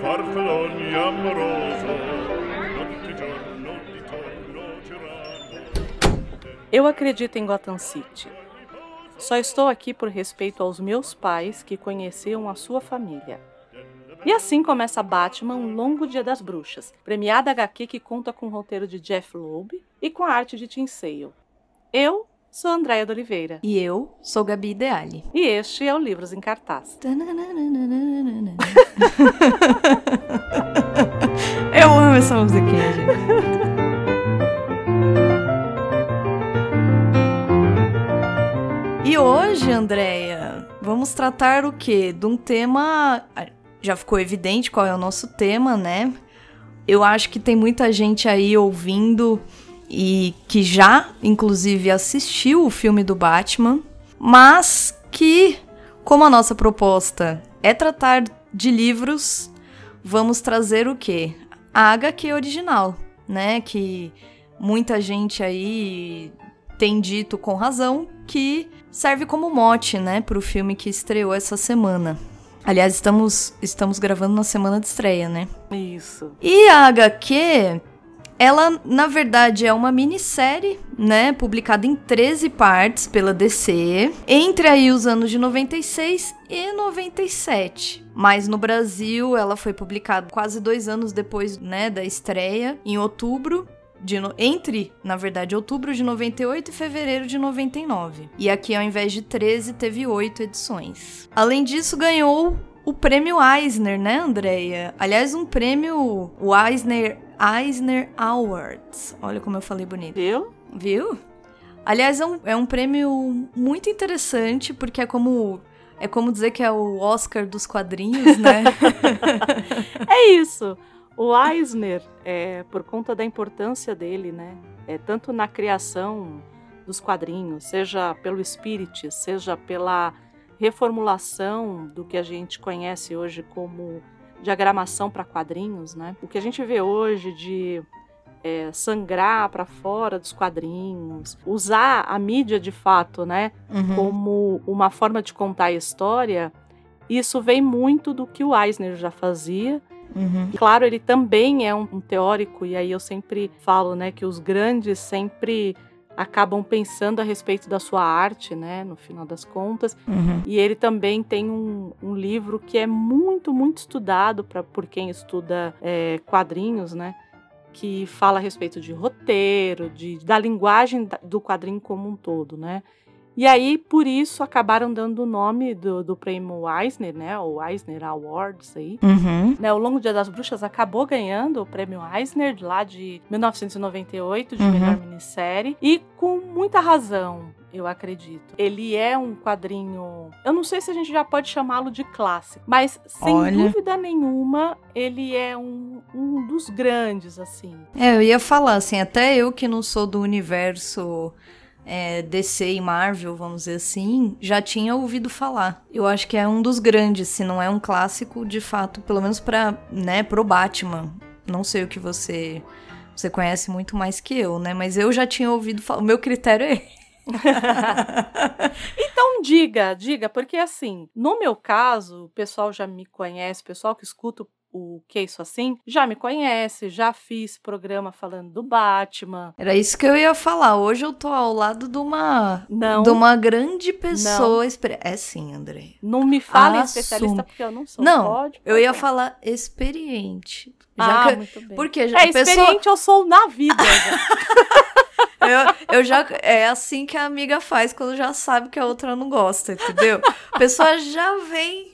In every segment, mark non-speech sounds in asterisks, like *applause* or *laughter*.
farfalloni. Eu acredito em Gotham City. Só estou aqui por respeito aos meus pais que conheciam a sua família. E assim começa Batman, um longo dia das bruxas, premiada HQ que conta com o roteiro de Jeff Loeb e com a arte de Tim Sale. Eu sou Andréia de Oliveira. E eu sou Gabi Ideali. E este é o Livros em Cartaz. *laughs* eu amo essa musiquinha, gente. E hoje, Andréia, vamos tratar o quê? De um tema já ficou evidente qual é o nosso tema, né? Eu acho que tem muita gente aí ouvindo e que já, inclusive, assistiu o filme do Batman, mas que, como a nossa proposta é tratar de livros, vamos trazer o quê? A HQ original, né? Que muita gente aí tem dito com razão que serve como mote, né, para o filme que estreou essa semana. Aliás, estamos, estamos gravando na semana de estreia, né? Isso. E a HQ, ela, na verdade, é uma minissérie, né? Publicada em 13 partes pela DC, entre aí os anos de 96 e 97. Mas no Brasil, ela foi publicada quase dois anos depois, né, da estreia, em outubro de no... entre, na verdade, outubro de 98 e fevereiro de 99. E aqui, ao invés de 13, teve oito edições. Além disso, ganhou o prêmio Eisner, né, Andreia? Aliás, um prêmio, o Eisner, Eisner Awards. Olha como eu falei bonito. Viu? Viu? Aliás, é um, é um prêmio muito interessante, porque é como é como dizer que é o Oscar dos quadrinhos, né? *laughs* é isso. O Eisner, é, por conta da importância dele, né, é, tanto na criação dos quadrinhos, seja pelo Spirit, seja pela reformulação do que a gente conhece hoje como diagramação para quadrinhos, né? O que a gente vê hoje de é, sangrar para fora dos quadrinhos, usar a mídia de fato, né, uhum. como uma forma de contar a história, isso vem muito do que o Eisner já fazia Uhum. Claro, ele também é um, um teórico, e aí eu sempre falo né, que os grandes sempre acabam pensando a respeito da sua arte, né, no final das contas. Uhum. E ele também tem um, um, livro que é muito, muito estudado para por quem estuda é, quadrinhos, né, que fala a respeito de roteiro, de, da linguagem do quadrinho como um todo, né. E aí, por isso, acabaram dando o nome do, do prêmio Eisner, né? O Eisner Awards aí. Uhum. Né, o Longo Dia das Bruxas acabou ganhando o prêmio Eisner, lá de 1998, de uhum. melhor minissérie. E com muita razão, eu acredito. Ele é um quadrinho. Eu não sei se a gente já pode chamá-lo de clássico, mas sem Olha. dúvida nenhuma, ele é um, um dos grandes, assim. É, eu ia falar, assim, até eu que não sou do universo é, DC e Marvel, vamos dizer assim, já tinha ouvido falar. Eu acho que é um dos grandes, se não é um clássico, de fato, pelo menos para, né, pro Batman. Não sei o que você você conhece muito mais que eu, né? Mas eu já tinha ouvido falar. O meu critério é *laughs* então diga, diga, porque assim, no meu caso, o pessoal já me conhece, o pessoal que escuta o Que é Isso Assim, já me conhece, já fiz programa falando do Batman. Era isso que eu ia falar. Hoje eu tô ao lado de uma, não, de uma grande pessoa. Não. É sim, André. Não me fale especialista, porque eu não sou. Não, pode, eu ia falar experiente. Já ah, que, muito bem. Porque é, a pessoa... experiente eu sou na vida. *laughs* Eu, eu já. É assim que a amiga faz quando já sabe que a outra não gosta, entendeu? A pessoa já vem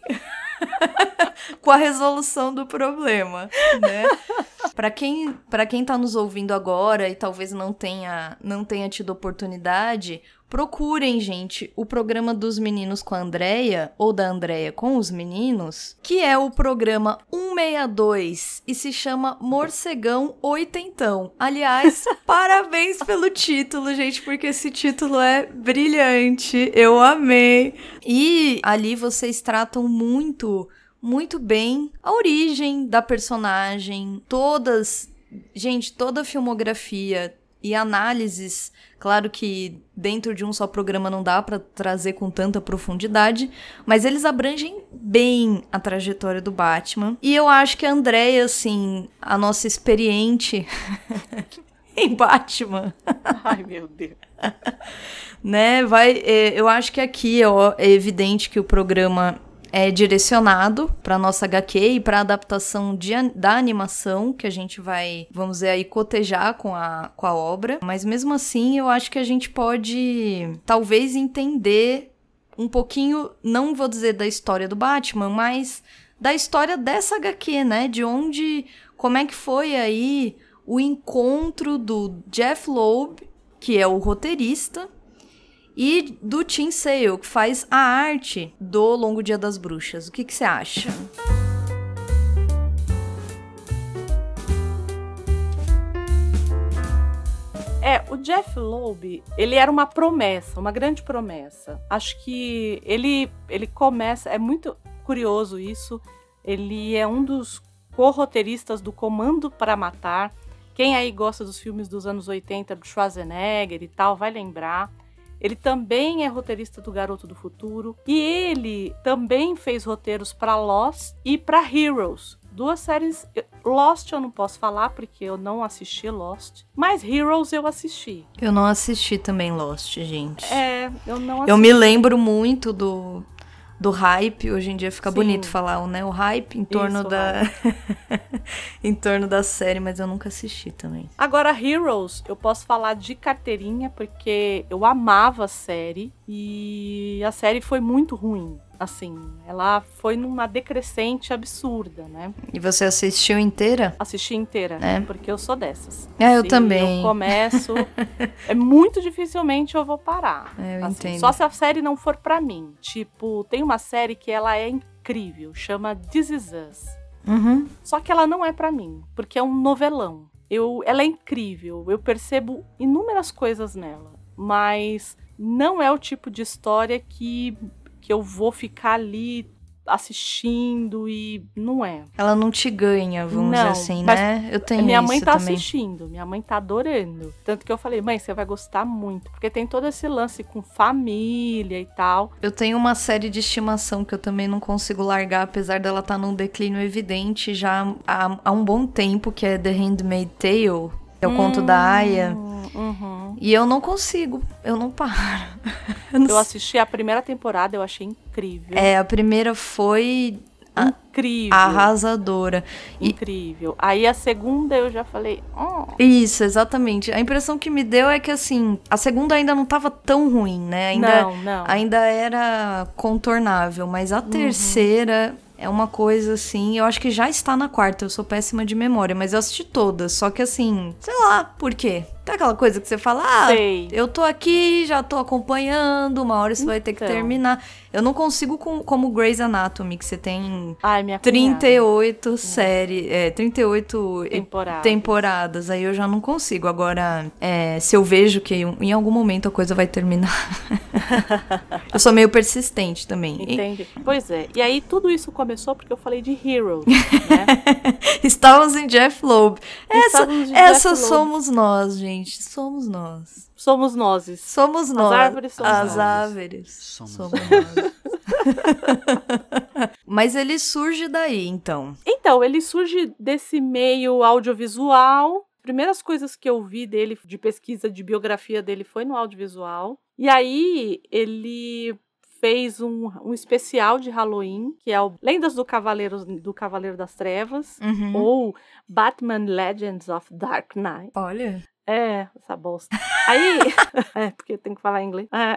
*laughs* com a resolução do problema, né? *laughs* Para quem para quem tá nos ouvindo agora e talvez não tenha não tenha tido oportunidade, procurem, gente, o programa dos meninos com a Andrea ou da Andrea com os meninos, que é o programa 162 e se chama Morcegão Oitentão. Aliás, *laughs* parabéns pelo título, gente, porque esse título é brilhante. Eu amei. E ali vocês tratam muito muito bem a origem da personagem, todas, gente, toda a filmografia e análises. Claro que dentro de um só programa não dá para trazer com tanta profundidade, mas eles abrangem bem a trajetória do Batman. E eu acho que a Andrea, assim, a nossa experiente *laughs* em Batman. *laughs* Ai, meu Deus. né, vai, é, eu acho que aqui ó, é evidente que o programa é direcionado para nossa HQ e para adaptação de, da animação que a gente vai, vamos dizer aí, cotejar com a, com a obra. Mas mesmo assim, eu acho que a gente pode talvez entender um pouquinho, não vou dizer da história do Batman, mas da história dessa HQ, né? De onde, como é que foi aí o encontro do Jeff Loeb, que é o roteirista, e do Tim Sale, que faz a arte do Longo Dia das Bruxas. O que, que você acha? É, o Jeff Loeb, ele era uma promessa, uma grande promessa. Acho que ele, ele começa, é muito curioso isso. Ele é um dos co-roteiristas do Comando para Matar. Quem aí gosta dos filmes dos anos 80 do Schwarzenegger e tal, vai lembrar. Ele também é roteirista do Garoto do Futuro e ele também fez roteiros para Lost e para Heroes. Duas séries. Lost eu não posso falar porque eu não assisti Lost, mas Heroes eu assisti. Eu não assisti também Lost, gente. É, eu não assisti. Eu me lembro muito do do hype. Hoje em dia fica Sim. bonito falar, né? O hype em torno Isso, da *laughs* em torno da série, mas eu nunca assisti também. Agora Heroes, eu posso falar de carteirinha porque eu amava a série e a série foi muito ruim assim, ela foi numa decrescente absurda, né? E você assistiu inteira? Assisti inteira, é. porque eu sou dessas. É, eu se também. Eu começo, *laughs* é muito dificilmente eu vou parar. É, eu assim, entendo. Só se a série não for para mim. Tipo, tem uma série que ela é incrível, chama This Is Us. Uhum. Só que ela não é para mim, porque é um novelão. Eu, ela é incrível, eu percebo inúmeras coisas nela, mas não é o tipo de história que que eu vou ficar ali assistindo e não é. Ela não te ganha, vamos não, dizer assim, né? Eu tenho Minha mãe tá também. assistindo, minha mãe tá adorando. Tanto que eu falei, mãe, você vai gostar muito, porque tem todo esse lance com família e tal. Eu tenho uma série de estimação que eu também não consigo largar, apesar dela estar tá num declínio evidente já há, há um bom tempo, que é The Handmaid's Tale, que é o hum, conto da Aya. Uhum. E eu não consigo, eu não paro. *laughs* eu, não eu assisti a primeira temporada, eu achei incrível. É, a primeira foi incrível. Arrasadora. Incrível. E... Aí a segunda eu já falei. Oh. Isso, exatamente. A impressão que me deu é que assim, a segunda ainda não tava tão ruim, né? Ainda, não, não. Ainda era contornável, mas a uhum. terceira é uma coisa assim, eu acho que já está na quarta, eu sou péssima de memória, mas eu assisti todas, só que assim, sei lá, por quê? Tem aquela coisa que você fala, ah, Sei. eu tô aqui, já tô acompanhando, uma hora isso então. vai ter que então. terminar. Eu não consigo com, como Grey's Anatomy, que você tem Ai, minha 38 séries, é, 38 temporadas. temporadas. Aí eu já não consigo. Agora, é, se eu vejo que em algum momento a coisa vai terminar. *laughs* eu sou meio persistente também. Entendi. E... Pois é. E aí tudo isso começou porque eu falei de Heroes, *laughs* né? Estávamos em Jeff Loeb. Essa, essa somos nós, gente gente. Somos nós. Somos nós. Somos nós. As árvores somos As nós. árvores somos, somos nós. *laughs* Mas ele surge daí, então. Então, ele surge desse meio audiovisual. Primeiras coisas que eu vi dele, de pesquisa de biografia dele, foi no audiovisual. E aí, ele fez um, um especial de Halloween, que é o Lendas do Cavaleiro, do Cavaleiro das Trevas, uhum. ou Batman Legends of Dark Knight. Olha. É, essa bosta. Aí, *laughs* é, porque tem que falar inglês. É.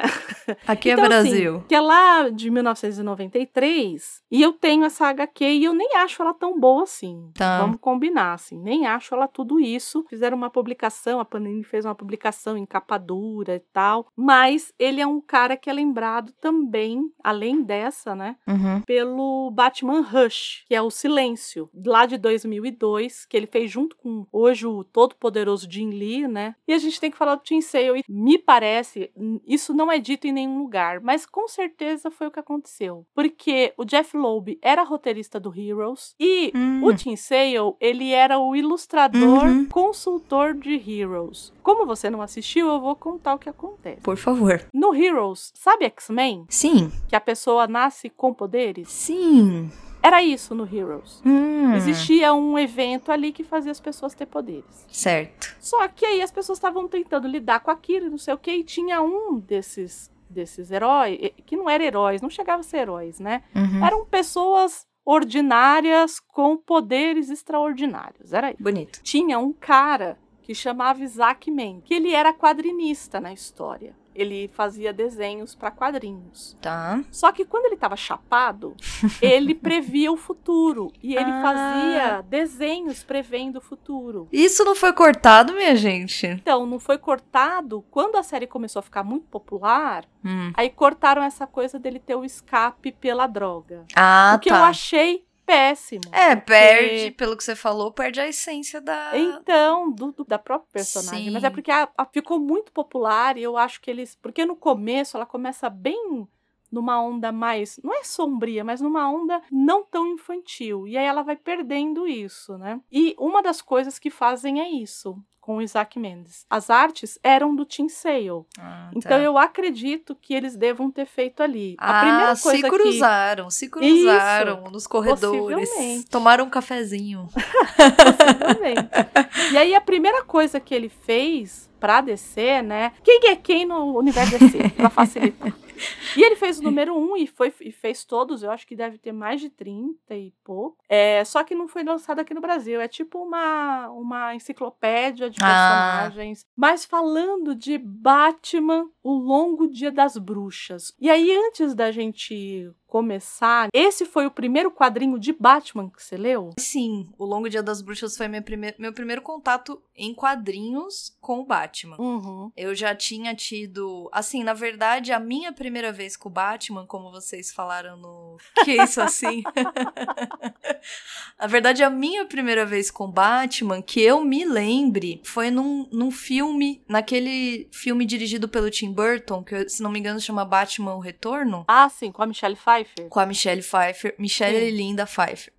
Aqui é então, é Brasil. Assim, que é lá de 1993, e eu tenho essa HQ e eu nem acho ela tão boa assim. Tá. Vamos combinar, assim. Nem acho ela tudo isso. Fizeram uma publicação, a Panini fez uma publicação em capa dura e tal. Mas ele é um cara que é lembrado também, além dessa, né? Uhum. Pelo Batman Rush, que é o Silêncio, lá de 2002, que ele fez junto com hoje o todo-poderoso Jim Lee aí, né? E a gente tem que falar do Tim Sale. E me parece, isso não é dito em nenhum lugar, mas com certeza foi o que aconteceu. Porque o Jeff Loeb era roteirista do Heroes e Hum. o Tim Sale, ele era o ilustrador, Uhum. consultor de Heroes. Como você não assistiu, eu vou contar o que acontece. Por favor. No Heroes, sabe X-Men? Sim. Que a pessoa nasce com poderes? Sim. Era isso no Heroes. Hum. Existia um evento ali que fazia as pessoas ter poderes. Certo. Só que aí as pessoas estavam tentando lidar com aquilo, e não sei o que, e tinha um desses desses heróis, que não eram heróis, não chegava a ser heróis, né? Uhum. Eram pessoas ordinárias com poderes extraordinários. Era isso. Bonito. Tinha um cara que chamava Isaac Man, que ele era quadrinista na história. Ele fazia desenhos para quadrinhos. Tá. Só que quando ele estava chapado, *laughs* ele previa o futuro e ele Ah. fazia desenhos prevendo o futuro. Isso não foi cortado, minha gente? Então, não foi cortado. Quando a série começou a ficar muito popular, Hum. aí cortaram essa coisa dele ter o escape pela droga. Ah, o que tá. eu achei péssimo. É, porque- perde, pelo que você falou, perde a essência da. Então, do, do- da própria personagem. Sim. Mas é porque a- a- ficou muito popular e eu acho que eles. Porque no começo ela começa bem numa onda mais. Não é sombria, mas numa onda não tão infantil. E aí ela vai perdendo isso, né? E uma das coisas que fazem é isso. Com o Isaac Mendes. As artes eram do Tim Sale. Ah, Então tá. eu acredito que eles devam ter feito ali. Ah, a primeira coisa se que cruzaram, se cruzaram nos corredores. Tomaram um cafezinho. *laughs* E aí a primeira coisa que ele fez pra DC, né? Quem é quem no universo DC? *laughs* Pra facilitar. *laughs* E ele fez o número 1 um e, foi, e fez todos, eu acho que deve ter mais de 30 e pouco. É, só que não foi lançado aqui no Brasil. É tipo uma, uma enciclopédia de Ah. personagens. Mas falando de Batman, o longo dia das bruxas. E aí, antes da gente começar, esse foi o primeiro quadrinho de Batman que você leu? Sim, o Longo Dia das Bruxas foi minha prime- meu primeiro contato em quadrinhos com o Batman. Uhum. Eu já tinha tido. Assim, na verdade, a minha primeira vez com o Batman, como vocês falaram no. *laughs* Que isso assim? *laughs* na verdade, a minha primeira vez com o Batman, que eu me lembre, foi num, num filme, naquele filme dirigido pelo Tim Burton, que se não me engano chama Batman O Retorno. Ah, sim, com a Michelle Pfeiffer. Com a Michelle Pfeiffer. Michelle Sim. Linda Pfeiffer.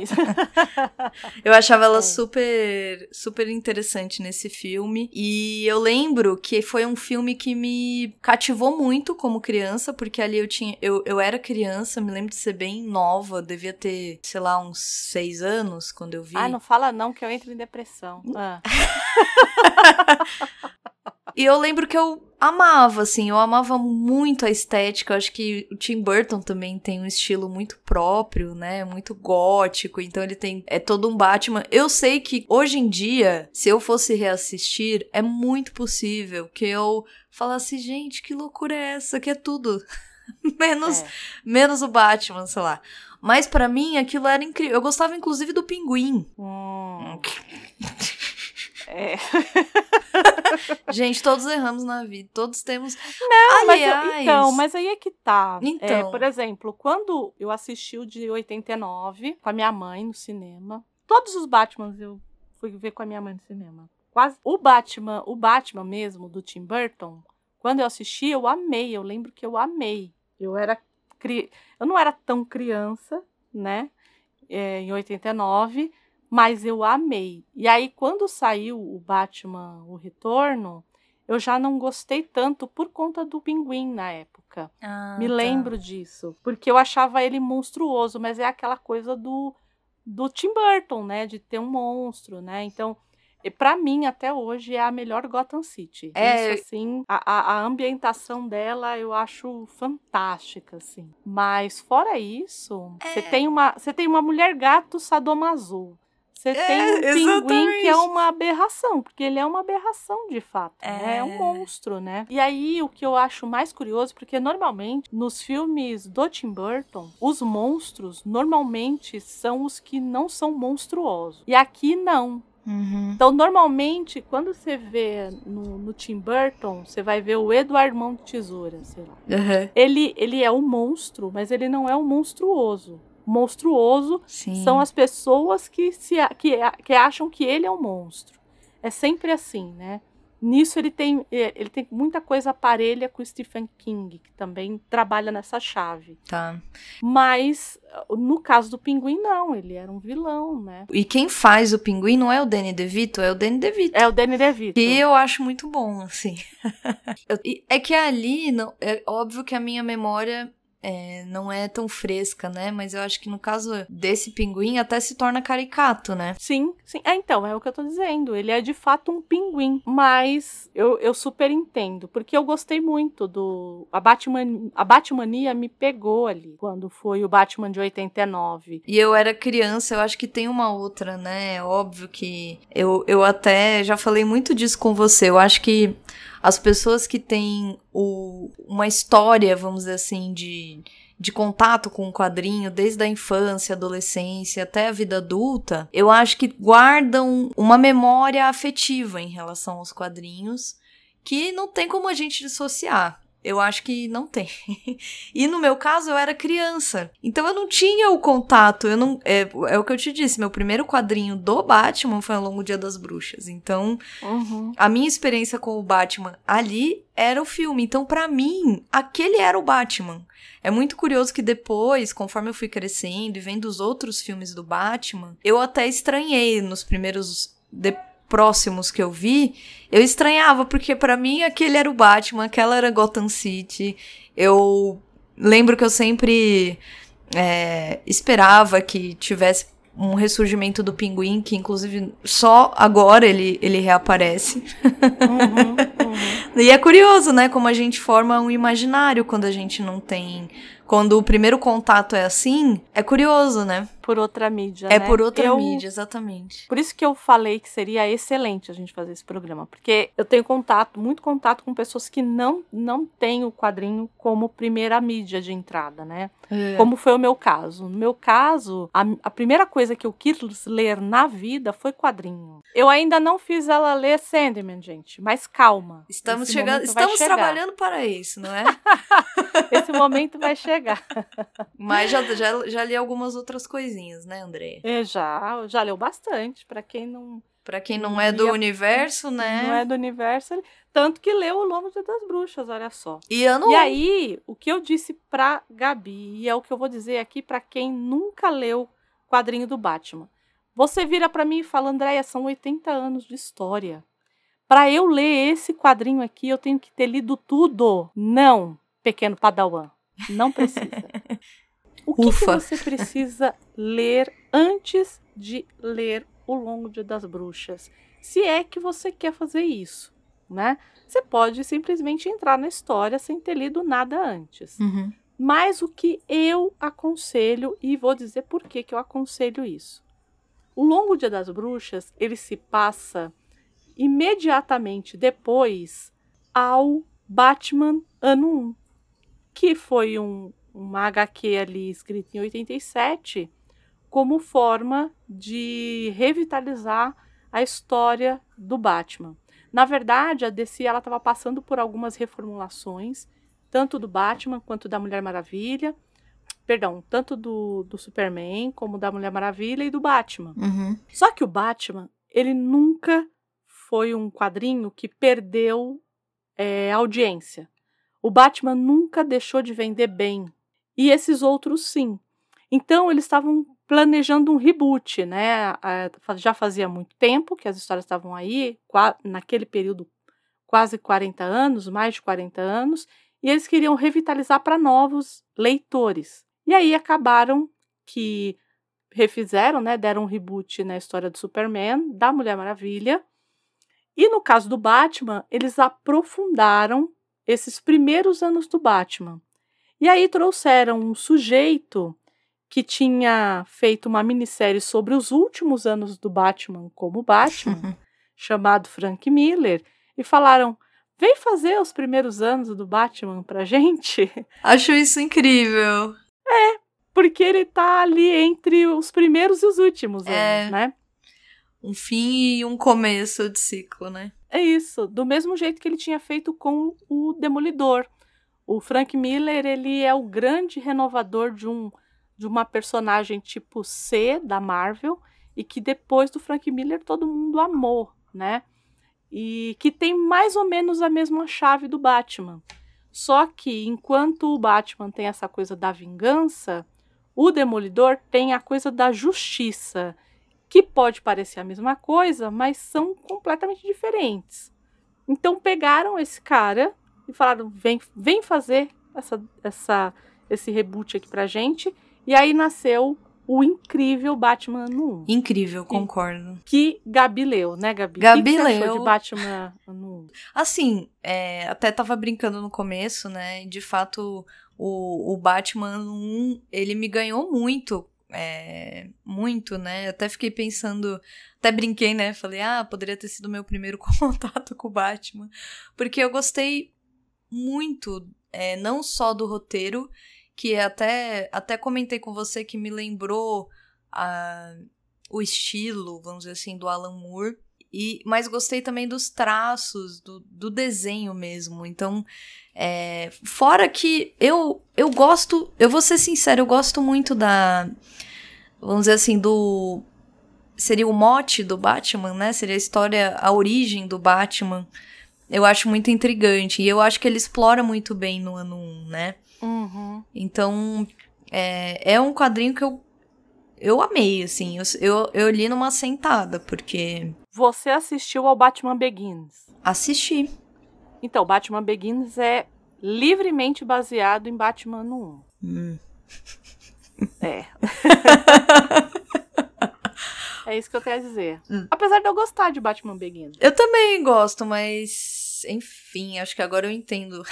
Isso. *laughs* Eu achava ela É. super, super interessante nesse filme. E eu lembro que foi um filme que me cativou muito como criança, porque ali eu tinha. Eu, eu era criança, me lembro de ser bem nova, devia ter, sei lá, uns seis anos quando eu vi. Ah, não fala não, que eu entro em depressão. Ah. *laughs* E eu lembro que eu amava, assim, eu amava muito a estética. Eu acho que o Tim Burton também tem um estilo muito próprio, né? Muito gótico. Então ele tem. É todo um Batman. Eu sei que hoje em dia, se eu fosse reassistir, é muito possível que eu falasse, gente, que loucura é essa? Que é tudo. *laughs* menos, É. menos o Batman, sei lá. Mas pra mim aquilo era incrível. Eu gostava inclusive do pinguim. Hum. *laughs* É. *laughs* Gente, todos erramos na vida. Todos temos. Não, mas eu- Aliás, então, mas aí é que tá. Então. É, por exemplo, quando eu assisti o de 89 com a minha mãe no cinema, todos os Batmans eu fui ver com a minha mãe no cinema. Quase o Batman, o Batman mesmo do Tim Burton, quando eu assisti, eu amei. Eu lembro que eu amei. Eu era cri... eu não era tão criança, né? É, em 89, mas eu amei. E aí quando saiu o Batman O Retorno, eu já não gostei tanto por conta do pinguim na época. Ah, Me tá. lembro disso. Porque eu achava ele monstruoso, mas é aquela coisa do, do Tim Burton, né? De ter um monstro, né? Então, pra mim, até hoje, é a melhor Gotham City. É. Isso, assim, a, a, ambientação dela eu acho fantástica, assim. Mas, fora isso, você É. tem uma tem uma mulher gato sadomaso. Você É, tem um pinguim que é exatamente. uma aberração, porque ele é uma aberração de fato. né? É um É. monstro, né? E aí, o que eu acho mais curioso, porque normalmente nos filmes do Tim Burton, os monstros normalmente são os que não são monstruosos. E aqui não. Uhum. Então, normalmente, quando você vê no, no Tim Burton, você vai ver o Eduardo Mão de Tesoura, sei lá. Uhum. Ele, ele é um monstro, mas ele não é um monstruoso. Monstruoso Sim. são as pessoas que, se, que, que acham que ele é um monstro. é sempre assim, né? Nisso ele tem, é, ele tem muita coisa parelha com o Stephen King, que também trabalha nessa chave. Tá. Mas no caso do Pinguim, não, ele era um vilão, né? E quem faz o Pinguim não é o Danny DeVito, é o Danny DeVito. É o Danny DeVito. Que eu acho muito bom, assim. *laughs* é que ali, não, é óbvio que a minha memória é, não é tão fresca, né? Mas eu acho que no caso desse pinguim até se torna caricato, né? Sim, sim. É, então, é o que eu tô dizendo. Ele é de fato um pinguim. Mas eu, eu super entendo. Porque eu gostei muito do. A, Batman, a Batmania me pegou ali. Quando foi o Batman de 89. E eu era criança, eu acho que tem uma outra, né? É óbvio que. Eu, eu até já falei muito disso com você. Eu acho que as pessoas que têm o, uma história, vamos dizer assim, de, de contato com o quadrinho desde a infância, adolescência até a vida adulta, eu acho que guardam uma memória afetiva em relação aos quadrinhos que não tem como a gente dissociar. Eu acho que não tem. *laughs* e no meu caso, eu era criança. Então eu não tinha o contato. Eu não. É, é o que eu te disse. Meu primeiro quadrinho do Batman foi ao longo Dia das Bruxas. Então, uhum. a minha experiência com o Batman ali era o filme. Então, para mim, aquele era o Batman. É muito curioso que depois, conforme eu fui crescendo e vendo os outros filmes do Batman, eu até estranhei nos primeiros. De próximos que eu vi, eu estranhava, porque para mim aquele era o Batman, aquela era Gotham City. Eu lembro que eu sempre é, esperava que tivesse um ressurgimento do pinguim, que inclusive só agora ele, ele reaparece. Uhum, uhum. *laughs* e é curioso, né, como a gente forma um imaginário quando a gente não tem. Quando o primeiro contato é assim, é curioso, né? por outra mídia. É né? por outra eu, mídia, exatamente. Por isso que eu falei que seria excelente a gente fazer esse programa, porque eu tenho contato, muito contato com pessoas que não não têm o quadrinho como primeira mídia de entrada, né? É. Como foi o meu caso. No meu caso, a, a primeira coisa que eu quis ler na vida foi quadrinho. Eu ainda não fiz ela ler Sandman, gente, mas calma. Estamos Esse chegando, estamos trabalhando para isso, não é? *laughs* Esse momento vai chegar. *laughs* Mas já, já, já li algumas outras coisinhas, né, André? É, já, já leu bastante. Pra quem não, Pra quem não é do universo, né? não é do universo, tanto que leu o Longo Dia das Bruxas, olha só. E ano E aí, o que eu disse pra Gabi, e é o que eu vou dizer aqui pra quem nunca leu quadrinho do Batman. Você vira pra mim e fala, Andréia, são 80 anos de história. Pra eu ler esse quadrinho aqui, eu tenho que ter lido tudo. Não, pequeno padawan, não precisa. *laughs* O que, que você precisa ler antes de ler O Longo Dia das Bruxas? Se é que você quer fazer isso, né? Você pode simplesmente entrar na história sem ter lido nada antes. Uhum. Mas o que eu aconselho, e vou dizer por que, que eu aconselho isso. O Longo Dia das Bruxas, ele se passa imediatamente depois ao Batman Ano 1, que foi um, uma HQ ali escrita em 87, como forma de revitalizar a história do Batman. Na verdade, a DC estava passando por algumas reformulações, tanto do Batman quanto da Mulher Maravilha. Perdão, tanto do, do Superman como da Mulher Maravilha e do Batman. Uhum. Só que o Batman, ele nunca foi um quadrinho que perdeu é, audiência. O Batman nunca deixou de vender bem. E esses outros sim. Então eles estavam planejando um reboot, né? Já fazia muito tempo que as histórias estavam aí, naquele período quase 40 anos, mais de 40 anos, e eles queriam revitalizar para novos leitores. E aí acabaram que refizeram, né, deram um reboot na história do Superman, da Mulher Maravilha. E no caso do Batman, eles aprofundaram esses primeiros anos do Batman. E aí trouxeram um sujeito que tinha feito uma minissérie sobre os últimos anos do Batman como Batman, *laughs* chamado Frank Miller, e falaram: "Vem fazer os primeiros anos do Batman pra gente". *laughs* Acho isso incrível. Porque ele tá ali entre os primeiros e os últimos É. anos, né? Um fim e um começo de ciclo, né? É isso, do mesmo jeito que ele tinha feito com o Demolidor. O Frank Miller, ele é o grande renovador de um de uma personagem tipo C da Marvel e que depois do Frank Miller todo mundo amou, né? E que tem mais ou menos a mesma chave do Batman. Só que enquanto o Batman tem essa coisa da vingança, o Demolidor tem a coisa da justiça, que pode parecer a mesma coisa, mas são completamente diferentes. Então pegaram esse cara e falaram: vem, vem fazer essa, essa, esse reboot aqui pra gente. E aí nasceu o incrível Batman no 1. Incrível, concordo. Que Gabi leu, né, Gabi? Gabi que, que leu. de Batman no 1? Assim, é, até tava brincando no começo, né? De fato, o, o Batman 1, ele me ganhou muito. É, muito, né? Até fiquei pensando, até brinquei, né? Falei, ah, poderia ter sido meu primeiro *laughs* contato com o Batman. Porque eu gostei muito, é, não só do roteiro, que até, até comentei com você que me lembrou a, o estilo, vamos dizer assim, do Alan Moore. E, mas gostei também dos traços, do, do desenho mesmo. Então, é, fora que eu, eu gosto, eu vou ser sincero, eu gosto muito da. Vamos dizer assim, do. Seria o mote do Batman, né? Seria a história, a origem do Batman. Eu acho muito intrigante. E eu acho que ele explora muito bem no ano 1, né? Uhum. Então, é, é um quadrinho que eu, eu amei, assim. Eu, eu, eu li numa sentada, porque Você assistiu ao Batman Begins. assisti. Então, Batman Begins é livremente baseado em Batman no 1. Hum. É. *laughs* é isso que eu tenho a dizer. Hum. Apesar de eu gostar de Batman Begins. Eu também gosto, mas. Enfim, acho que agora eu entendo.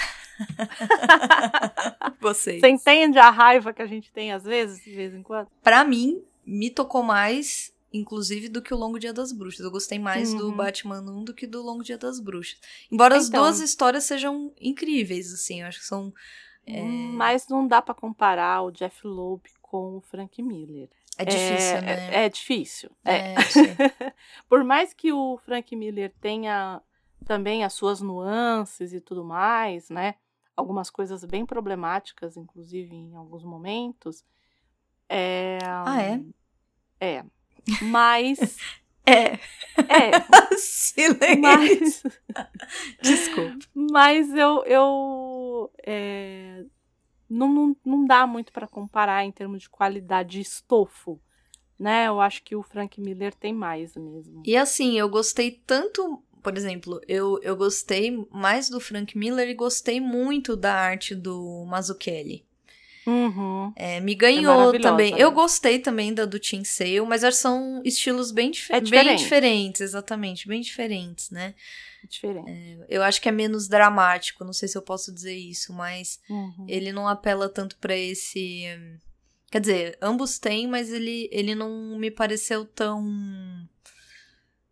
*laughs* Vocês. Você entende a raiva que a gente tem às vezes, de vez em quando? Pra mim, me tocou mais, inclusive, do que o Longo Dia das Bruxas. Eu gostei mais do Uhum. Batman 1 do que do Longo Dia das Bruxas. Embora as Então. duas histórias sejam incríveis, assim, eu acho que são. É, Mas não dá pra comparar o Jeff Loeb com o Frank Miller. é difícil, é, né? É, é difícil. É. É. *laughs* Por mais que o Frank Miller tenha também as suas nuances e tudo mais, né? Algumas coisas bem problemáticas, inclusive em alguns momentos. É, Ah, é? É. Mas. *laughs* É. é. Silêncio. Mas. *laughs* Desculpa. Mas eu. eu é, não, não, não dá muito para comparar em termos de qualidade de estofo. Né? Eu acho que o Frank Miller tem mais mesmo. E assim, eu gostei tanto. Por exemplo, eu, eu gostei mais do Frank Miller e gostei muito da arte do Mazzucchelli. Uhum. É, me ganhou maravilhosa, também. né? Eu gostei também da do Tim Sale, mas são estilos bem, dif É bem diferente. diferentes, exatamente, bem diferentes, né? Diferente. Eu acho que é menos dramático, não sei se eu posso dizer isso, mas Uhum. ele não apela tanto pra esse. Quer dizer, ambos têm, mas ele, ele não me pareceu tão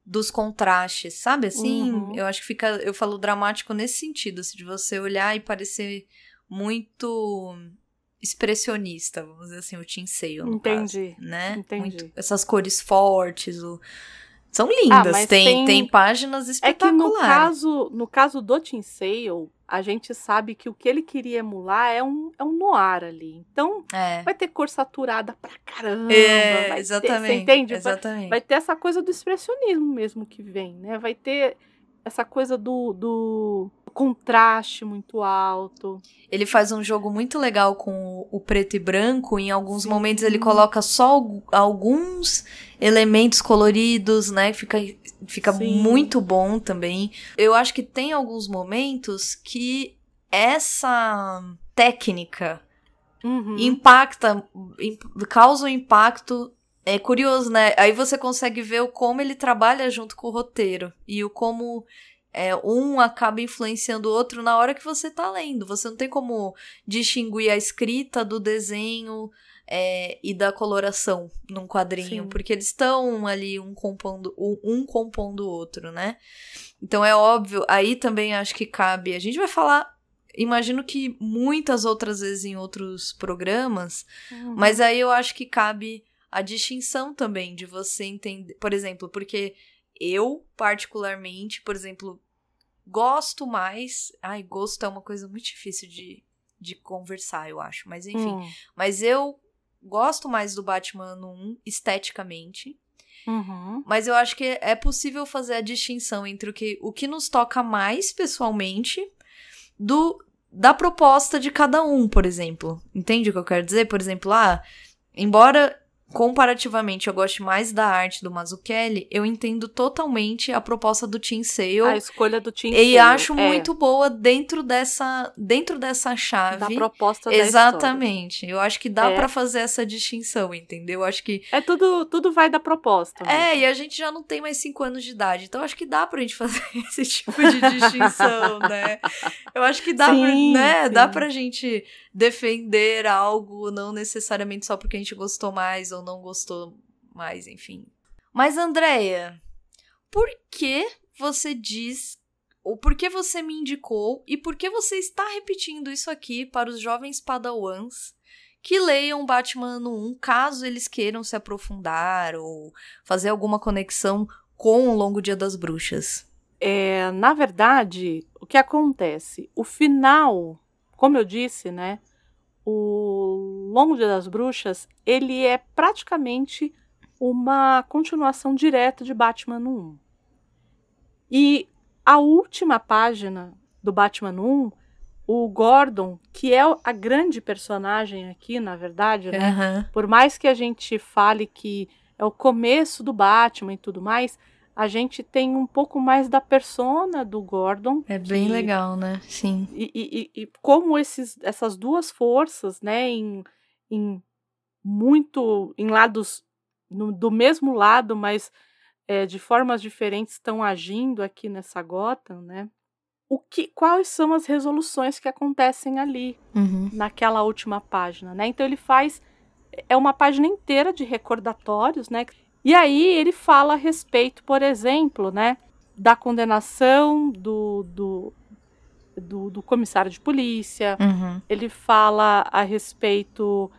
dos contrastes, sabe? Assim, Uhum. eu acho que fica. Eu falo dramático nesse sentido, assim, de você olhar e parecer muito expressionista, vamos dizer assim, o no Entendi, caso, né? entendi. Muito- essas cores fortes, o... são lindas, Ah, tem, tem- tem páginas É que espetaculares. no caso, no caso do Tim Sale, a gente sabe que o que ele queria emular é um, é um noir ali. Então, É, vai ter cor saturada pra caramba. é vai exatamente. Ter, você entende? Vai, Exatamente. vai ter essa coisa do expressionismo mesmo que vem, né? Vai ter essa coisa do, do contraste muito alto. Ele faz um jogo muito legal com o- preto e branco. Em alguns Sim. momentos ele coloca só algu- alguns elementos coloridos, né? Fica, fica Sim. muito bom também. Eu acho que tem alguns momentos que essa técnica Uhum. impacta, im- causa um impacto. É curioso, né? Aí você consegue ver o como ele trabalha junto com o roteiro e o como é, um acaba influenciando o outro na hora que você tá lendo. Você não tem como distinguir a escrita do desenho é, e da coloração num quadrinho, Sim. porque eles estão ali um compondo, um, um compondo o outro, né? Então é óbvio, aí também acho que cabe. A gente vai falar. Imagino que muitas outras vezes em outros programas, Uhum. mas aí eu acho que cabe a distinção também de você entender. Por exemplo, porque eu, particularmente, por exemplo, gosto mais. Ai, gosto é uma coisa muito difícil de, de conversar, eu acho. Mas enfim. Hum. Mas eu gosto mais do Batman no 1 esteticamente. Uhum. Mas eu acho que é possível fazer a distinção entre o que, o que nos toca mais pessoalmente do da proposta de cada um, por exemplo. Entende o que eu quero dizer? Por exemplo, ah, embora comparativamente eu goste mais da arte do Mazzucchelli, eu entendo totalmente a proposta do Tim Sale. A escolha do Tim E Sale, acho é, muito boa dentro dessa dentro dessa chave. da proposta da Exatamente. Eu acho que dá É. pra fazer essa distinção, entendeu? Eu acho que. É tudo, tudo vai da proposta. é, mesmo. e a gente já não tem mais cinco anos de idade, então acho que dá pra gente *laughs* fazer esse tipo de distinção, *laughs* né? Eu acho que dá, pra, Sim, né? sim. dá pra gente defender algo, não necessariamente só porque a gente gostou mais ou não gostou mais, enfim. Mas, Andréia, por que você diz, ou por que você me indicou, e por que você está repetindo isso aqui para os jovens padawans que leiam Batman no 1, caso eles queiram se aprofundar ou fazer alguma conexão com o Longo Dia das Bruxas. É, na verdade, o que acontece? O final, como eu disse, né? O Longo Dia das Bruxas, ele é praticamente uma continuação direta de Batman no 1. E a última página do Batman no 1, o Gordon, que é a grande personagem aqui, na verdade, né? Aham. Por mais que a gente fale que é o começo do Batman e tudo mais, a gente tem um pouco mais da persona do Gordon. É bem que- legal, né? Sim. E, e- e- como esses, essas duas forças, né, em, em muito em lados no- do mesmo lado, mas é, de formas diferentes estão agindo aqui nessa Gotham, né? O que, quais são as resoluções que acontecem ali? Uhum. naquela última página, né? Então ele faz é uma página inteira de recordatórios, né? E aí ele fala a respeito, por exemplo, né, da condenação do, do, do, do comissário de polícia. Uhum. Ele fala a respeito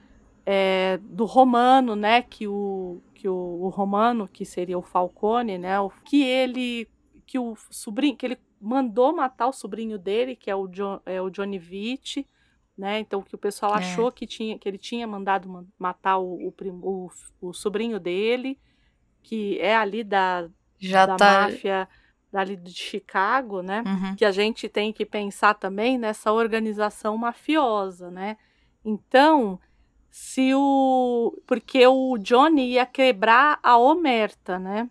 é, do Romano, né? Que o que o, o Romano, que seria o Falcone, né? O, que ele que o sobrinho que ele mandou matar o sobrinho dele, que é o, jo, é o Johnny Vitti, né? Então que o pessoal É. achou que tinha que ele tinha mandado ma- matar o, o, o, o sobrinho dele, que é ali da, Já da tá. máfia dali de Chicago, né? Uhum. que a gente tem que pensar também nessa organização mafiosa, né? Então, se o. Porque o Johnny ia quebrar a omerta, né?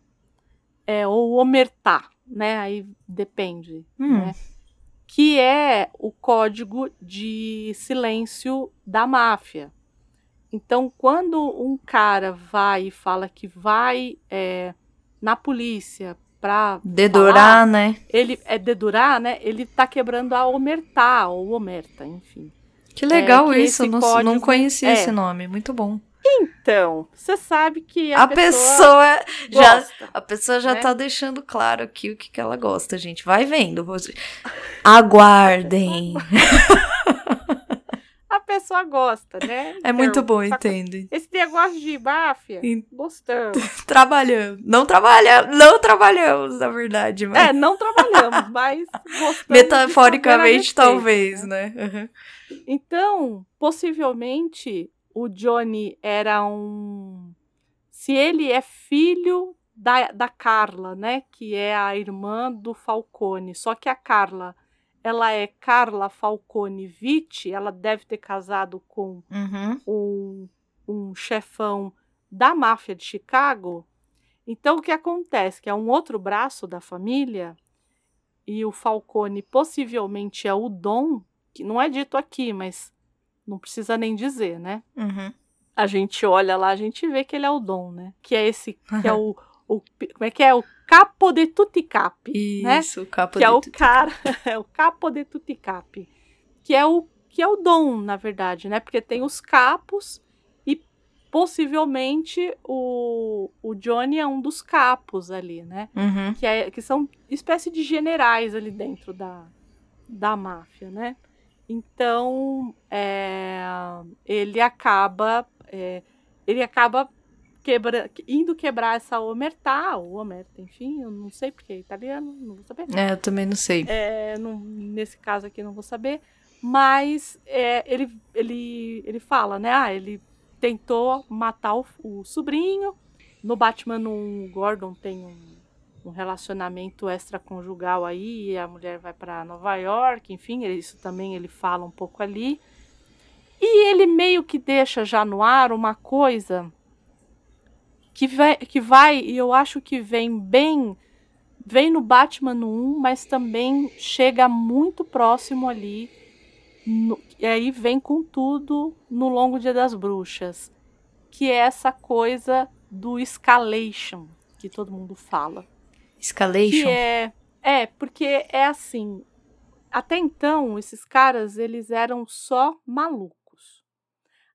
É, ou omertar, né? Aí depende. Hum. Né? Que é o código de silêncio da máfia. Então, quando um cara vai e fala que vai é, na polícia para Dedurar, né? ele é dedurar, né? Ele tá quebrando a omertá ou omerta, enfim. Que legal que isso. Não, código- não conhecia é. esse nome. Muito bom. Então, você sabe que a, A, pessoa, já. gosta. A pessoa já né? tá deixando claro aqui o que, que ela gosta, gente. Vai vendo. Aguardem. *laughs* A pessoa gosta, né? É muito Então, bom, só que entende? Esse negócio de máfia, En- gostamos. *laughs* Trabalhamos. Não trabalhamos. Não trabalhamos, na verdade. Mas... É, não trabalhamos, mas gostamos. Metaforicamente, talvez, respeito, né? Uhum. Então, possivelmente, o Johnny era um. Se ele é filho da, da Carla, né? Que é a irmã do Falcone. Só que a Carla, ela é Carla Falcone Vitti, ela deve ter casado com Uhum. um, um chefão da máfia de Chicago. Então, o que acontece? Que é um outro braço da família, e o Falcone possivelmente é o Dom, que não é dito aqui, mas não precisa nem dizer, né? Uhum. A gente olha lá, a gente vê que ele é o Dom, né? Que é esse, que é *laughs* o, o como é que é? O capo de tutti capi, né? Isso, capa que é de o tudo. cara, *laughs* é o capo de tutti capi, que é o que é o dom, na verdade, né? Porque tem os capos e possivelmente o, o Johnny é um dos capos ali, né? Uhum. Que, é, que são espécie de generais ali dentro da, da máfia, né? Então é, ele acaba é, ele acaba quebra, indo quebrar essa omertá, ou omerta, enfim, eu não sei porque é italiano, não vou saber. É, eu também não sei. É, não- nesse caso aqui não vou saber, mas é, ele, ele, ele fala, né? Ah, ele tentou matar o, o sobrinho no Batman 1, o Gordon tem um, um relacionamento extraconjugal aí, e a mulher vai para Nova York, enfim, isso também ele fala um pouco ali. E ele meio que deixa já no ar uma coisa que vai, que vai e eu acho que vem bem vem no Batman no 1, mas também chega muito próximo ali. No, e aí vem com tudo no Longo Dia das Bruxas, que é essa coisa do escalation que todo mundo fala. Escalation? É, é, porque é assim. Até então, esses caras, eles eram só malucos.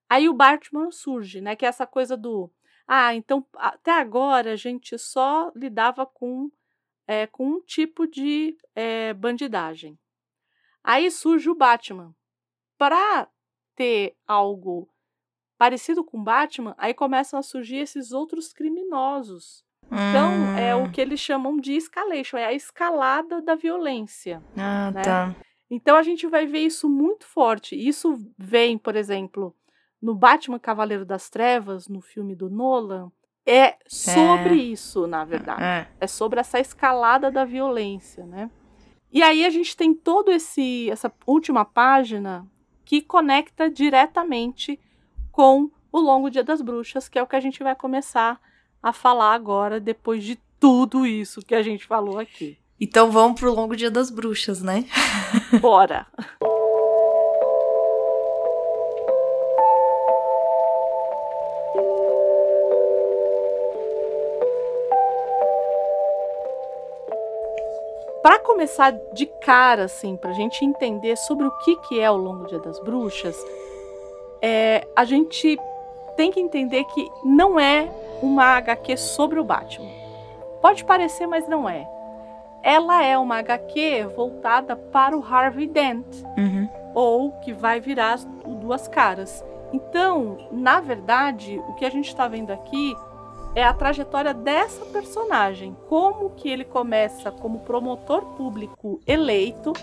Aí o Batman surge, né? Que é essa coisa do. Ah, então até agora a gente só lidava com é, com um tipo de é, bandidagem. Aí surge o Batman. Para ter algo parecido com Batman, aí começam a surgir esses outros criminosos. Então, hum. é o hum. que eles chamam de escalation, é a escalada da violência. Ah, né? tá. Então a gente vai ver isso muito forte. Isso vem, por exemplo, no Batman Cavaleiro das Trevas, no filme do Nolan, é sobre é. isso, na verdade. É. é. sobre essa escalada da violência, né? E aí a gente tem todo esse essa última página que conecta diretamente com o Longo Dia das Bruxas, que é o que a gente vai começar a falar agora depois de tudo isso que a gente falou aqui. Então vamos pro Longo Dia das Bruxas, né? Bora. *laughs* para começar de cara, assim, para a gente entender sobre o que, que é o Longo Dia das Bruxas, é, a gente tem que entender que não é uma HQ sobre o Batman. Pode parecer, mas não é. Ela é uma HQ voltada para o Harvey Dent, uhum. ou que vai virar o Duas Caras. Então, na verdade, o que a gente está vendo aqui é a trajetória dessa personagem, como que ele começa como promotor público eleito.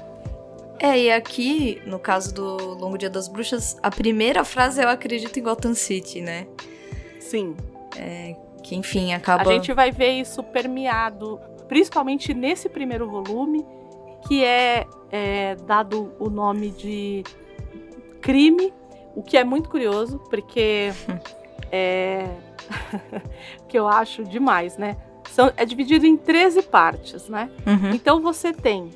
É, e aqui, no caso do Longo Dia das Bruxas, a primeira frase é eu acredito em Gotham City, né? Sim. É, que enfim, acaba. A gente vai ver isso permeado, principalmente nesse primeiro volume, que é, é dado o nome de crime, o que é muito curioso, porque *laughs* é, *laughs* que eu acho demais, né? São, é dividido em 13 partes, né? Uhum. Então você tem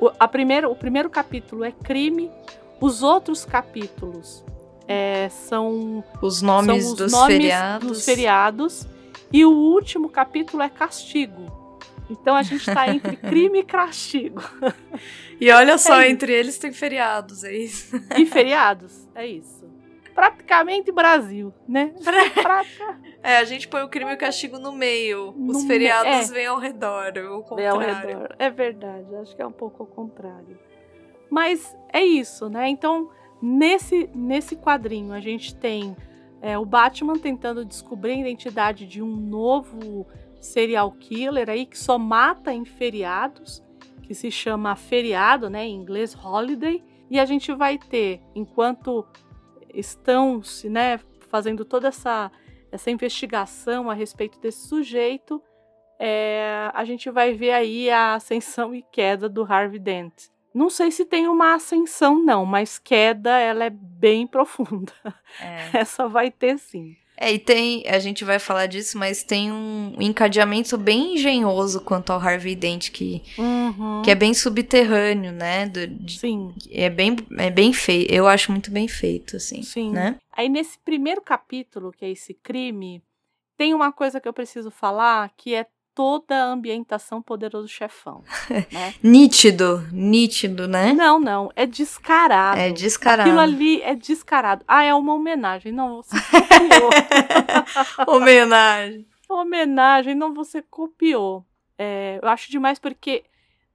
o, a primeira, o primeiro capítulo é crime, os outros capítulos é, são os nomes, são os dos, nomes feriados. dos feriados e o último capítulo é castigo. Então a gente está entre *laughs* crime e castigo. E olha só, é entre eles tem feriados, é isso. E feriados, é isso praticamente Brasil, né? *laughs* é, a gente põe o crime e o castigo no meio. No Os feriados é. vêm ao redor, o contrário. Vem ao redor. É verdade, acho que é um pouco ao contrário. Mas é isso, né? Então, nesse, nesse quadrinho, a gente tem é, o Batman tentando descobrir a identidade de um novo serial killer aí que só mata em feriados, que se chama feriado, né? Em inglês, holiday. E a gente vai ter, enquanto estão se, né, fazendo toda essa, essa investigação a respeito desse sujeito, é, a gente vai ver aí a ascensão e queda do Harvey Dent. Não sei se tem uma ascensão, não, mas queda ela é bem profunda. É. *laughs* Essa vai ter sim. É, e tem, a gente vai falar disso, mas tem um encadeamento bem engenhoso quanto ao Harvey Dent, que, uhum. que é bem subterrâneo, né? Do, de, Sim. É bem, é bem feito, eu acho muito bem feito, assim. Sim. Né? Aí nesse primeiro capítulo, que é esse crime, tem uma coisa que eu preciso falar, que é toda a ambientação Poderoso Chefão. *laughs* Né? nítido, nítido, né? Não, não, é descarado. É descarado. Aquilo ali é descarado. Ah, é uma homenagem. Não, você copiou. *laughs* homenagem. homenagem, não, você copiou. É, eu acho demais porque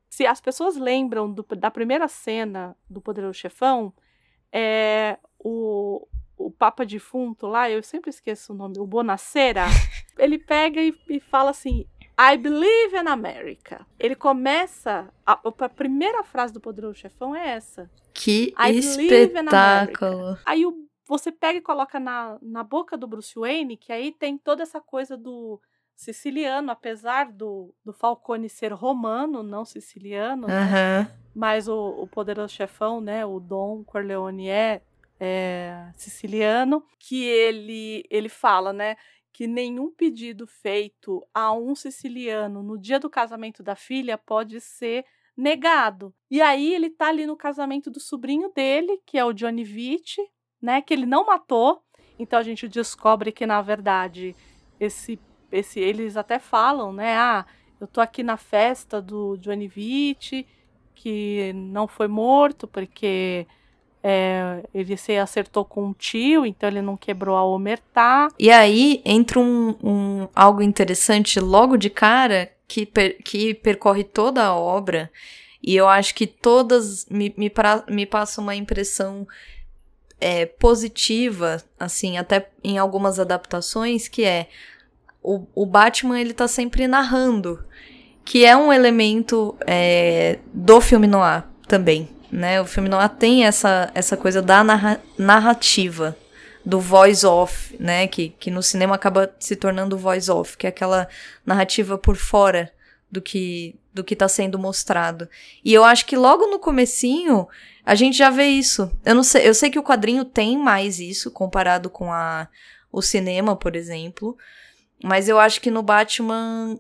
se as pessoas lembram do, da primeira cena do Poderoso Chefão, é, o, o Papa Defunto lá, eu sempre esqueço o nome, o Bonacera, *laughs* ele pega e, e fala assim: I believe in America. Ele começa. A, a primeira frase do Poderoso Chefão é essa. Que I espetáculo. Aí o, você pega e coloca na, na boca do Bruce Wayne, que aí tem toda essa coisa do, siciliano, apesar do, do Falcone ser romano, não siciliano, né? Mas o, o poderoso chefão, né, o Dom Corleone é, é siciliano, que ele ele fala, né, que nenhum pedido feito a um siciliano no dia do casamento da filha pode ser negado. E aí ele tá ali no casamento do sobrinho dele, que é o Johnny Vitti, né, que ele não matou. Então a gente descobre que na verdade esse esse eles até falam, né, ah, eu tô aqui na festa do Johnny Vitti, que não foi morto porque é, ele se acertou com um tio, então ele não quebrou a omertá. E aí entra um, um- algo interessante logo de cara que, per- que percorre toda a obra. E eu acho que todas me, me, pra- me passa uma impressão é, positiva, assim, até em algumas adaptações, que é o, o Batman ele tá sempre narrando, que é um elemento é, do filme noir também, né? O filme noir tem essa, essa coisa da narra- narrativa, do voice off, né? Que, que no cinema acaba se tornando voice off, que é aquela narrativa por fora do que do que tá sendo mostrado. E eu acho que logo no comecinho a gente já vê isso. Eu não sei, eu sei que o quadrinho tem mais isso comparado com a o cinema, por exemplo, mas eu acho que no Batman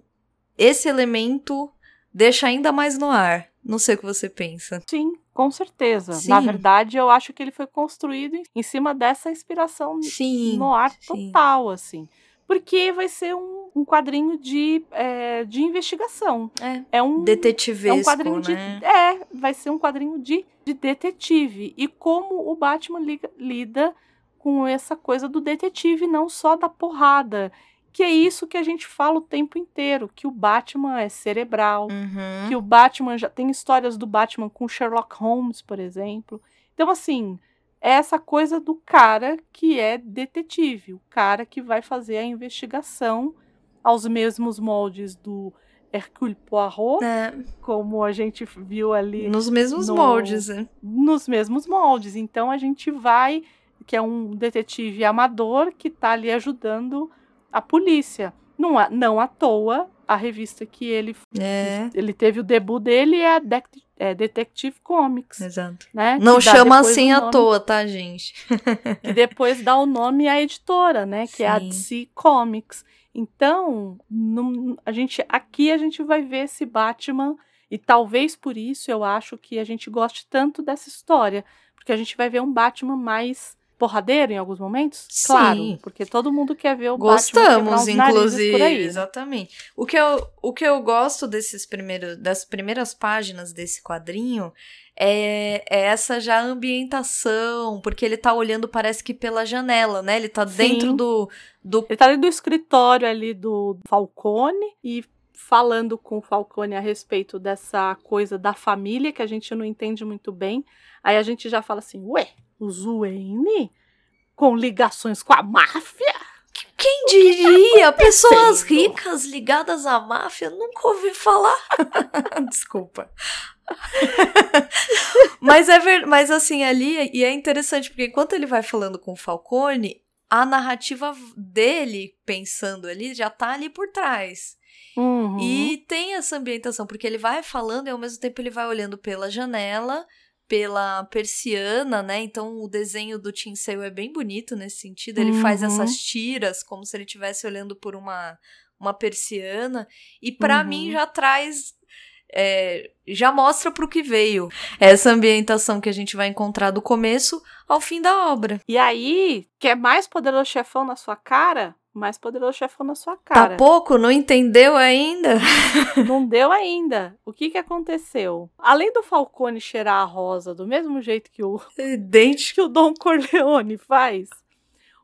esse elemento deixa ainda mais no ar. Não sei o que você pensa. Sim, com certeza. Sim. Na verdade, eu acho que ele foi construído em- cima dessa inspiração Sim. no ar total, assim. Porque vai ser um, um quadrinho de, é, de investigação. É. É um, Detetivesco, é um quadrinho de. né? É, vai ser um quadrinho de, de detetive. E como o Batman liga- lida com essa coisa do detetive, não só da porrada. Que é isso que a gente fala o tempo inteiro: que o Batman é cerebral, Uhum. que o Batman já tem histórias do Batman com Sherlock Holmes, por exemplo. Então, assim, é essa coisa do cara que é detetive, o cara que vai fazer a investigação aos mesmos moldes do Hercule Poirot, É, como a gente viu ali nos mesmos no- moldes, né? nos mesmos moldes. Então a gente vai, que é um detetive amador que está ali ajudando a polícia. Não, à- não à toa, a revista que ele É, ele teve o debut dele é a Dec- é Detective Comics, exato. né? Não chama assim à toa, tá, gente? *laughs* Que depois dá o nome à editora, né? Que é a Sim. DC Comics. Então, num- a gente aqui a gente vai ver esse Batman e talvez por isso eu acho que a gente goste tanto dessa história, porque a gente vai ver um Batman mais porradeiro em alguns momentos, Sim. claro, porque todo mundo quer ver o Batman Gostamos, narizes inclusive. por aí, né? Exatamente. O que, eu, o que eu gosto desses primeiros, das primeiras páginas desse quadrinho é, é essa já ambientação, porque ele tá olhando, parece que pela janela, né? Ele tá Sim. dentro do, do Ele tá dentro do escritório ali do Falcone e falando com o Falcone a respeito dessa coisa da família que a gente não entende muito bem. Aí a gente já fala assim: ué, os Wayne com ligações com a máfia? Quem diria? Pessoas acontecendo? ricas ligadas à máfia? Nunca ouvi falar. *laughs* Desculpa. *laughs* mas é ver... mas assim, ali, e é interessante, porque enquanto ele vai falando com o Falcone, a narrativa dele, pensando ali, já tá ali por trás. Uhum. E tem essa ambientação, porque ele vai falando e ao mesmo tempo ele vai olhando pela janela, pela persiana, né? Então o desenho do Tim Sale é bem bonito nesse sentido. Ele faz Uhum. essas tiras como se ele estivesse olhando por uma, uma persiana. E pra Uhum. mim já traz. é, já mostra pro que veio essa ambientação que a gente vai encontrar do começo ao fim da obra. E aí, quer mais poderoso chefão na sua cara? Mais poderoso chefão na sua Tá cara. pouco? Não entendeu ainda? *laughs* Não deu ainda. O que que aconteceu? Além do Falcone cheirar a rosa do mesmo jeito que o Dente. que o Dom Corleone faz.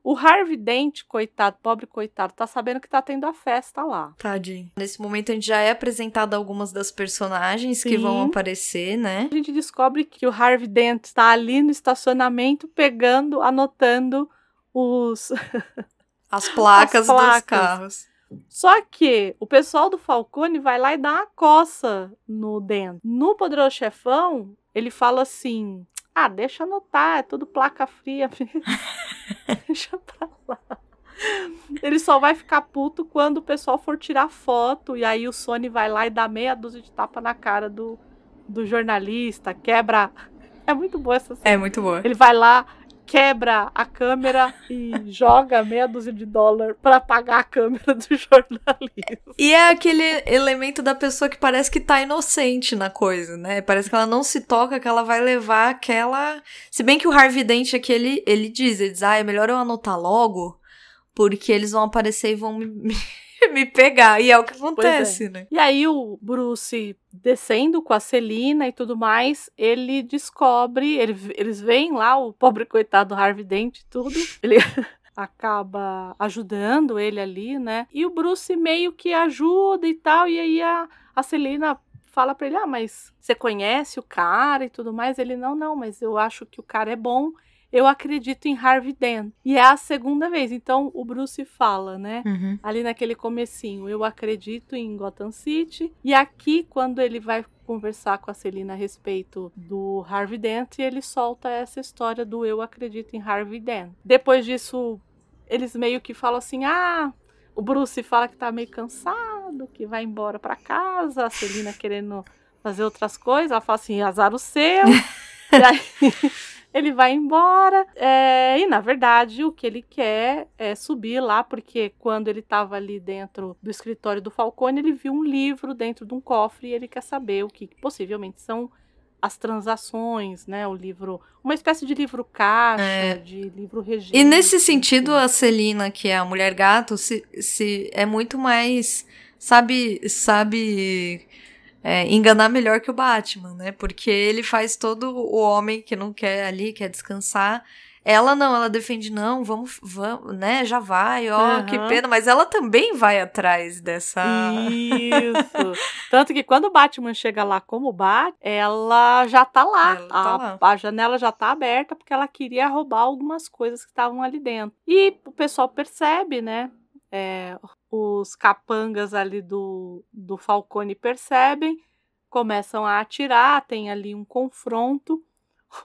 O Harvey Dent, coitado, pobre coitado, tá sabendo que tá tendo a festa lá. Tadinho. Nesse momento a gente já é apresentado algumas das personagens que Sim. vão aparecer, né? A gente descobre que o Harvey Dent está ali no estacionamento pegando, anotando os. *laughs* As placas, As placas. dos carros. Só que o pessoal do Falcone vai lá e dá uma coça no Dent. No Poderoso Chefão, ele fala assim: ah, deixa anotar, é tudo placa fria. *laughs* deixa pra lá. Ele só vai ficar puto quando o pessoal for tirar foto e aí o Sony vai lá e dá meia dúzia de tapa na cara do, do jornalista, quebra. É muito boa essa cena. É muito boa. Ele vai lá, quebra a câmera e joga meia dúzia de dólar para pagar a câmera do *laughs* jornalista. E é aquele elemento da pessoa que parece que tá inocente na coisa, né? Parece que ela não se toca, que ela vai levar aquela. Se bem que o Harvey Dent aqui, ele, ele diz, ele diz, ah, é melhor eu anotar logo, porque eles vão aparecer e vão me, *laughs* me pegar. E é o que acontece, é. né? E aí o Bruce descendo com a Celina e tudo mais, ele descobre, ele, eles veem lá o pobre coitado Harvey Dent e tudo. *laughs* Ele *laughs* acaba ajudando ele ali, né? E o Bruce meio que ajuda e tal, e aí a, a Celina fala pra ele: "Ah, mas você conhece o cara e tudo mais?" Ele: "Não, não, mas eu acho que o cara é bom." Eu acredito em Harvey Dent. E é a segunda vez. Então o Bruce fala, né? Uhum. Ali naquele comecinho, eu acredito em Gotham City. E aqui, quando ele vai conversar com a Celina a respeito do Harvey Dent, ele solta essa história do eu acredito em Harvey Dent. Depois disso, eles meio que falam assim: ah, o Bruce fala que tá meio cansado, que vai embora para casa, a Celina querendo fazer outras coisas, ela fala assim: azar o seu. *laughs* e aí ele vai embora. É, e na verdade, o que ele quer é subir lá, porque quando ele estava ali dentro do escritório do Falcone, ele viu um livro dentro de um cofre e ele quer saber o que possivelmente são as transações, né? O livro, uma espécie de livro caixa, É. de livro registro. E nesse sentido, a Celina, que é a mulher gato, se, se é muito mais. Sabe. Sabe. É, enganar melhor que o Batman, né? Porque ele faz todo o homem que não quer ali, quer descansar. Ela não, ela defende, não, vamos, vamos, né? Já vai, ó, que Aham. pena. Mas ela também vai atrás dessa. Isso. *laughs* Tanto que quando o Batman chega lá como Bat, ela já tá lá. Ela tá a, lá. a janela já tá aberta porque ela queria roubar algumas coisas que estavam ali dentro. E o pessoal percebe, né? É, os capangas ali do, do Falcone percebem, começam a atirar, tem ali um confronto. *laughs*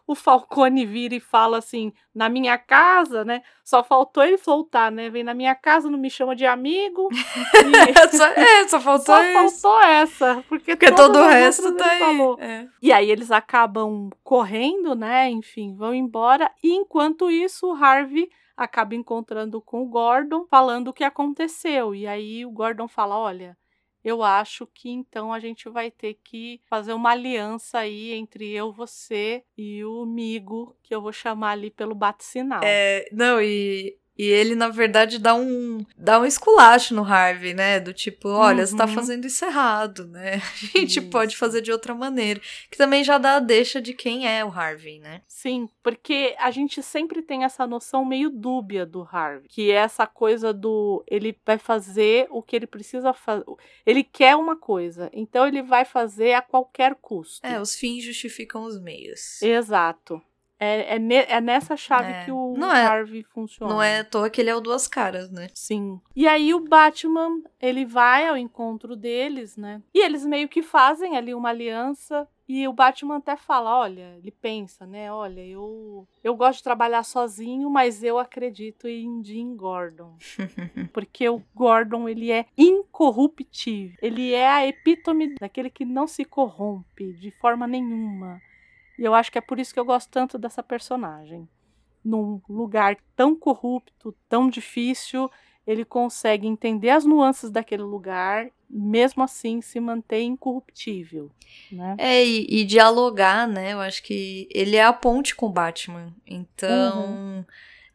O Falcone vira e fala assim: na minha casa, né? Só faltou ele soltar, né? Vem na minha casa, não me chama de amigo. *laughs* E- só, é, só faltou só isso. faltou essa, porque, Porque todo o resto tá aí. falou. É. E aí eles acabam correndo, né? Enfim, vão embora. E enquanto isso, o Harvey acaba encontrando com o Gordon, falando o que aconteceu. E aí o Gordon fala: Olha, eu acho que então a gente vai ter que fazer uma aliança aí entre eu, você e o Migo, que eu vou chamar ali pelo bate-sinal. É, não, e, e ele, na verdade, dá um, dá um esculacho no Harvey, né? Do tipo, olha, você tá Uhum. fazendo isso errado, né? *laughs* A gente Isso. pode fazer de outra maneira. Que também já dá a deixa de quem é o Harvey, né? Sim, porque a gente sempre tem essa noção meio dúbia do Harvey, que é essa coisa do ele vai fazer o que ele precisa fazer. Ele quer uma coisa, então ele vai fazer a qualquer custo. É, os fins justificam os meios. Exato. É, é, ne- é nessa chave É. que o Não é- Harvey funciona. Não é à toa que ele é o duas caras, né? Sim. E aí o Batman, ele vai ao encontro deles, né? E eles meio que fazem ali uma aliança. E o Batman até fala, olha, ele pensa, né? Olha, eu eu gosto de trabalhar sozinho, mas eu acredito em Jim Gordon. *laughs* Porque o Gordon, ele é incorruptível. Ele é a epítome daquele que não se corrompe de forma nenhuma. E eu acho que é por isso que eu gosto tanto dessa personagem. Num lugar tão corrupto, tão difícil, ele consegue entender as nuances daquele lugar, mesmo assim se manter incorruptível, né? É, e, e dialogar, né? Eu acho que ele é a ponte com o Batman. Então,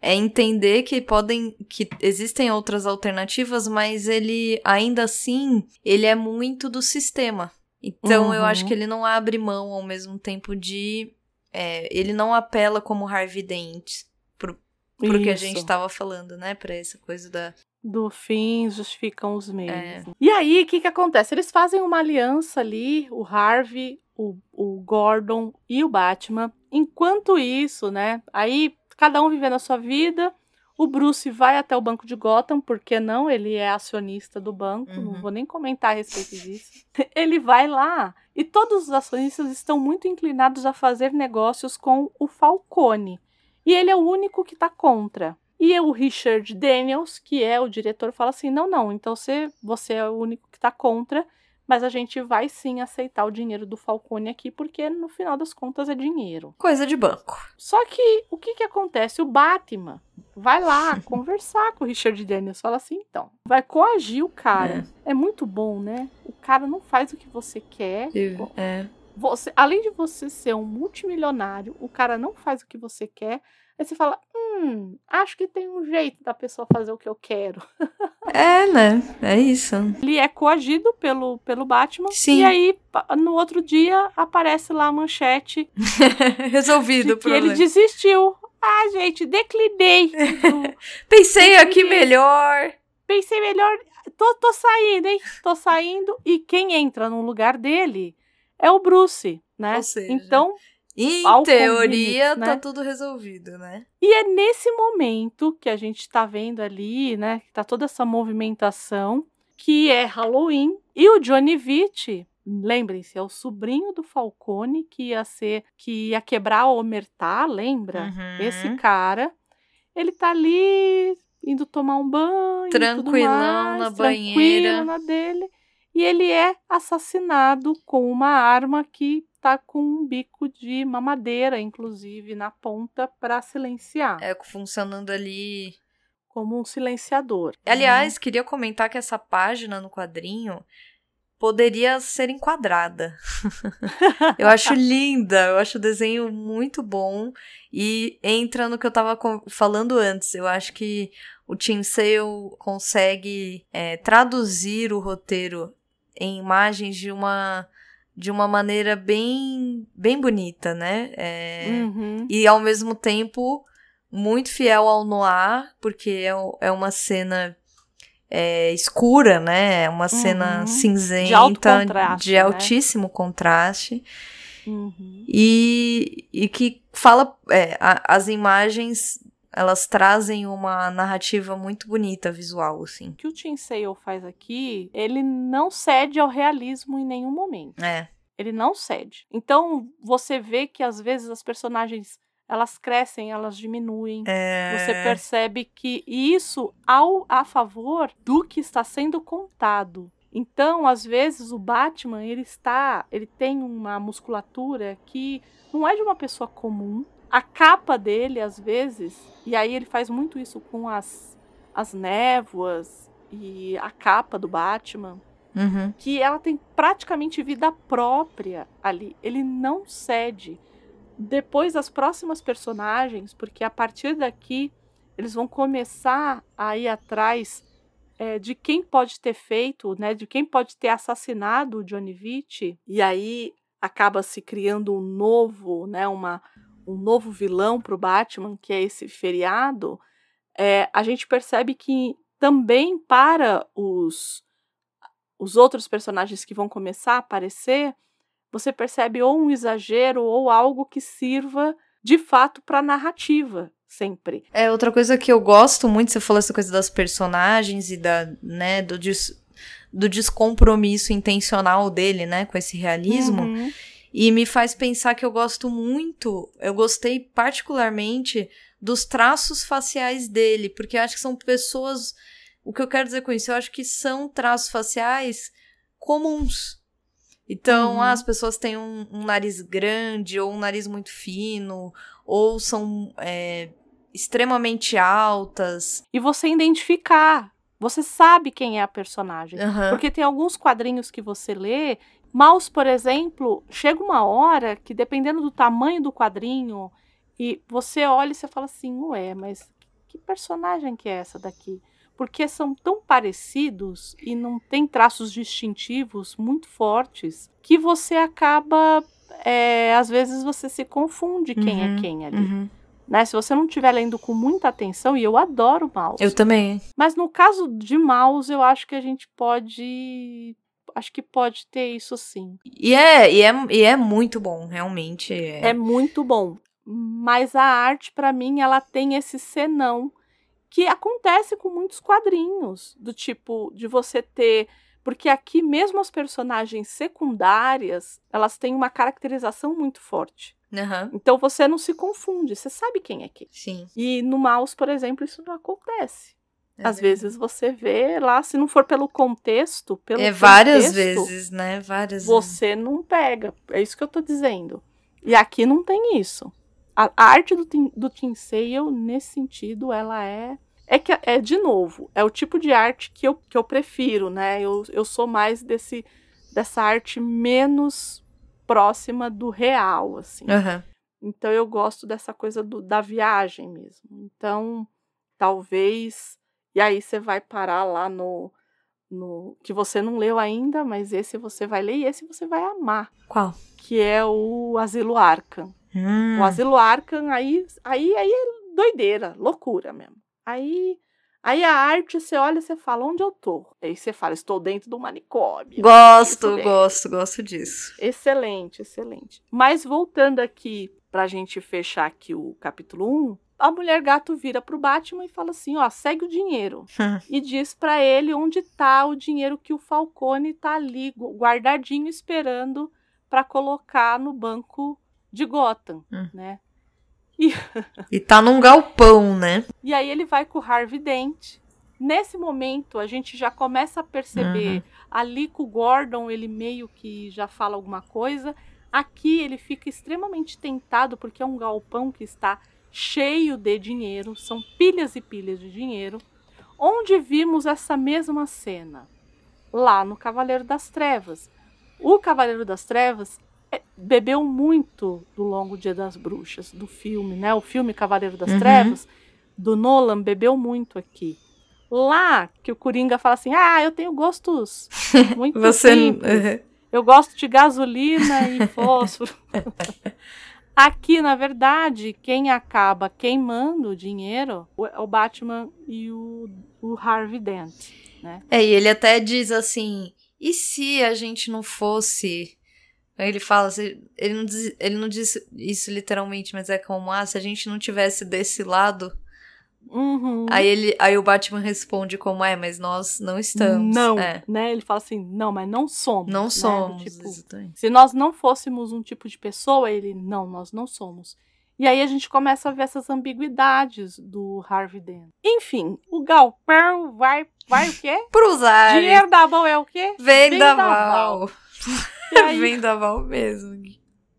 é entender que podem. que existem outras alternativas, mas ele, ainda assim, ele é muito do sistema. Então, eu Uhum. acho que ele não abre mão ao mesmo tempo de. é, ele não apela como Harvey Dent pro, pro que a gente tava falando, né? Pra essa coisa da. do fim justificam os meios. É. E aí, o que que acontece? Eles fazem uma aliança ali, o Harvey, o, o Gordon e o Batman. Enquanto isso, né? Aí, cada um vivendo a sua vida. O Bruce vai até o banco de Gotham, porque não? Ele é acionista do banco, não Uhum. vou nem comentar a respeito disso. *laughs* Ele vai lá e todos os acionistas estão muito inclinados a fazer negócios com o Falcone. E ele é o único que está contra. E o Richard Daniels, que é o diretor, fala assim: não, não, então você, você é o único que está contra, mas a gente vai sim aceitar o dinheiro do Falcone aqui, porque no final das contas é dinheiro. Coisa de banco. Só que o que, que acontece? O Batman vai lá *laughs* conversar com o Richard Daniels, fala assim: então, vai coagir o cara. É. é muito bom, né? O cara não faz o que você quer. É. Você, além de você ser um multimilionário, o cara não faz o que você quer. Aí você fala, hum, acho que tem um jeito da pessoa fazer o que eu quero. É, né? É isso. Ele é coagido pelo, pelo Batman. Sim. E aí, no outro dia, aparece lá a manchete. *laughs* Resolvido o problema. ele desistiu. Ah, gente, declinei. *laughs* Pensei declinei. aqui melhor. Pensei melhor. Tô, tô saindo, hein? Tô saindo. E quem entra no lugar dele é o Bruce, né? Ou seja, então, em teoria, né? tá tudo resolvido, né? E é nesse momento que a gente tá vendo ali, né, que tá toda essa movimentação, que é Halloween, e o Johnny Vitti, lembrem-se, é o sobrinho do Falcone que ia ser, que ia quebrar o Omertá, lembra? Uhum. Esse cara, ele tá ali indo tomar um banho, tranquilão mais, na banheira, na dele, e ele é assassinado com uma arma que tá com um bico de mamadeira, inclusive, na ponta para silenciar. É, funcionando ali como um silenciador. Aliás, uhum. queria comentar que essa página no quadrinho poderia ser enquadrada. eu acho *laughs* linda, eu acho o desenho muito bom e entra no que eu tava falando antes. Eu acho que o Tim Sale consegue é, traduzir o roteiro em imagens de uma de uma maneira bem bem bonita, né? É, uhum. E ao mesmo tempo muito fiel ao noir, porque é, é uma cena é, escura, né? É uma cena uhum. cinzenta, de, de né? altíssimo contraste. Uhum. E, e que fala. É, a, as imagens elas trazem uma narrativa muito bonita visual, assim. O que o Tim Sale faz aqui, ele não cede ao realismo em nenhum momento. É. Ele não cede. Então, você vê que às vezes as personagens elas crescem, elas diminuem. É... Você percebe que isso ao a favor do que está sendo contado. Então, às vezes o Batman, ele está, ele tem uma musculatura que não é de uma pessoa comum, a capa dele, às vezes, e aí ele faz muito isso com as, as névoas e a capa do Batman, uhum. que ela tem praticamente vida própria ali. Ele não cede. Depois das próximas personagens, porque a partir daqui eles vão começar a ir atrás é, de quem pode ter feito, né, de quem pode ter assassinado o Johnny Vitti, e aí acaba se criando um novo, né, uma, um novo vilão para o Batman, que é esse feriado, é, a gente percebe que também para os, os outros personagens que vão começar a aparecer, você percebe ou um exagero ou algo que sirva de fato para a narrativa sempre. É outra coisa que eu gosto muito, você falou essa coisa das personagens e da, né, do, des, do descompromisso intencional dele, né, com esse realismo. Uhum. E me faz pensar que eu gosto muito, eu gostei particularmente dos traços faciais dele, porque eu acho que são pessoas. O que eu quero dizer com isso? Eu acho que são traços faciais comuns. Então, uhum. as pessoas têm um, um, nariz grande, ou um nariz muito fino, ou são é, extremamente altas. E você identificar. Você sabe quem é a personagem. Uhum. Porque tem alguns quadrinhos que você lê Maus, por exemplo, chega uma hora que, dependendo do tamanho do quadrinho, e você olha e você fala assim, ué, mas que personagem que é essa daqui? Porque são tão parecidos e não tem traços distintivos muito fortes que você acaba, é, às vezes você se confunde quem é uhum, é quem ali. Uhum. Né? Se você não estiver lendo com muita atenção, e eu adoro Maus. Eu também. Mas no caso de Maus, eu acho que a gente pode acho que pode ter isso sim. E é, e é, e é muito bom, realmente. É, é muito bom. Mas a arte, para mim, ela tem esse senão que acontece com muitos quadrinhos, do tipo de você ter. Porque aqui, mesmo as personagens secundárias, elas têm uma caracterização muito forte. Aham. Então você não se confunde, você sabe quem é quem. Sim. E no mouse, por exemplo, isso não acontece. É Às vezes você vê lá, se não for pelo contexto, pelo É várias contexto, vezes, né? Várias vezes. você não pega. É isso que eu tô dizendo. E aqui não tem isso. A, a arte do, do Sale, nesse sentido, ela é. É que é de novo, é o tipo de arte que eu, que eu prefiro, né? Eu, eu sou mais desse dessa arte menos próxima do real, assim. Aham. Então eu gosto dessa coisa do- da viagem mesmo. Então, talvez. E aí você vai parar lá no, no. Que você não leu ainda, mas esse você vai ler e esse você vai amar. Qual? Que é o Asilo Arkham. Hum. O Asilo Arkham, aí, aí, aí é doideira, loucura mesmo. Aí. Aí a arte, você olha e você fala, onde eu tô? Aí você fala, estou dentro do manicômio. Gosto, gosto, gosto disso. Excelente, excelente. Mas voltando aqui pra gente fechar aqui o capítulo 1, a mulher gato vira pro Batman e fala assim, ó, segue o dinheiro. *laughs* E diz pra ele onde tá o dinheiro que o Falcone tá ali gu- guardadinho esperando pra colocar no banco de Gotham, Hum. né? *laughs* E tá num galpão, né? E aí ele vai com o Harvey Dent. Nesse momento, a gente já começa a perceber Uhum. ali com o Gordon, ele meio que já fala alguma coisa. Aqui ele fica extremamente tentado porque é um galpão que está cheio de dinheiro, são pilhas e pilhas de dinheiro. Onde vimos essa mesma cena? Lá no Cavaleiro das Trevas. O Cavaleiro das Trevas é, bebeu muito do Longo Dia das Bruxas, do filme, né? O filme Cavaleiro das Uhum. Trevas, do Nolan, bebeu muito aqui. Lá que o Coringa fala assim: ah, eu tenho gostos *laughs* muito Você. simples. Eu gosto de gasolina e fósforo. *laughs* Aqui, na verdade, quem acaba queimando o dinheiro é o Batman e o, o Harvey Dent, né? É, e ele até diz assim: e se a gente não fosse. Ele fala ele não, diz, ele não diz isso literalmente, mas é como, ah, se a gente não tivesse desse lado. Uhum. Aí, ele, aí o Batman responde como, é, mas nós não estamos. Não, É, né? Ele fala assim, não, mas não somos. não né? Somos. tipo, se nós não fôssemos um tipo de pessoa, ele, não, nós não somos. E aí a gente começa a ver essas ambiguidades do Harvey Dent. Enfim, o galpão vai, vai o quê? *laughs* Pros ares. Dinheiro da mão é o quê? Vendaval. *laughs* E aí, Vendaval mesmo.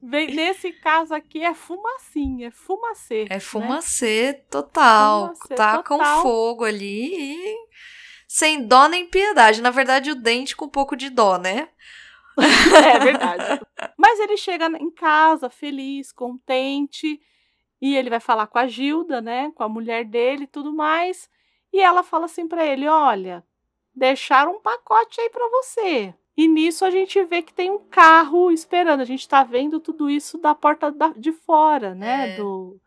Vem- nesse caso aqui é fumacinha, é fumacê. É né? fumacê total. Fumacê tá total. com fogo ali e sem dó nem piedade. Na verdade, o dente com um pouco de dó, né? *laughs* É verdade. Mas ele chega em casa feliz, contente, e ele vai falar com a Gilda, né, com a mulher dele e tudo mais, e ela fala assim pra ele, olha, deixaram um pacote aí pra você. E nisso a gente vê que tem um carro esperando, a gente tá vendo tudo isso da porta da- de fora, né, É. do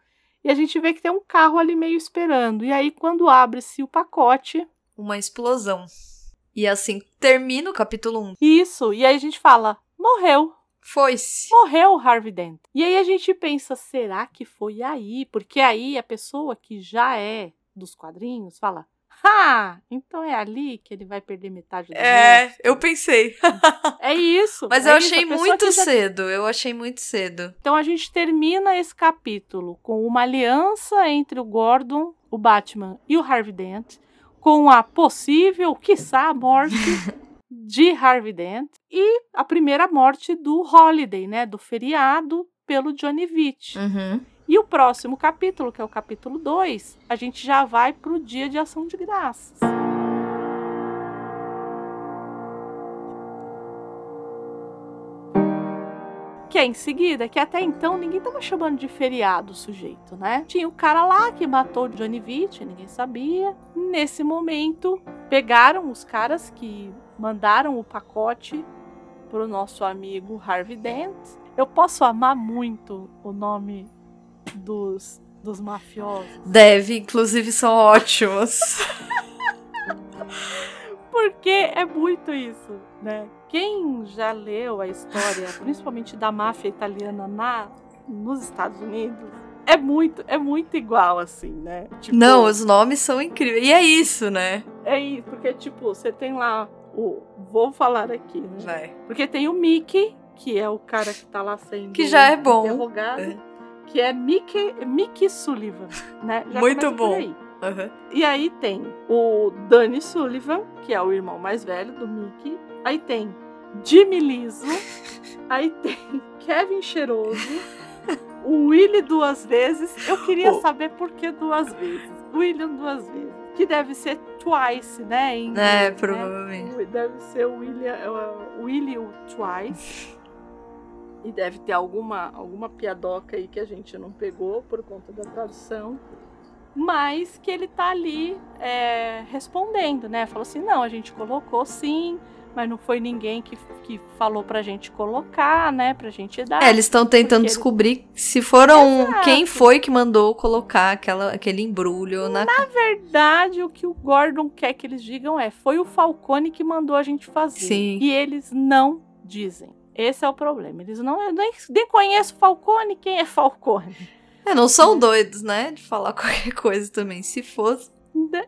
E a gente vê que tem um carro ali meio esperando. E aí quando abre-se o pacote, Uma explosão. E assim, termina o capítulo 1. isso, e aí a gente fala, morreu. Foi-se. morreu o Harvey Dent. E aí a gente pensa, será que foi aí? Porque aí a pessoa que já é dos quadrinhos fala, ah, então é ali que ele vai perder metade do É, rosto." eu pensei. *laughs* É isso. Mas é eu isso, achei pessoa muito já- cedo. Eu achei muito cedo. Então a gente termina esse capítulo com uma aliança entre o Gordon, o Batman e o Harvey Dent, com a possível, quiçá, morte *laughs* de Harvey Dent e a primeira morte do Holiday, né, do feriado pelo Johnny Vitt. Uhum. E o próximo capítulo, que é o capítulo 2, a gente já vai pro dia de ação de graças. Que é em seguida, que até então ninguém tava chamando de feriado o sujeito, né? Tinha o cara lá que matou o Johnny Vitt, ninguém sabia. Nesse momento, pegaram os caras que mandaram o pacote pro nosso amigo Harvey Dent. Eu posso amar muito o nome dos, dos mafiosos. Deve, inclusive, são ótimos. *laughs* Porque é muito isso, né? Quem já leu a história, principalmente da máfia italiana na, nos Estados Unidos, é muito, é muito igual, assim, né? Tipo, Não, os nomes são incríveis. E é isso, né? É isso, porque, tipo, você tem lá o. Vou falar aqui, né? Vai. Porque tem o Mickey, que é o cara que tá lá sendo Que já é bom. interrogado, É. que é Mickey, Mickey Sullivan, né? Já Muito bom. aí. Aham. E aí tem o Danny Sullivan, que é o irmão mais velho do Mickey. Aí tem Jimmy Liso. *laughs* aí tem Kevin Cheiroso. O Willy duas vezes. Eu queria O- saber por que duas vezes. William duas vezes. Que deve ser twice, né? Em inglês, É, né? provavelmente. Deve ser o William, é o Willy o Twice. *laughs* E deve ter alguma, alguma piadoca aí que a gente não pegou por conta da tradução. Mas que ele tá ali é, respondendo, né? Falou assim: não, a gente colocou sim, mas não foi ninguém que, que falou pra gente colocar, né? Pra gente dar. É, eles estão tentando Porque descobrir se foram Exato. quem foi que mandou colocar aquela, aquele embrulho na. Na verdade, o que o Gordon quer que eles digam é: foi o Falcone que mandou a gente fazer. Sim. E eles não dizem. Esse é o problema. Eles não. Eu nem, nem conheço Falcone. Quem é Falcone? É, não são doidos, né? De falar *laughs* qualquer coisa também. Se fosse.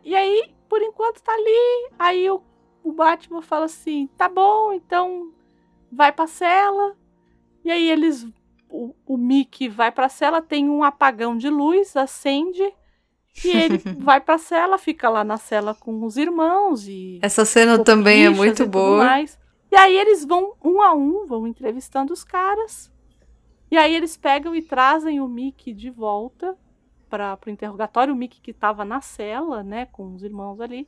E aí, por enquanto, tá ali. Aí o, o Batman fala assim: tá bom, então vai pra cela. E aí eles. O, o Mickey vai pra cela, tem um apagão de luz, acende. E ele *laughs* vai pra cela, fica lá na cela com os irmãos e. Essa cena também é muito boa. mais. E aí eles vão um a um, vão entrevistando os caras. E aí eles pegam e trazem o Mickey de volta para o interrogatório, o Mickey que estava na cela, né, com os irmãos ali.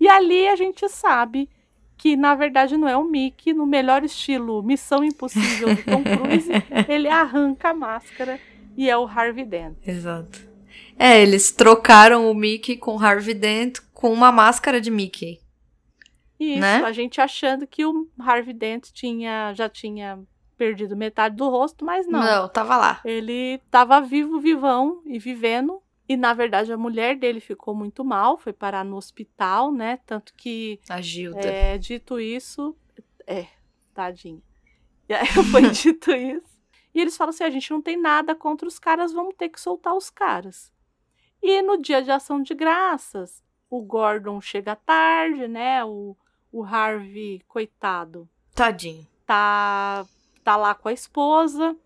E ali a gente sabe que na verdade não é o Mickey, no melhor estilo Missão Impossível do Tom Cruise, *laughs* ele arranca a máscara e é o Harvey Dent. Exato. É, eles trocaram o Mickey com Harvey Dent com uma máscara de Mickey. Isso, Né? a gente achando que o Harvey Dent tinha, já tinha perdido metade do rosto, mas não. tava lá. Ele estava vivo, vivão e vivendo. E na verdade a mulher dele ficou muito mal, foi parar no hospital, né? Tanto que, A Gilda. é, dito isso, é, tadinha. E aí *laughs* foi *laughs* dito isso. E eles falam assim: a gente não tem nada contra os caras, vamos ter que soltar os caras. E no dia de ação de graças, o Gordon chega tarde, né? O, o Harvey, coitado, Tadinho. tá, tá lá com a esposa.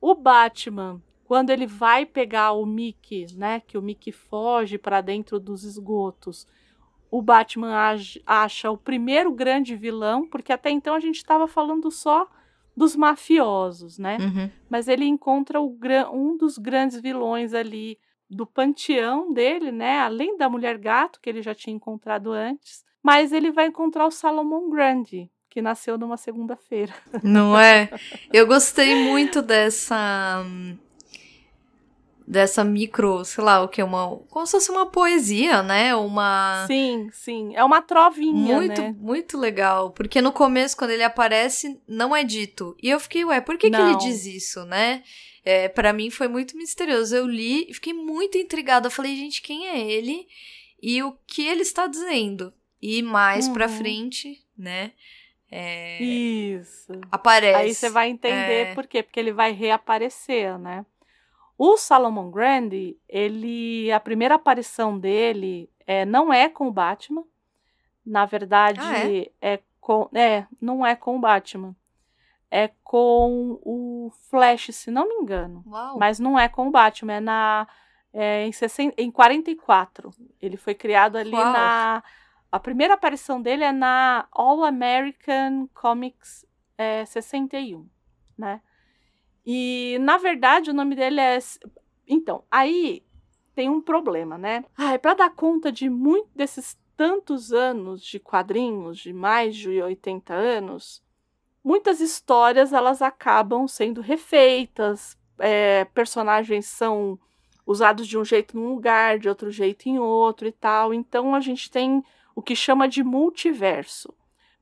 O Batman, quando ele vai pegar o Mickey, né, que o Mickey foge para dentro dos esgotos, o Batman acha o primeiro grande vilão, porque até então a gente estava falando só dos mafiosos, né? Uhum. Mas ele encontra o um dos grandes vilões ali do panteão dele, né? Além da mulher gato que ele já tinha encontrado antes, mas ele vai encontrar o Salomon Grande, que nasceu numa segunda-feira. Não é? *laughs* Eu gostei muito dessa. Dessa micro, sei lá, o que? Uma. Como se fosse uma poesia, né? Uma. Sim, sim, é uma trovinha, Muito, né? muito legal. Porque no começo, quando ele aparece, não é dito. E eu fiquei, ué, por que, que ele diz isso, né? É, para mim foi muito misterioso. Eu li e fiquei muito intrigada. Eu falei, gente, quem é ele? E o que ele está dizendo? E mais pra Uhum. frente, né? é, Isso. aparece. Aí você vai entender É. por quê, porque ele vai reaparecer, né? O Salomon Grande, ele, a primeira aparição dele é, não é com o Batman. Na verdade, Ah, é? com, é, não é com o Batman. É com o Flash, se não me engano. Uau. Mas não é com o Batman, é na é, em, 60, em 44. Ele foi criado ali Uau. na a primeira aparição dele é na All American Comics é, 61, né? E na verdade o nome dele é então, aí tem um problema, né? Ai, para dar conta de muito desses tantos anos de quadrinhos, de mais de 80 anos, muitas histórias elas acabam sendo refeitas, é, personagens são usados de um jeito num lugar, de outro jeito em outro e tal. Então a gente tem o que chama de multiverso.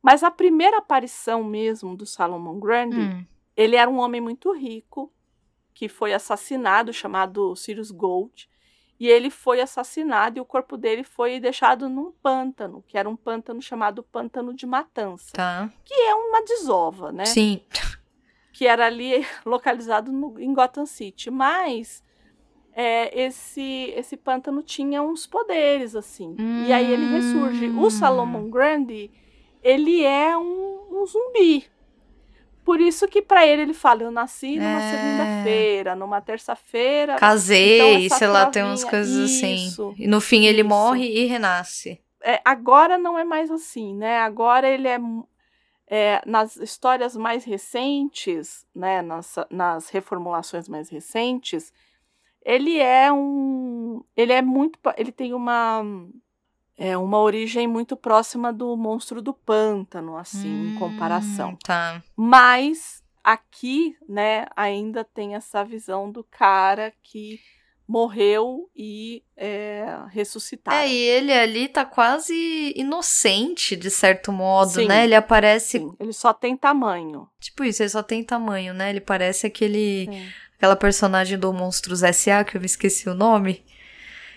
Mas a primeira aparição mesmo do Salomon Grande, Hum, ele era um homem muito rico que foi assassinado, chamado Sirius Gold. E ele foi assassinado e o corpo dele foi deixado num pântano, que era um pântano chamado Pântano de Matança, tá. que é uma desova, né? Sim. que era ali *laughs* localizado no- em Gotham City. Mas é, esse esse pântano tinha uns poderes, assim. E aí ele ressurge. O Hum. Salomon Grande, ele é um, um zumbi. Por isso que pra ele ele fala, eu nasci numa É. segunda-feira, numa terça-feira. Casei, Então, sei lá, tem umas coisas Isso, assim. E no fim ele isso. morre e renasce. É, agora não é mais assim, né? Agora ele é, é, nas histórias mais recentes, né? Nas, nas reformulações mais recentes, ele é um, ele é muito, ele tem uma é uma origem muito próxima do monstro do pântano, assim, em comparação. Hum, Tá. Mas aqui, né, ainda tem essa visão do cara que morreu e é, ressuscitado. É, e ele ali tá quase inocente, de certo modo, Sim. né? Ele aparece, Sim, ele só tem tamanho. tipo isso, ele só tem tamanho, né? Ele parece aquele, É. aquela personagem do Monstros S.A., que eu me esqueci o nome.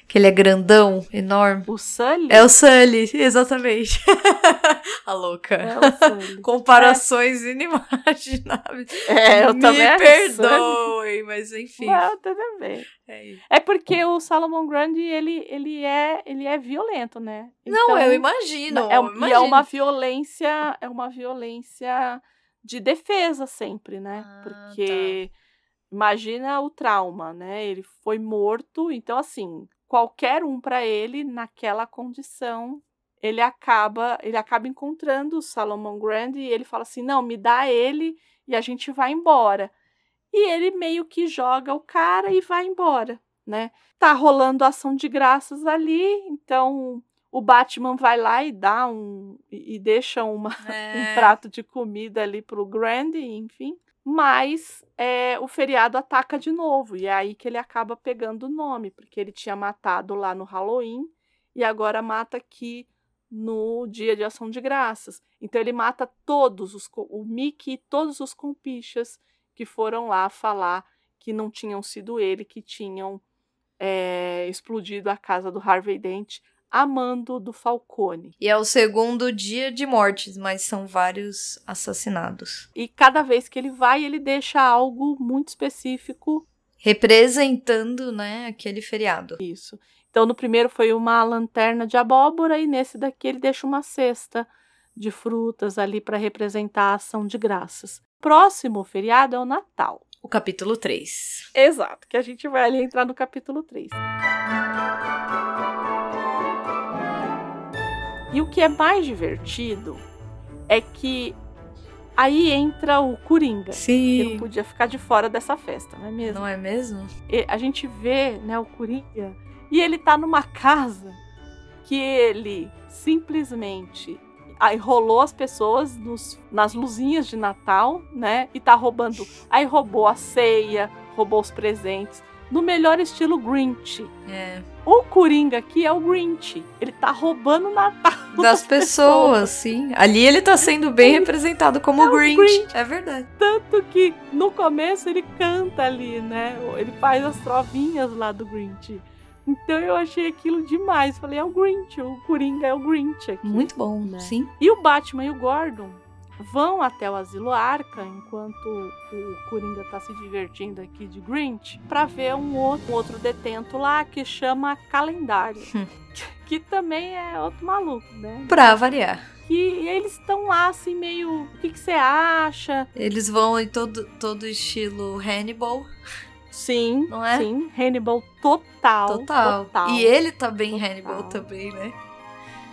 Que ele é grandão, enorme. O Sully É o Sully, exatamente. *laughs* A louca. é. *laughs* Comparações inimagináveis. É, eu Me também acho perdoem, mas enfim. Não, tudo bem. É. É porque o Salomon Grande, ele, ele, é, ele é violento, né? Não, Então, eu imagino. É, eu e é imagino. uma violência, é uma violência de defesa sempre, né? Ah, Porque imagina o trauma, né? Ele foi morto, então assim, qualquer um para ele naquela condição, ele acaba, ele acaba encontrando o Salomon Grande e ele fala assim: "Não, me dá ele e a gente vai embora". E ele meio que joga o cara e vai embora, né? Tá rolando ação de graças ali, então o Batman vai lá e dá um e deixa uma *laughs* um É. prato de comida ali pro Grande, enfim. Mas é, o feriado ataca de novo, e é aí que ele acaba pegando o nome, porque ele tinha matado lá no Halloween e agora mata aqui no dia de ação de graças. Então ele mata todos os o Mickey e todos os compichas que foram lá falar que não tinham sido ele que tinham é, explodido a casa do Harvey Dent a mando do Falcone. E é o segundo dia de mortes, mas são vários assassinados. E cada vez que ele vai, ele deixa algo muito específico. Representando, né, aquele feriado. Isso. Então, no primeiro foi uma lanterna de abóbora, e nesse daqui ele deixa uma cesta de frutas ali para representar a ação de graças. Próximo feriado é o Natal. O capítulo 3. Exato, que a gente vai ali entrar no capítulo 3. E o que é mais divertido é que aí entra o Coringa, que não Sim. podia ficar de fora dessa festa, não é mesmo? Não é mesmo? E a gente vê, né, o Coringa, e ele tá numa casa que ele simplesmente aí rolou as pessoas nos, nas luzinhas de Natal, né, e tá roubando, aí roubou a ceia, roubou os presentes, no melhor estilo Grinch. É. O Coringa aqui é o Grinch, ele tá roubando o Natal Das pessoas, sim. Ali ele tá sendo bem representado como É o Grinch. Grinch. É verdade. Tanto que no começo ele canta ali, né? Ele faz as trovinhas lá do Grinch. Então eu achei aquilo demais. Falei, é o Grinch, o Coringa é o Grinch aqui. Muito bom, Né? sim. E o Batman e o Gordon vão até o Asilo Arca, enquanto o Coringa tá se divertindo aqui de Grinch, pra ver um outro, um outro detento lá que chama Calendário. Hum. *laughs* que também é outro maluco, né? Pra variar. E, e eles estão lá assim meio, o que que você acha? Eles vão em todo, todo estilo Hannibal. Sim, Não é? sim, Hannibal total, Total. total. E ele tá bem Total. Hannibal também, né?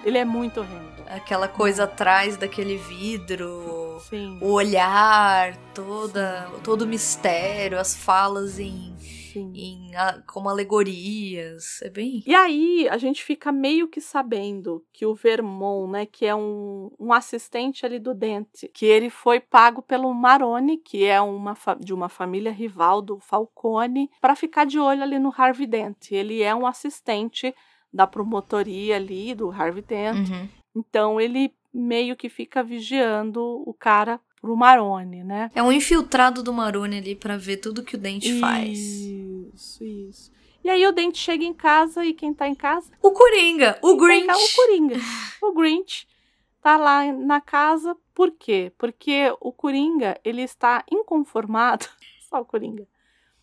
Ele é muito Hannibal. Aquela coisa atrás daquele vidro. Sim, O olhar, toda, todo o mistério, as falas em, sim. em como alegorias. É bem. E aí a gente fica meio que sabendo que o Vermont, né, que é um, um assistente ali do Dente, que ele foi pago pelo Maroni, que é uma de uma família rival do Falcone, para ficar de olho ali no Harvey Dent. Ele é um assistente da promotoria ali do Harvey Dent. Uhum. Então ele meio que fica vigiando o cara pro Maroni, né? É um infiltrado do Maroni ali pra ver tudo que o Dente faz. Isso, isso. E aí o Dente chega em casa e quem tá em casa? O Coringa, o tá Grinch. O Coringa. *laughs* O Grinch tá lá na casa. Por quê? Porque o Coringa, ele está inconformado. *laughs* Só o Coringa.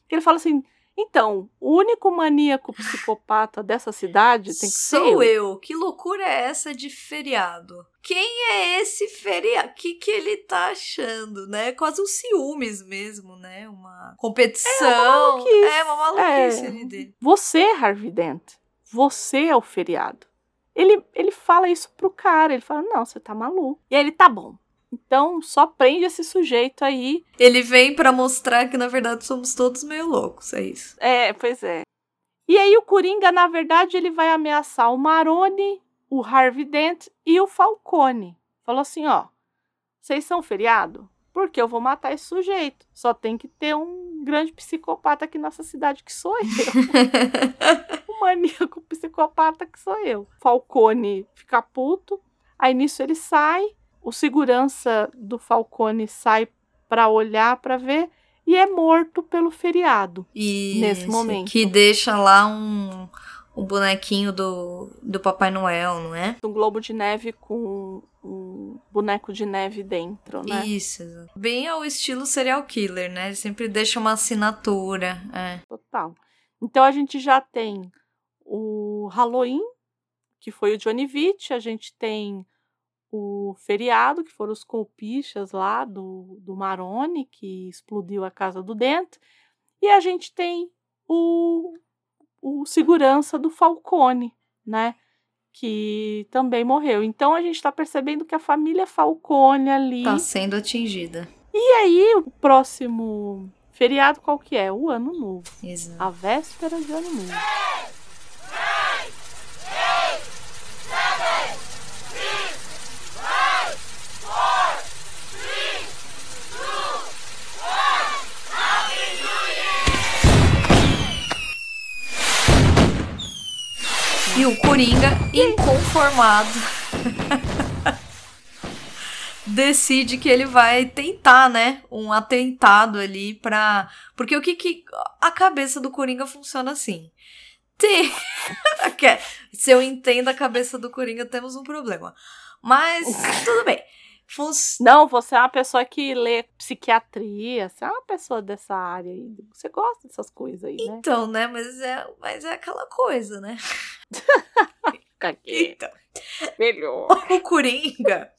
Ele fala assim: Então, o único maníaco psicopata dessa cidade tem que Sou ser eu. eu. Que loucura é essa de feriado? Quem é esse feriado? O que, que ele tá achando, né? Quase um ciúmes mesmo, né? Uma competição. maluquice. É uma maluquice É. ali dele. Você, Harvey Dent, você é o feriado. Ele, ele fala isso pro cara, ele fala, não, você tá maluco. E aí ele, tá bom. Então, só prende esse sujeito aí. Ele vem pra mostrar que, na verdade, somos todos meio loucos, é isso. É, pois é. E aí o Coringa, na verdade, ele vai ameaçar o Maroni, o Harvey Dent e o Falcone. Falou assim, ó, vocês são feriado? Porque eu vou matar esse sujeito. Só tem que ter um grande psicopata aqui nessa cidade que sou eu. o *laughs* maníaco psicopata que sou eu. Falcone fica puto. Aí nisso ele sai. O segurança do Falcone sai pra olhar, pra ver. E é morto pelo feriado. E Nesse momento. Que deixa lá um, um bonequinho do, do Papai Noel, não é? Um globo de neve com um boneco de neve dentro, né? Isso. Bem ao estilo serial killer, né? Ele sempre deixa uma assinatura. É. Total. Então a gente já tem o Halloween, que foi o Johnny Vitt, a gente tem o feriado, que foram os colpichas lá do, do Maroni, que explodiu a casa do Dent, e a gente tem o, o segurança do Falcone, né? Que também morreu. Então a gente está percebendo que a família Falcone ali. Tá sendo atingida. E aí, o próximo feriado qual que é? O Ano Novo. Exato. A véspera de Ano Novo. Inconformado, *laughs* decide que ele vai tentar, né? Um atentado ali pra. Porque o que que. A cabeça do Coringa funciona assim. Tem. *laughs* Se eu entendo a cabeça do Coringa, temos um problema. Mas, tudo bem. Fun- Não, você é uma pessoa que lê psiquiatria, você é uma pessoa dessa área aí. Você gosta dessas coisas aí, né? Então, né? Mas é, mas é aquela coisa, né? *laughs* Fica aqui. Então. Melhor. *laughs* o Coringa,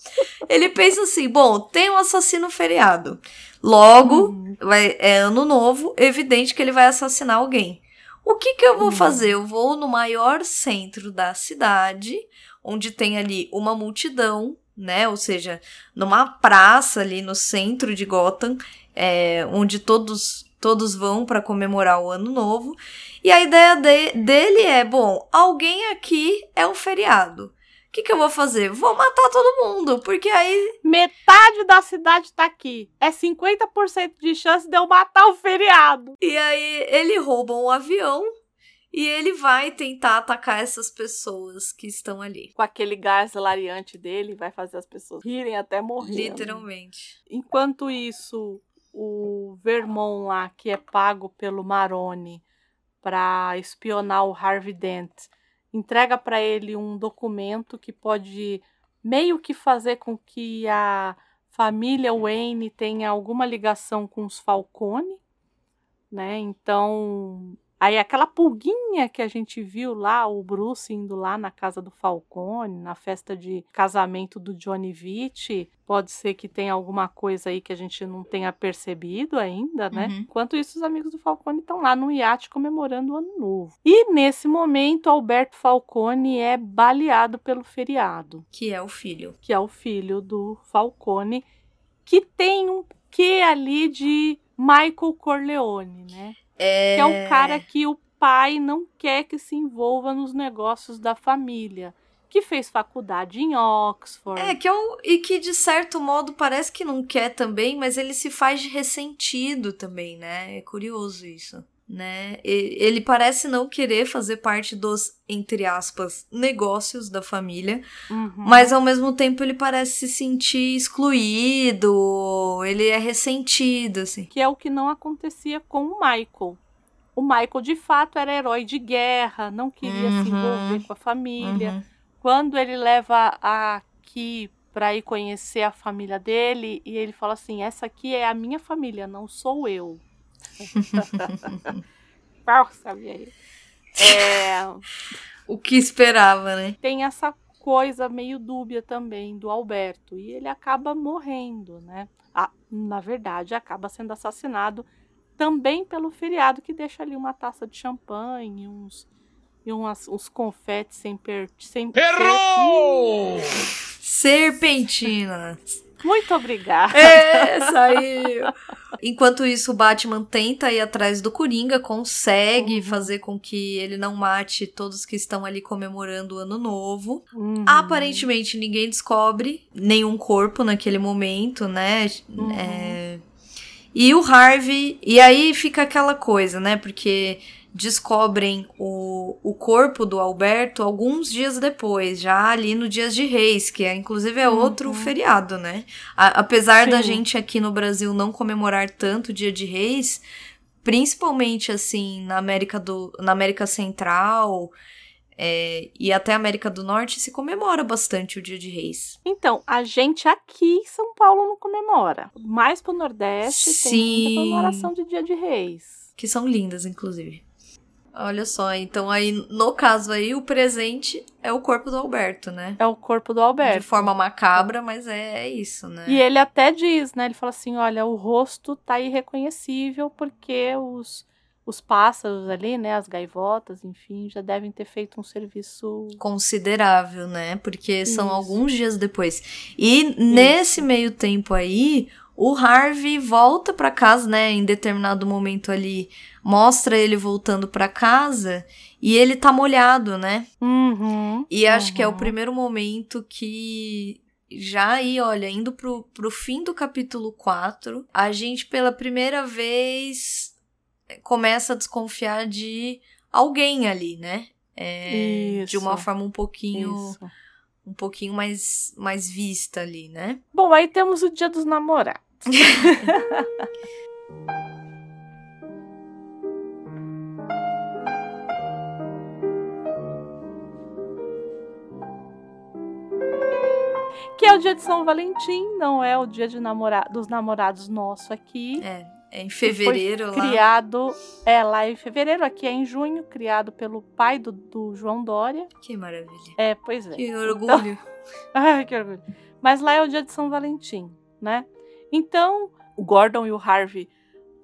ele pensa assim: bom, tem um assassino feriado. Logo, Uhum. vai, é ano novo, evidente que ele vai assassinar alguém. O que que eu vou Uhum. fazer? Eu vou no maior centro da cidade, onde tem ali uma multidão, né? Ou seja, numa praça ali no centro de Gotham, é, onde todos todos vão para comemorar o ano novo. E a ideia de- dele é, bom, alguém aqui é um feriado. O que, que eu vou fazer? Vou matar todo mundo, porque aí Metade da cidade tá aqui. É 50% de chance de eu matar o feriado. E aí ele rouba um avião e ele vai tentar atacar essas pessoas que estão ali. Com aquele gás lariante dele, vai fazer as pessoas rirem até morrer. Literalmente. Enquanto isso, o Vermont lá, que é pago pelo Maroni para espionar o Harvey Dent, entrega para ele um documento que pode meio que fazer com que a família Wayne tenha alguma ligação com os Falcone, né? Então, aí aquela pulguinha que a gente viu lá, o Bruce indo lá na casa do Falcone, na festa de casamento do Johnny Vitt, pode ser que tenha alguma coisa aí que a gente não tenha percebido ainda, né? Uhum. Enquanto isso, os amigos do Falcone estão lá no iate comemorando o ano novo. E nesse momento, Alberto Falcone é baleado pelo feriado Que é o filho. que é o filho do Falcone, que tem um quê ali de Michael Corleone, né? É... Que é um cara que o pai não quer que se envolva nos negócios da família, que fez faculdade em Oxford. É, que é um, e que de certo modo parece que não quer também, mas ele se faz de ressentido também, né? É curioso isso, né? Ele parece não querer fazer parte dos, entre aspas, negócios da família, Uhum. mas ao mesmo tempo ele parece se sentir excluído, ele é ressentido, assim. que é o que não acontecia com o Michael. O Michael, de fato, era herói de guerra, não queria se Uhum. envolver com a família. Uhum. quando ele leva a Ki para ir conhecer a família dele e ele fala assim: essa aqui é a minha família, não sou eu. *laughs* pau, sabia aí. É, O que esperava, né? tem essa coisa meio dúbia também do Alberto e ele acaba morrendo, né? Ah, na verdade, acaba sendo assassinado também pelo feriado que deixa ali uma taça de champanhe, uns e umas, uns confetes sem per, sem Errou! Serpentina. Muito obrigada. É, saiu. Enquanto isso, o Batman tenta ir atrás do Coringa, consegue Uhum. fazer com que ele não mate todos que estão ali comemorando o Ano Novo. Uhum. Aparentemente, ninguém descobre nenhum corpo naquele momento, né? Uhum. É, E o Harvey. E aí fica aquela coisa, né? Porque descobrem o, o corpo do Alberto alguns dias depois, já ali no Dias de Reis, que é inclusive é outro Uhum. feriado, né? A- apesar da Sim. gente aqui no Brasil não comemorar tanto o Dia de Reis, principalmente assim na América do na América Central é, e até América do Norte se comemora bastante o Dia de Reis. Então, a gente aqui em São Paulo não comemora. Mais pro Nordeste tem Sim. muita comemoração de Dia de Reis. que são lindas, inclusive. Olha só, então aí, no caso aí, o presente é o corpo do Alberto, né? É o corpo do Alberto. De forma macabra, mas é, é isso, né? E ele até diz, né? Ele fala assim: olha, o rosto tá irreconhecível porque os, os pássaros ali, né? As gaivotas, enfim, já devem ter feito um serviço. Considerável, né? Porque são Isso. alguns dias depois. E nesse meio tempo aí, o Harvey volta pra casa, né? Em determinado momento ali, mostra ele voltando pra casa e ele tá molhado, né? Uhum, E acho que é o uhum. primeiro momento que. Já aí, olha, indo pro, pro fim do capítulo 4, a gente pela primeira vez começa a desconfiar de alguém ali, né? É, de uma forma um pouquinho, Isso. um pouquinho mais, mais vista ali, né? Bom, aí temos o Dia dos Namorados. *laughs* que é o dia de São Valentim, não é o dia de namora dos namorados nosso aqui. É, é em fevereiro lá. Criado, é lá em fevereiro, aqui é em junho, criado pelo pai do, do João Dória. Que maravilha. É, pois é. Que orgulho. *laughs* Ai, que orgulho. Mas lá é o dia de São Valentim, né? Então, o Gordon e o Harvey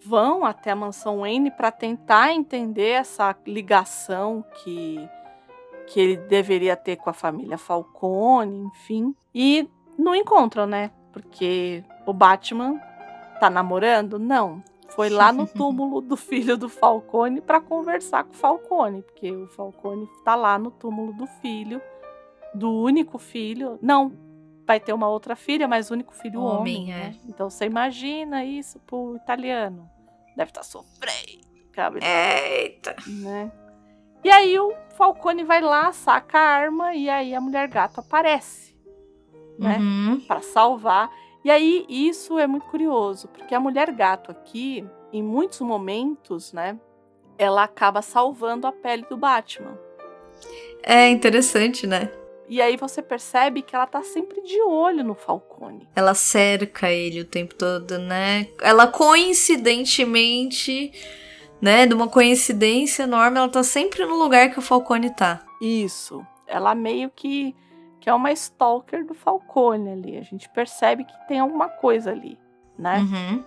vão até a mansão Wayne para tentar entender essa ligação que, que ele deveria ter com a família Falcone, enfim. E não encontram, né? Porque o Batman tá namorando? Não. Foi lá no *laughs* túmulo do filho do Falcone para conversar com o Falcone, porque o Falcone tá lá no túmulo do filho do único filho. Não, vai ter uma outra filha, mas o único filho homem, Homem, é. né? Então você imagina isso pro italiano. Deve estar sofrendo, cabe, Eita. né? E aí o Falcone vai lá, saca a arma e aí a mulher gato aparece, né? Uhum. Pra salvar. E aí isso é muito curioso, porque a mulher gato aqui, em muitos momentos, né, ela acaba salvando a pele do Batman. É interessante, né? E aí você percebe que ela tá sempre de olho no Falcone. Ela cerca ele o tempo todo, né? Ela coincidentemente, né? De uma coincidência enorme, ela tá sempre no lugar que o Falcone tá. Isso. Ela meio que, que é uma stalker do Falcone ali. A gente percebe que tem alguma coisa ali, né? Uhum.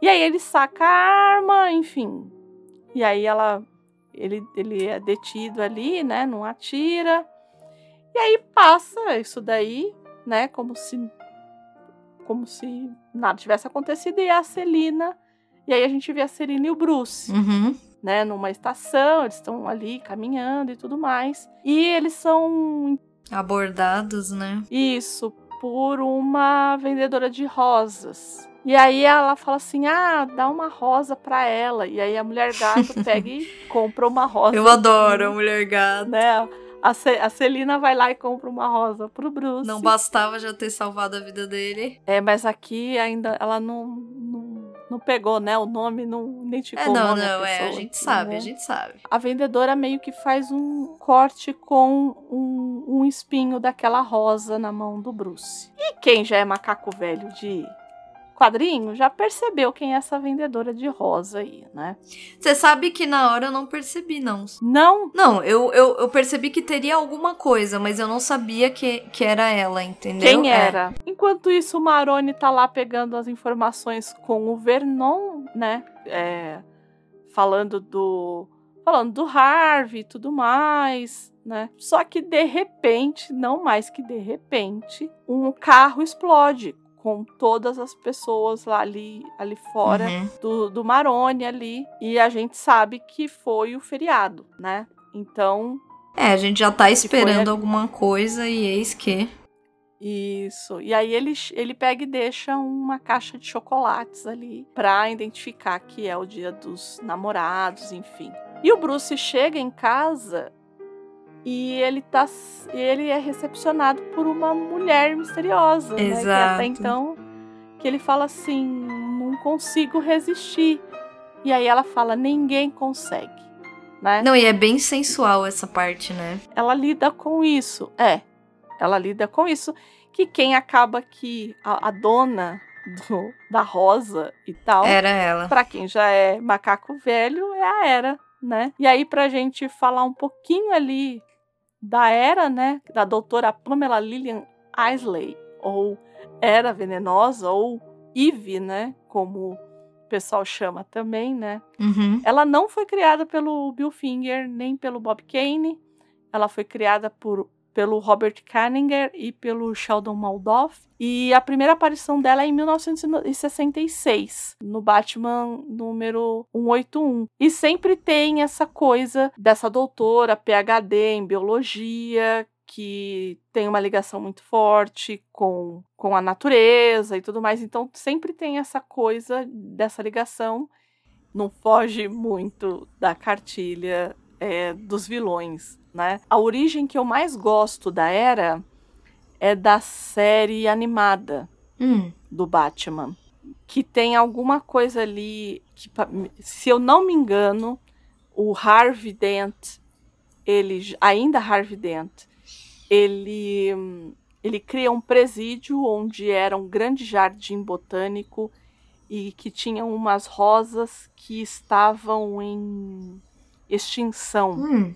E aí ele saca a arma, enfim. E aí ela. Ele, ele é detido ali, né? Não atira. E aí passa isso daí, né? Como se. Como se nada tivesse acontecido. E a Celina. E aí a gente vê a Celina e o Bruce. Uhum. né, numa estação, eles estão ali caminhando e tudo mais. E eles são Abordados, né? isso por uma vendedora de rosas. E aí ela fala assim: "Ah, dá uma rosa pra ela". E aí a mulher gato *laughs* pega e compra uma rosa. Eu adoro a mulher gata. né? A, Ce a Celina vai lá e compra uma rosa pro Bruce. Não bastava já ter salvado a vida dele. É, mas aqui ainda ela não, não, não pegou, né? O nome não identificou É, não, não, é, a gente sabe, né? a gente sabe. a vendedora meio que faz um corte com um, um espinho daquela rosa na mão do Bruce. E quem já é macaco velho de quadrinho já percebeu quem é essa vendedora de rosa aí, né? Você sabe que na hora eu não percebi, não. Não, Não, eu, eu, eu percebi que teria alguma coisa, mas eu não sabia que, que era ela, entendeu? quem É. era. Enquanto isso, o Maroni tá lá pegando as informações com o Vernon, né? É, falando do. Falando do Harvey e tudo mais, né? Só que de repente, não mais que de repente, um carro explode com todas as pessoas lá ali, ali fora Uhum. do, do Maroni ali. E a gente sabe que foi o feriado, né? Então, É, a gente já tá esperando ali. alguma coisa e eis que. Isso. E aí ele, ele pega e deixa uma caixa de chocolates ali pra identificar que é o dia dos namorados, enfim. E o Bruce chega em casa e ele tá ele é recepcionado por uma mulher misteriosa, né? Que Exato. até então que ele fala assim, não consigo resistir. E aí ela fala, ninguém consegue, né? Não, e é bem sensual essa parte, né? ela lida com isso. É, ela lida com isso. Que quem acaba que a, a dona do- da rosa e tal, Era ela. pra quem já é macaco velho, é a Era, né? E aí, pra gente falar um pouquinho ali da Era, né? Da doutora Pamela Lillian Isley, ou Era Venenosa, ou Eve, né? Como o pessoal chama também, né? Uhum. Ela não foi criada pelo Bill Finger nem pelo Bob Kane. Ela foi criada por, pelo Robert Kanninger e pelo Sheldon Moldoff. E a primeira aparição dela é em 1966, no Batman número 181. E sempre tem essa coisa dessa doutora PhD em biologia que tem uma ligação muito forte com, com a natureza e tudo mais. Então sempre tem essa coisa dessa ligação não foge muito da cartilha é, dos vilões, né? A origem que eu mais gosto da Era é da série animada Hum. do Batman, que tem alguma coisa ali que, se eu não me engano, o Harvey Dent, ele ainda Harvey Dent, ele ele cria um presídio onde era um grande jardim botânico e que tinha umas rosas que estavam em extinção. Hum.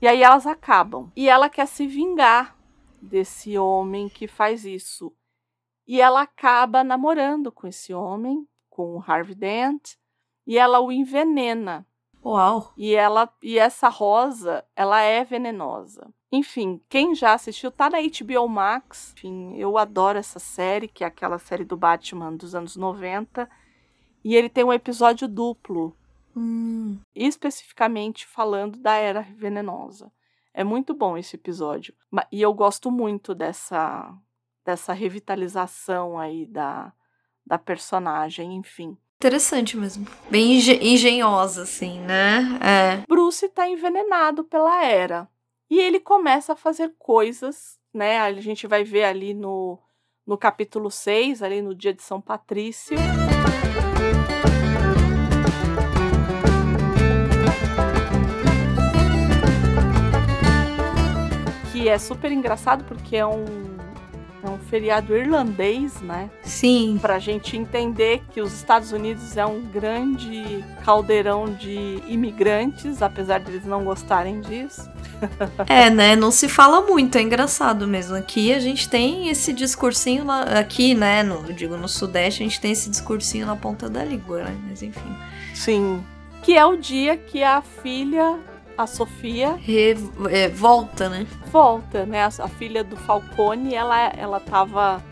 E aí elas acabam. E ela quer se vingar desse homem que faz isso. E ela acaba namorando com esse homem, com o Harvey Dent, e ela o envenena. Uau. E ela e essa rosa, ela é venenosa. Enfim, quem já assistiu tá na HBO Max. Enfim, eu adoro essa série, que é aquela série do Batman dos anos 90. E ele tem um episódio duplo, Hum. especificamente falando da era venenosa. É muito bom esse episódio. E eu gosto muito dessa dessa revitalização aí da da personagem, enfim. Interessante mesmo. Bem engen- engenhosa, assim, né? É. Bruce está envenenado pela Era. E ele começa a fazer coisas, né? A gente vai ver ali no, no capítulo 6, ali no dia de São Patrício. Que é super engraçado porque é um, é um feriado irlandês, né? Sim. para a gente entender que os Estados Unidos é um grande caldeirão de imigrantes, apesar de eles não gostarem disso. *laughs* É, né? Não se fala muito, é engraçado mesmo. Aqui a gente tem esse discursinho lá. Aqui, né? No, digo no Sudeste, a gente tem esse discursinho na ponta da língua, né? Mas enfim. Sim. Que é o dia que a filha, a Sofia, Re- é, volta, né? volta, né? A, a filha do Falcone, ela, ela tava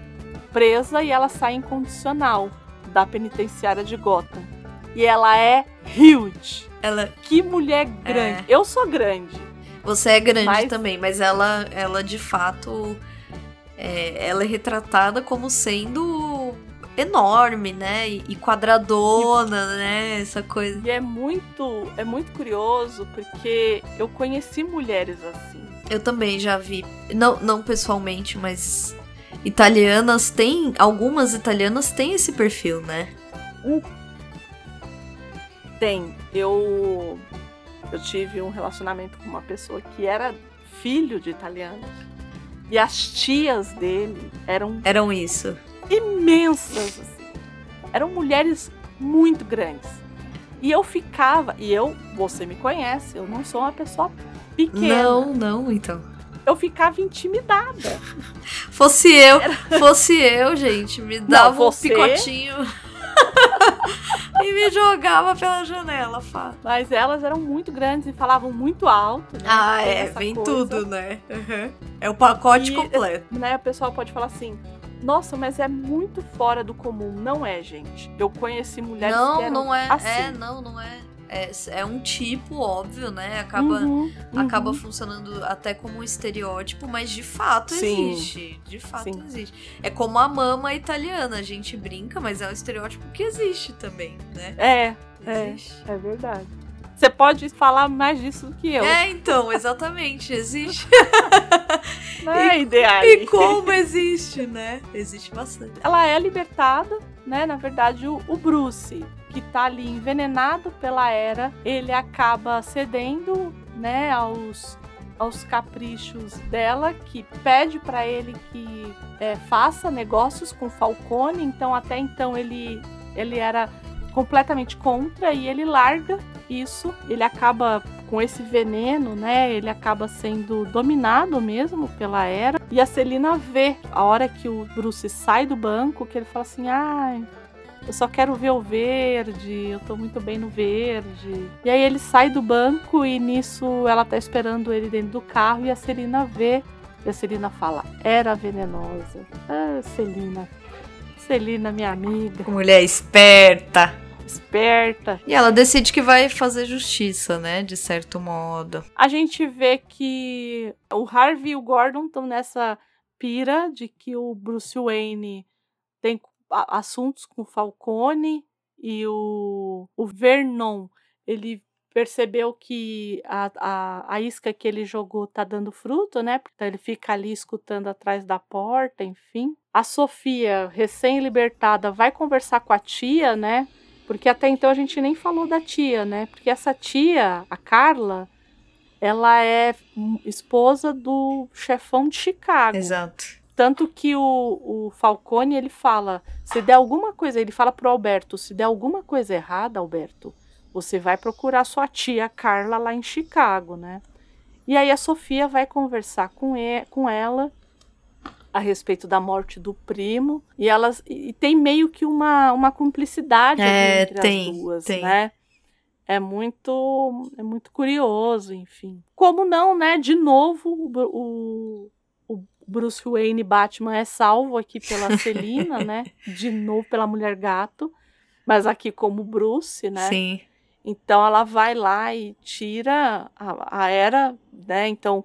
presa e ela sai incondicional da penitenciária de Gotham. E ela é huge. Ela. Que mulher grande. Eu sou grande. Você é grande Mas- também, mas ela, ela de fato. é, ela é retratada como sendo enorme, né? E, quadradona, né? Essa coisa. E é muito, é muito curioso porque eu conheci mulheres assim. Eu também já vi. Não, não pessoalmente, mas. Italianas têm. Algumas italianas têm esse perfil, né? Tem, eu eu tive um relacionamento com uma pessoa que era filho de italianos. E as tias dele eram Eram isso. Imensas assim. eram mulheres muito grandes. E eu ficava, e eu, você me conhece, eu não sou uma pessoa pequena. Não, não, então. Eu ficava intimidada. *laughs* Fosse eu, *laughs* fosse eu, gente, me dava você- um picotinho *laughs* e me jogava pela janela, Fá. Mas elas eram muito grandes e falavam muito alto. Né? Ah, é, vem coisa, tudo, né? É o pacote E- completo. Né? O pessoal pode falar assim. Nossa, mas é muito fora do comum. Não é, gente. Eu conheci mulheres que Não, eram não é. assim. É, não, não é. É, é um tipo, óbvio, né? Acaba, Uhum, uhum. acaba funcionando até como um estereótipo, mas de fato Sim. existe. De fato Sim. existe. É como a mama italiana, a gente brinca, mas é um estereótipo que existe também, né? É, é, Existe. é verdade. Você pode falar mais disso do que eu. É, então, exatamente, existe. *laughs* né, ideal. E como existe, né? Existe bastante. Ela é libertada, né? Na verdade, o, o Bruce, que tá ali envenenado pela Era, ele acaba cedendo, né, aos, aos caprichos dela, que pede pra ele que é, faça negócios com Falcone. Então, até então, ele, ele era completamente contra e ele larga isso. Ele acaba com esse veneno, né? Ele acaba sendo dominado mesmo pela Era. E a Celina vê a hora que o Bruce sai do banco, que ele fala assim: ai. Eu só quero ver o verde, eu tô muito bem no verde. E aí ele sai do banco e nisso ela tá esperando ele dentro do carro e a Celina vê. E a Celina fala: era venenosa. Ah, Celina. Celina, minha amiga, Mulher esperta. Esperta. E ela decide que vai fazer justiça, né? De certo modo. a gente vê que o Harvey e o Gordon estão nessa pira de que o Bruce Wayne tem assuntos com o Falcone e o, o Vernon, ele percebeu que a, a, a isca que ele jogou tá dando fruto, né? Então ele fica ali escutando atrás da porta, enfim. A Sofia, recém-libertada, vai conversar com a tia, né? Porque até então a gente nem falou da tia, né? Porque essa tia, a Carla, ela é esposa do chefão de Chicago. Exato. Tanto que o, o Falcone, ele fala, se der alguma coisa, ele fala pro Alberto, se der alguma coisa errada, Alberto, você vai procurar sua tia Carla lá em Chicago, né? E aí a Sofia vai conversar com, e, com ela a respeito da morte do primo, e elas e tem meio que uma, uma cumplicidade É, entre tem, as duas, tem. né? É muito, é muito curioso, enfim. Como não, né? De novo, o, o Bruce Wayne Batman é salvo aqui pela *laughs* Celina, né? De novo pela Mulher Gato, mas aqui como Bruce, né? Sim. Então ela vai lá e tira a, a era, né? Então,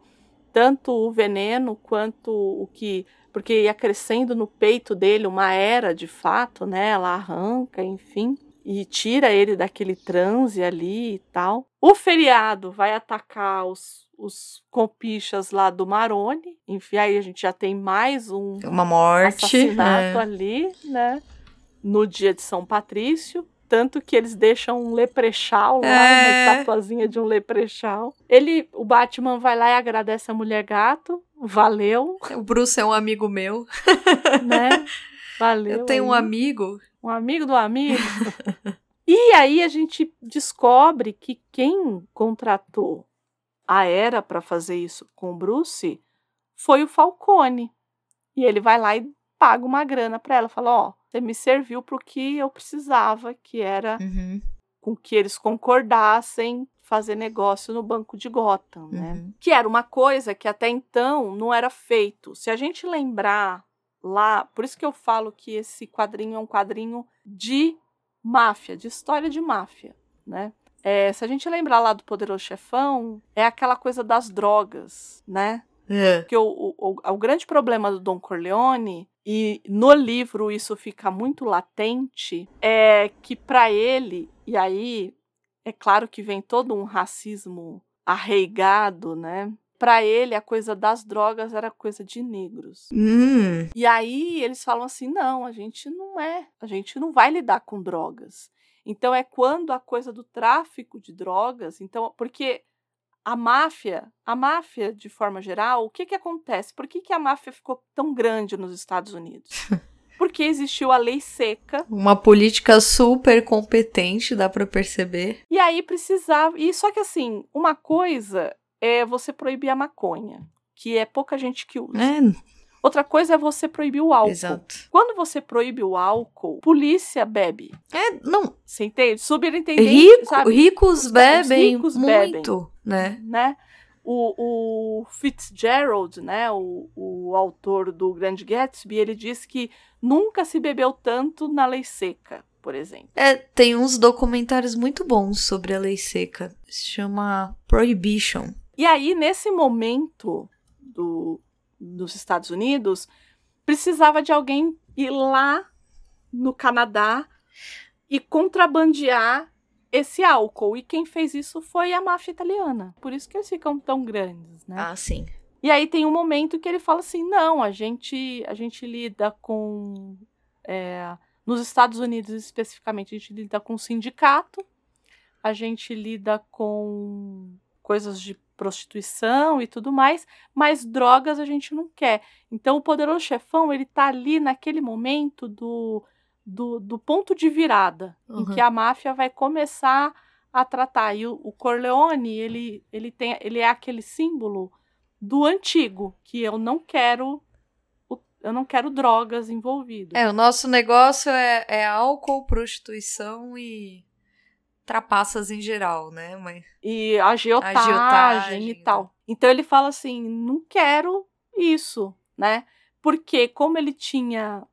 tanto o veneno quanto o que. Porque ia crescendo no peito dele uma era de fato, né? Ela arranca, enfim. E tira ele daquele transe ali e tal. O feriado vai atacar os, os compichas lá do Maroni. Enfim, aí a gente já tem mais um Uma morte. assassinato é. ali, né? No dia de São Patrício. Tanto que eles deixam um leprechal lá, É. uma estatuazinha de um leprechal. Ele, o Batman vai lá e agradece a mulher gato. Valeu, O Bruce é um amigo meu. *laughs* né? Valeu. Eu tenho um aí. amigo. Um amigo do amigo. e aí a gente descobre que quem contratou a Era para fazer isso com o Bruce foi o Falcone. E ele vai lá e paga uma grana para ela. Fala: Ó, você me serviu pro que eu precisava, que era Uhum, com que eles concordassem fazer negócio no Banco de Gotham, né? uhum. que era uma coisa que até então não era feito. Se a gente lembrar lá, por isso que eu falo que esse quadrinho é um quadrinho de máfia, de história de máfia, né? É, se a gente lembrar lá do Poderoso Chefão, é aquela coisa das drogas, né? É. Porque o, o, o, o grande problema do Don Corleone, e no livro isso fica muito latente, é que para ele, e aí é claro que vem todo um racismo arraigado, né? Para ele, a coisa das drogas era coisa de negros. Hum, E aí eles falam assim: não, a gente não é, a gente não vai lidar com drogas. Então é quando a coisa do tráfico de drogas, então, porque a máfia, a máfia de forma geral, o que que acontece? Por que, que a máfia ficou tão grande nos Estados Unidos? *laughs* porque existiu a lei seca. Uma política super competente, dá para perceber. E aí precisava. E só que assim, uma coisa é você proibir a maconha, que é pouca gente que usa. É, Outra coisa é você proibir o álcool. exato. Quando você proíbe o álcool, polícia bebe. É, não, Você entende? Superintendente, rico, sabe? ricos Os- bebem os ricos bebem. muito, né? né? O, o Fitzgerald, né, o, o autor do Grande Gatsby, ele diz que nunca se bebeu tanto na lei seca, por exemplo. É, tem uns documentários muito bons sobre a lei seca. Se chama Prohibition. E aí, nesse momento do, dos Estados Unidos, precisava de alguém ir lá no Canadá e contrabandear esse álcool. E quem fez isso foi a máfia italiana. Por isso que eles ficam tão grandes, né? Ah, sim. E aí tem um momento que ele fala assim: não, a gente, a gente lida com. é, nos Estados Unidos especificamente, a gente lida com sindicato, a gente lida com coisas de prostituição e tudo mais, mas drogas a gente não quer. Então o poderoso chefão, ele tá ali naquele momento do, do, do ponto de virada, em Uhum. que a máfia vai começar a tratar. E o, o Corleone, ele, ele, tem, ele é aquele símbolo do antigo, que eu não quero eu não quero drogas envolvidas. É, o nosso negócio é, é álcool, prostituição e trapaças em geral, né? Mas E agiotagem, Agiotagem, e tal. Então ele fala assim: não quero isso, né? Porque como ele tinha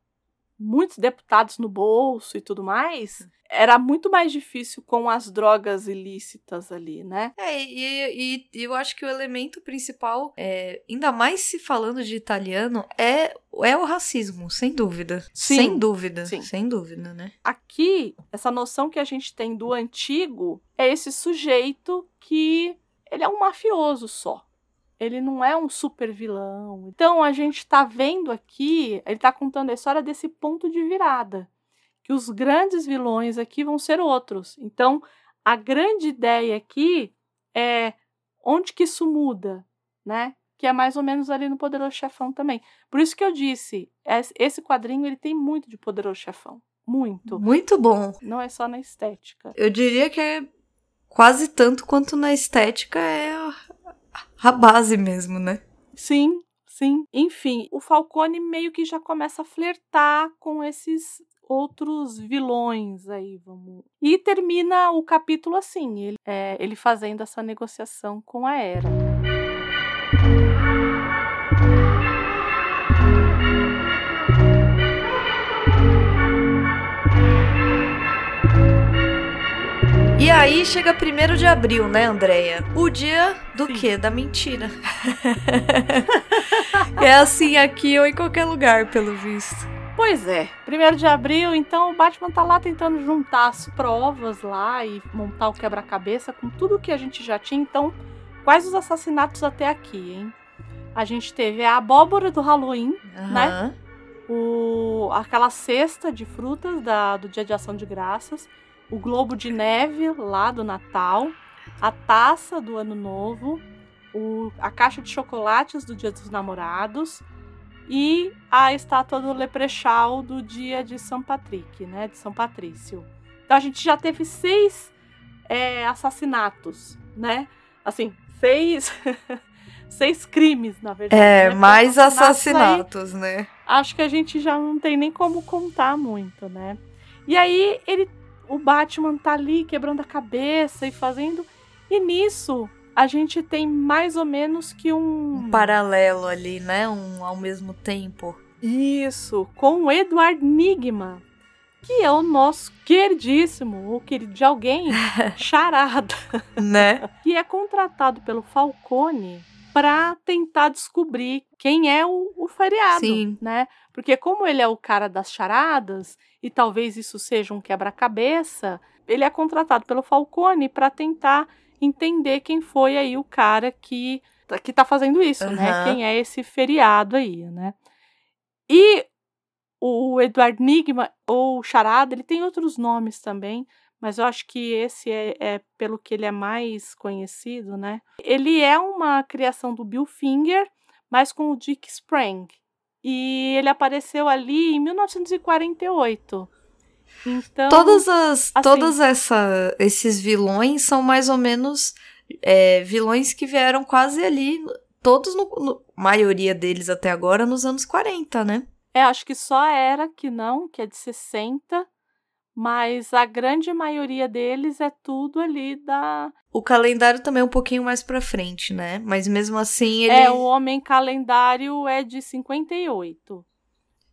muitos deputados no bolso e tudo mais, era muito mais difícil com as drogas ilícitas ali, né? É, e, e- e eu acho que o elemento principal, é, ainda mais se falando de italiano, é, é o racismo, sem dúvida. Sim, sem dúvida. sim. Sem dúvida, né? Aqui, essa noção que a gente tem do antigo é esse sujeito que ele é um mafioso só. Ele não é um super vilão. Então a gente tá vendo aqui, ele tá contando a história desse ponto de virada. Que os grandes vilões aqui vão ser outros. Então, a grande ideia aqui é onde que isso muda, né? Que é mais ou menos ali no Poderoso Chefão também. Por isso que eu disse, es- esse quadrinho ele tem muito de Poderoso Chefão. Muito. Muito bom. Não é só na estética. Eu diria que é quase tanto quanto na estética é a, base mesmo, né? Sim, sim. Enfim, o Falcone meio que já começa a flertar com esses outros vilões aí, vamos. E termina o capítulo assim, ele, é, ele fazendo essa negociação com a Era. Aí chega 1 de abril, né, Andréia? O dia do Sim. quê? Da mentira. *laughs* é assim aqui ou em qualquer lugar, pelo visto. Pois é, primeiro de abril, então o Batman tá lá tentando juntar as provas lá e montar o quebra-cabeça com tudo que a gente já tinha. Então, quais os assassinatos até aqui, hein? A gente teve a abóbora do Halloween, Né? Aham. o, aquela cesta de frutas da, do Dia de Ação de Graças, o globo de neve lá do Natal, a taça do Ano Novo, o- a caixa de chocolates do Dia dos Namorados e a estátua do Leprechaun do Dia de São Patrick, né, de São Patrício. Então a gente já teve seis é, assassinatos, né? Assim, seis, *laughs* seis crimes, na verdade. É, né? Mais assassinatos aí- assassinatos, né? acho que a gente já não tem nem como contar muito, né? E aí ele, o Batman tá ali quebrando a cabeça e fazendo, e nisso a gente tem mais ou menos que um Um paralelo ali, né? Um ao mesmo tempo. isso com o Edward Nigma, que é o nosso queridíssimo, o querido de alguém, *laughs* charada, né? *laughs* que é contratado pelo Falcone para tentar descobrir quem é o, o feriado, Sim. né? Porque como ele é o cara das charadas e talvez isso seja um quebra-cabeça, ele é contratado pelo Falcone para tentar entender quem foi aí o cara que que tá fazendo isso, né? Aham. Quem é esse feriado aí, né? E o Edward Nigma ou Charada, ele tem outros nomes também, mas eu acho que esse é, é pelo que ele é mais conhecido, né? Ele é uma criação do Bill Finger, mas com o Dick Sprang, E ele apareceu ali em 1948. Então, Todas as, assim- todas essa, esses vilões são mais ou menos é, vilões que vieram quase ali, todos no, no- maioria deles até agora nos anos 40, né? é, acho que só Era que não, que é de 60, mas a grande maioria deles é tudo ali da O calendário também é um pouquinho mais pra frente, né? Mas mesmo assim ele É, o Homem Calendário é de 58.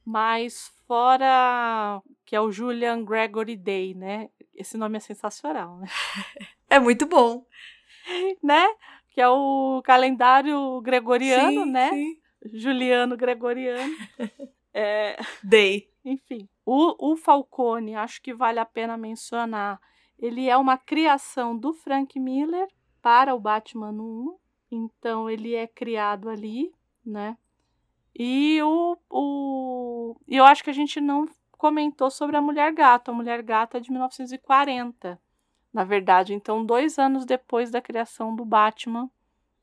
Mas fora que é o Julian Gregory Day, né? Esse nome é sensacional, né? *laughs* é muito bom. *laughs* né? Que é o calendário gregoriano, Sim, né? sim. Juliano Gregoriano. *laughs* É, Day. enfim, o, o Falcone, acho que vale a pena mencionar. Ele é uma criação do Frank Miller para o Batman 1. Então, ele é criado ali, né? E o, o, e eu acho que a gente não comentou sobre a Mulher Gato. A Mulher Gato é de 1940, na verdade. Então, dois anos depois da criação do Batman.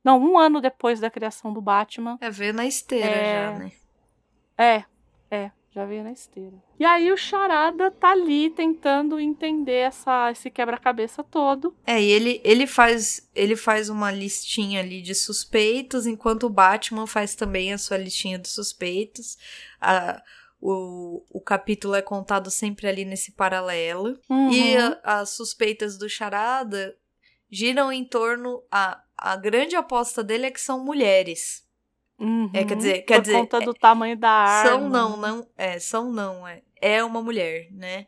Não, um ano depois da criação do Batman. É ver na esteira É. já, né? É, já veio na esteira. E aí o Charada tá ali tentando entender essa, esse quebra-cabeça todo. É, e ele, ele faz ele faz uma listinha ali de suspeitos, enquanto o Batman faz também a sua listinha de suspeitos. A, o, o capítulo é contado sempre ali nesse paralelo. E Uhum. a- as suspeitas do Charada giram em torno. A, a grande aposta dele é que são mulheres. Uhum. é, quer dizer- quer Por dizer, conta do tamanho da arma. São não, não. É, são não. É, é uma mulher, né?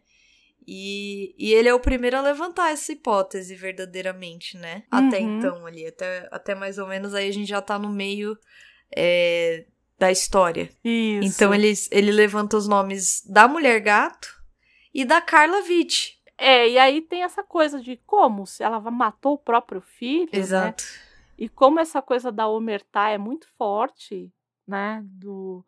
E, e ele é o primeiro a levantar essa hipótese verdadeiramente, né? Até Uhum. então ali. Até, até mais ou menos aí a gente já tá no meio é, da história. Isso. Então ele, ele levanta os nomes da Mulher Gato e da Carla Witt. É, e aí tem essa coisa de como se ela matou o próprio filho, né? E como essa coisa da omertá é muito forte, né? Do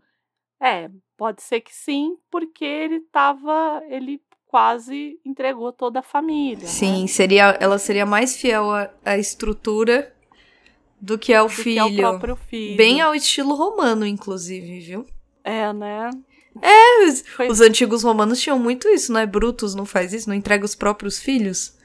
é, pode ser que sim, porque ele tava, ele quase entregou toda a família. né? Sim, seria, ela seria mais fiel à, à estrutura do que ao Do que filho. ao próprio filho. Bem ao estilo romano, inclusive, viu? É, né? Os, Foi- os antigos romanos tinham muito isso, né? Brutus não faz isso, não entrega os próprios filhos,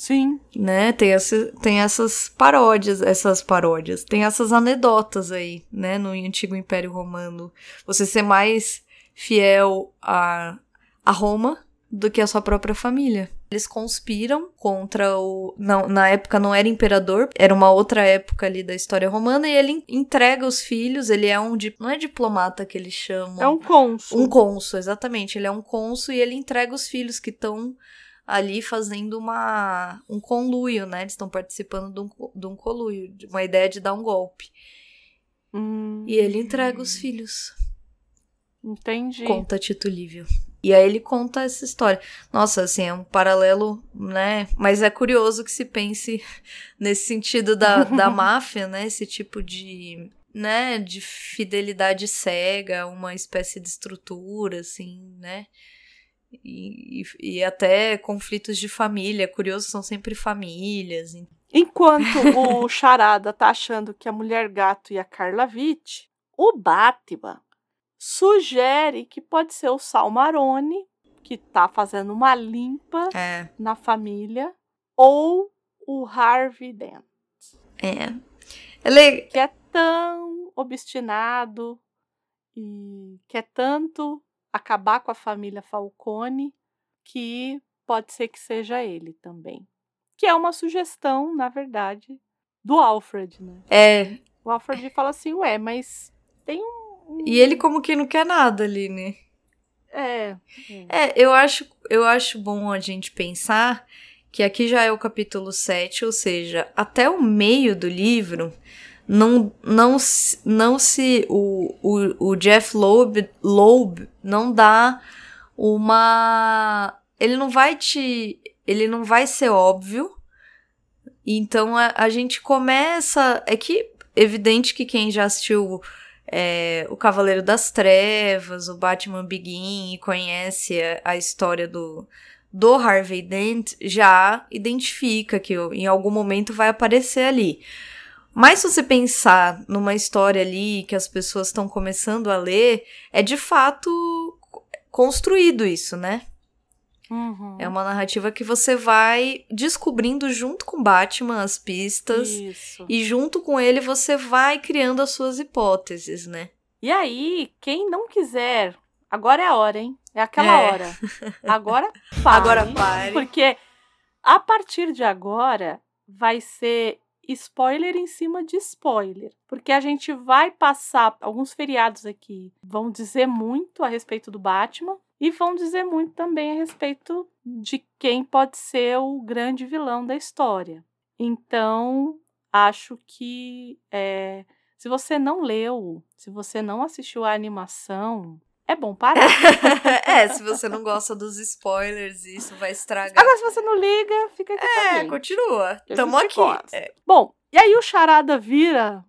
Sim. né? Tem, essa, tem essas paródias, essas paródias, tem essas anedotas aí, né? No antigo Império Romano. Você ser mais fiel a, a Roma do que a sua própria família. Eles conspiram contra o. Não, na época não era imperador, era uma outra época ali da história romana, e ele entrega os filhos, ele é um. Não é diplomata que eles chamam. É um cônsul. Um cônsul, exatamente. Ele é um cônsul e ele entrega os filhos que estão ali fazendo uma, um conluio, né? Eles estão participando de um, de um conluio, de uma ideia de dar um golpe. Hum, E ele entrega os filhos, Entendi. conta Tito Livio. E aí ele conta essa história. Nossa, assim, é um paralelo, né? Mas é curioso que se pense *laughs* nesse sentido da, da *laughs* máfia, né? Esse tipo de, né? De fidelidade cega, uma espécie de estrutura, assim, né? E, e, e até conflitos de família. Curioso, são sempre famílias. Enquanto *laughs* o Charada tá achando que a Mulher Gato e a Carla Witt, o Batman sugere que pode ser o Sal Maroni, que tá fazendo uma limpa É, na família, ou o Harvey Dent, é. Ele, que é tão obstinado e quer tanto acabar com a família Falcone que pode ser que seja ele também. Que é uma sugestão, na verdade, do Alfred, né? é. O Alfred fala assim, ué, mas tem um... E ele como que não quer nada ali, né? É, É, eu acho, eu acho bom a gente pensar que aqui já é o capítulo 7, ou seja, até o meio do livro, não, não, não se. O, o, o Jeff Loeb, Loeb não dá uma. Ele não vai te. Ele não vai ser óbvio. Então a, a gente começa. É que evidente que quem já assistiu é, o Cavaleiro das Trevas, o Batman Begin e conhece a, a história do, do Harvey Dent, já identifica que em algum momento vai aparecer ali. Mas se você pensar numa história ali que as pessoas estão começando a ler, é de fato construído isso, né? Uhum. É uma narrativa que você vai descobrindo junto com Batman as pistas Isso. e junto com ele você vai criando as suas hipóteses, né? E aí, quem não quiser, agora é a hora, hein? É aquela É. hora. *laughs* Agora pare. Agora pare. Porque a partir de agora vai ser spoiler em cima de spoiler. Porque a gente vai passar alguns feriados aqui, vão dizer muito a respeito do Batman e vão dizer muito também a respeito de quem pode ser o grande vilão da história. Então, acho que é, se você não leu, se você não assistiu a animação, é bom parar. *laughs* é, se você não gosta dos spoilers, isso vai estragar. Agora, se você não liga, fica aqui É, gente. continua. A Tamo aqui. É. Bom, e aí o Charada vira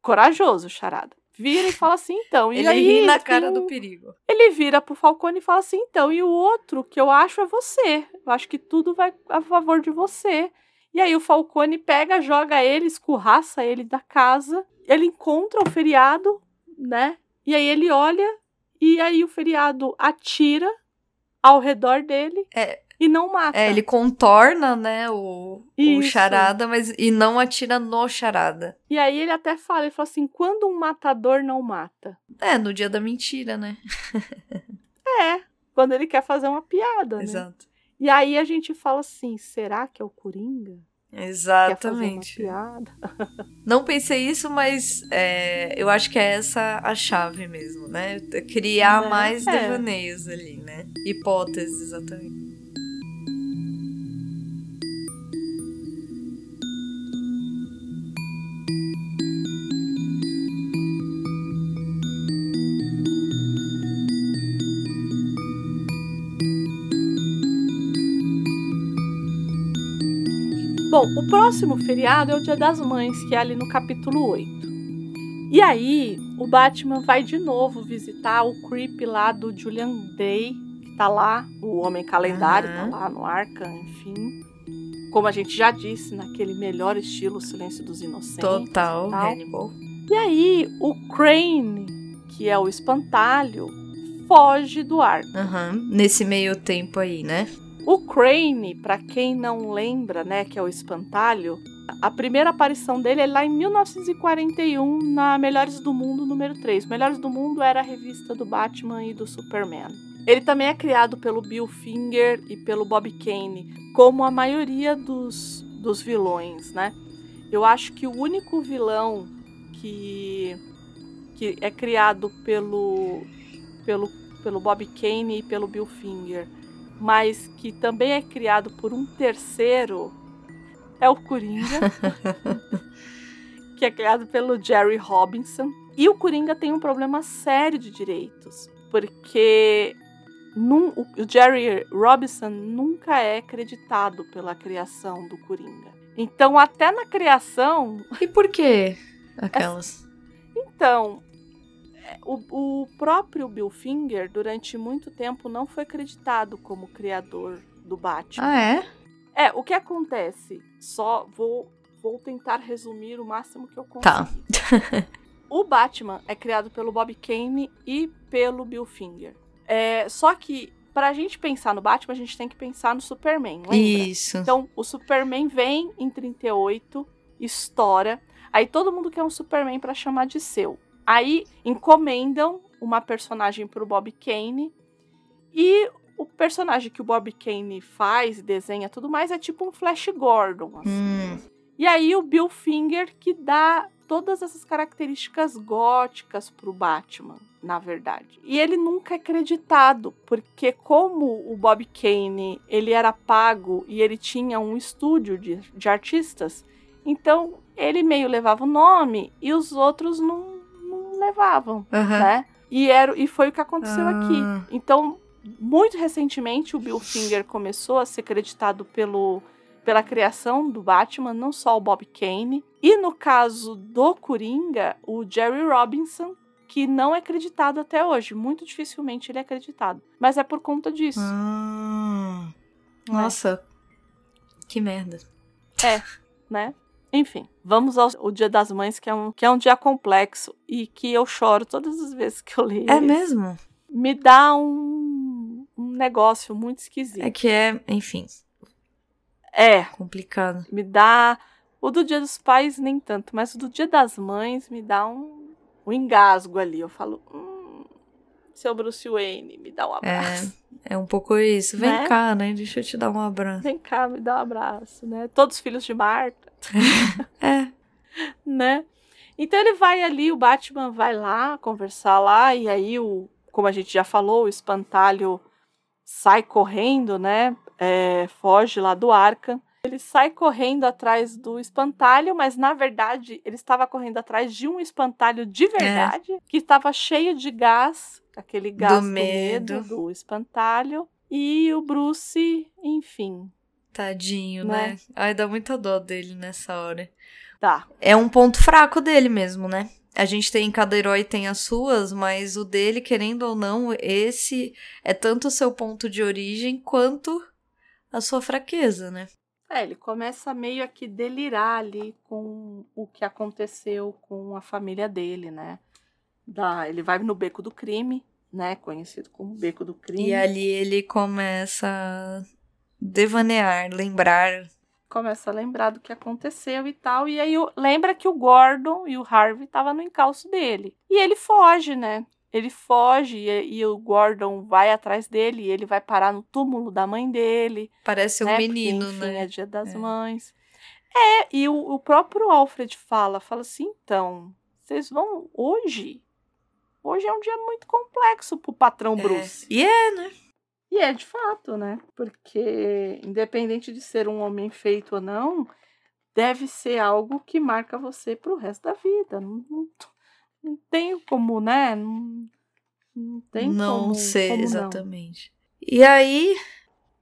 corajoso, Charada. Vira e fala assim, então. E Ele aí, ri na cara um- do perigo. Ele vira pro Falcone e fala assim, então. E o outro que eu acho é você. Eu acho que tudo vai a favor de você. E aí o Falcone pega, joga ele, escorraça ele da casa. Ele encontra o feriado, né? E aí ele olha e aí o feriado atira ao redor dele É. e não mata. É, ele contorna, né, o, o charada, mas e não atira no charada. E aí ele até fala, ele fala assim, quando um matador não mata? É, no dia da mentira, né? *laughs* É, quando ele quer fazer uma piada, né? Exato. E aí a gente fala assim, será que é o Coringa? Exatamente. *laughs* Não pensei isso, mas é, eu acho que é essa a chave mesmo, né? Criar Né? mais É. devaneios ali, né? Hipóteses, exatamente. Bom, o próximo feriado é o Dia das Mães, que é ali no capítulo 8. E aí, o Batman vai de novo visitar o creep lá do Julian Day, que tá lá, o Homem Calendário, Aham. tá lá no Arkham, enfim. Como a gente já disse, naquele melhor estilo Silêncio dos Inocentes. Total, e tal. Hannibal. E aí, o Crane, que é o espantalho, foge do Arkham. Aham. Nesse meio tempo aí, né? O Crane, pra quem não lembra, né, que é o espantalho, a primeira aparição dele é lá em 1941 na Melhores do Mundo número 3. Melhores do Mundo era a revista do Batman e do Superman. Ele também é criado pelo Bill Finger e pelo Bob Kane, como a maioria dos, dos vilões, né? Eu acho que o único vilão que, que é criado pelo, pelo, pelo Bob Kane e pelo Bill Finger mas que também é criado por um terceiro, é o Coringa, *laughs* que é criado pelo Jerry Robinson. E o Coringa tem um problema sério de direitos, porque num- o Jerry Robinson nunca é acreditado pela criação do Coringa. Então, até na criação, E por que *laughs* aquelas? então, é, o, o próprio Bill Finger, durante muito tempo, não foi acreditado como criador do Batman. Ah, é? É, o que acontece? Só vou, vou tentar resumir o máximo que eu consigo. Tá. *laughs* O Batman é criado pelo Bob Kane e pelo Bill Finger. É, só que, pra gente pensar no Batman, a gente tem que pensar no Superman, lembra? Isso. Então, o Superman vem em 38, estoura. Aí todo mundo quer um Superman pra chamar de seu. Aí encomendam uma personagem pro Bob Kane. E o personagem que o Bob Kane faz, desenha tudo mais, é tipo um Flash Gordon. assim. Hum, E aí o Bill Finger que dá todas essas características góticas pro Batman, na verdade. E ele nunca é acreditado, porque como o Bob Kane, ele era pago e ele tinha um estúdio de, de artistas, então ele meio levava o nome e os outros não levavam, aham. né? E, era, e foi o que aconteceu Ah. aqui. Então, muito recentemente, o Bill Finger começou a ser creditado pelo, pela criação do Batman, não só o Bob Kane. E no caso do Coringa, o Jerry Robinson, que não é acreditado até hoje. Muito dificilmente ele é acreditado. Mas é por conta disso. Ah, nossa. Que merda. né? Enfim, vamos ao o Dia das Mães, que é, um, que é um dia complexo e que eu choro todas as vezes que eu leio. É mesmo? Me dá um, um negócio muito esquisito. É que é, enfim, É, complicado. me dá. O do Dia dos Pais, nem tanto, mas o do Dia das Mães me dá um, um engasgo ali. Eu falo, hum, seu Bruce Wayne, me dá um abraço. É um pouco isso. Vem Né? cá, né? Deixa eu te dar um abraço. Vem cá, me dá um abraço, né? Todos filhos de Marta, *laughs* É, né? Então ele vai ali, o Batman vai lá conversar lá, e aí, o, como a gente já falou, o espantalho sai correndo, né? É, foge lá do Arkham. Ele sai correndo atrás do espantalho, mas na verdade ele estava correndo atrás de um espantalho de verdade, que estava cheio de gás, aquele gás do medo. medo. do espantalho. E o Bruce, enfim, tadinho, Né? né? Ai, dá muita dó dele nessa hora. tá. É um ponto fraco dele mesmo, né? A gente tem, cada herói tem as suas, mas o dele, querendo ou não, esse é tanto o seu ponto de origem quanto a sua fraqueza, né? É, ele começa meio a que delirar ali com o que aconteceu com a família dele, né? Da, ele vai no beco do crime, né? Conhecido como beco do crime. E ali ele começa a devanear, lembrar. Começa a lembrar do que aconteceu e tal. E aí lembra que o Gordon e o Harvey estavam no encalço dele. E ele foge, né? Ele foge e, e o Gordon vai atrás dele e ele vai parar no túmulo da mãe dele. Parece um né? menino, Porque, enfim, né? É dia das É. mães. É, e o, o próprio Alfred fala, fala assim, então, vocês vão hoje? Hoje é um dia muito complexo pro patrão Bruce. E é, E é de fato, né? Porque independente de ser um homem feito ou não, deve ser algo que marca você pro resto da vida. Não, não, não tem como, né? Não, não tem não como, sei como não. exatamente. E aí,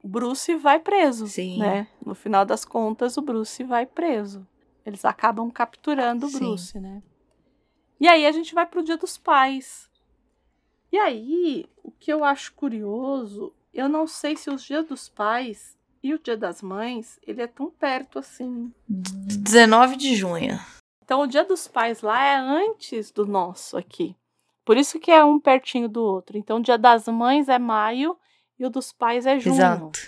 o Bruce vai preso, Sim. né? No final das contas, o Bruce vai preso. Eles acabam capturando o Sim. Bruce, né? E aí a gente vai pro Dia dos Pais. E aí, o que eu acho curioso, eu não sei se os Dia dos Pais e o Dia das Mães, ele é tão perto assim. 19 de junho. Então, o Dia dos Pais lá é antes do nosso aqui. Por isso que é um pertinho do outro. Então, o Dia das Mães é maio e o dos pais é junho. Exato.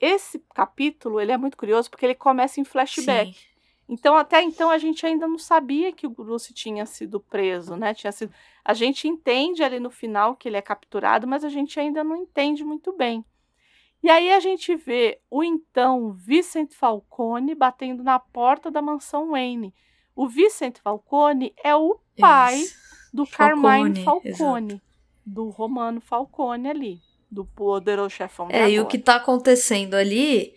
Esse capítulo, ele é muito curioso porque ele começa em flashback. Sim. Então, até então, a gente ainda não sabia que o Bruce tinha sido preso, né? Tinha sido... A gente entende ali no final que ele é capturado, mas a gente ainda não entende muito bem. E aí a gente vê o então Vicente Falcone batendo na porta da mansão Wayne. O Vicente Falcone é o pai Isso. do Carmine Falcone, Falcone, do Romano Falcone ali, do poderoso chefão É, e o que tá acontecendo ali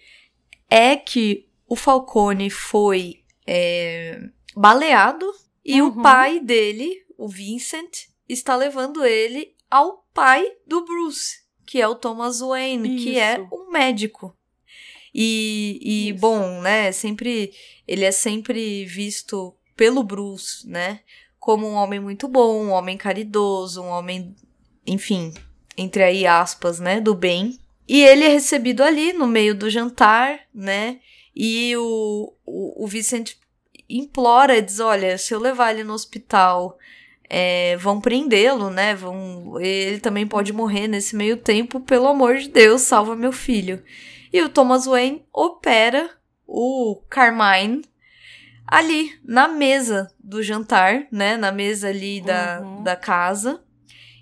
é que o Falcone foi é, baleado e Uhum. o pai dele, o Vincent, está levando ele ao pai do Bruce, que é o Thomas Wayne, que é Isso. um médico. E, e Isso. bom, né, sempre ele é sempre visto pelo Bruce, né, como um homem muito bom, um homem caridoso, um homem, enfim, entre aí aspas, né, do bem. E ele é recebido ali no meio do jantar, né? E o, o, o Vicente implora, diz: olha, se eu levar ele no hospital, é, vão prendê-lo, né? Vão, ele também pode morrer nesse meio tempo, pelo amor de Deus, salva meu filho. E o Thomas Wayne opera o Carmine ali na mesa do jantar, né? Na mesa ali da, Uhum. da casa.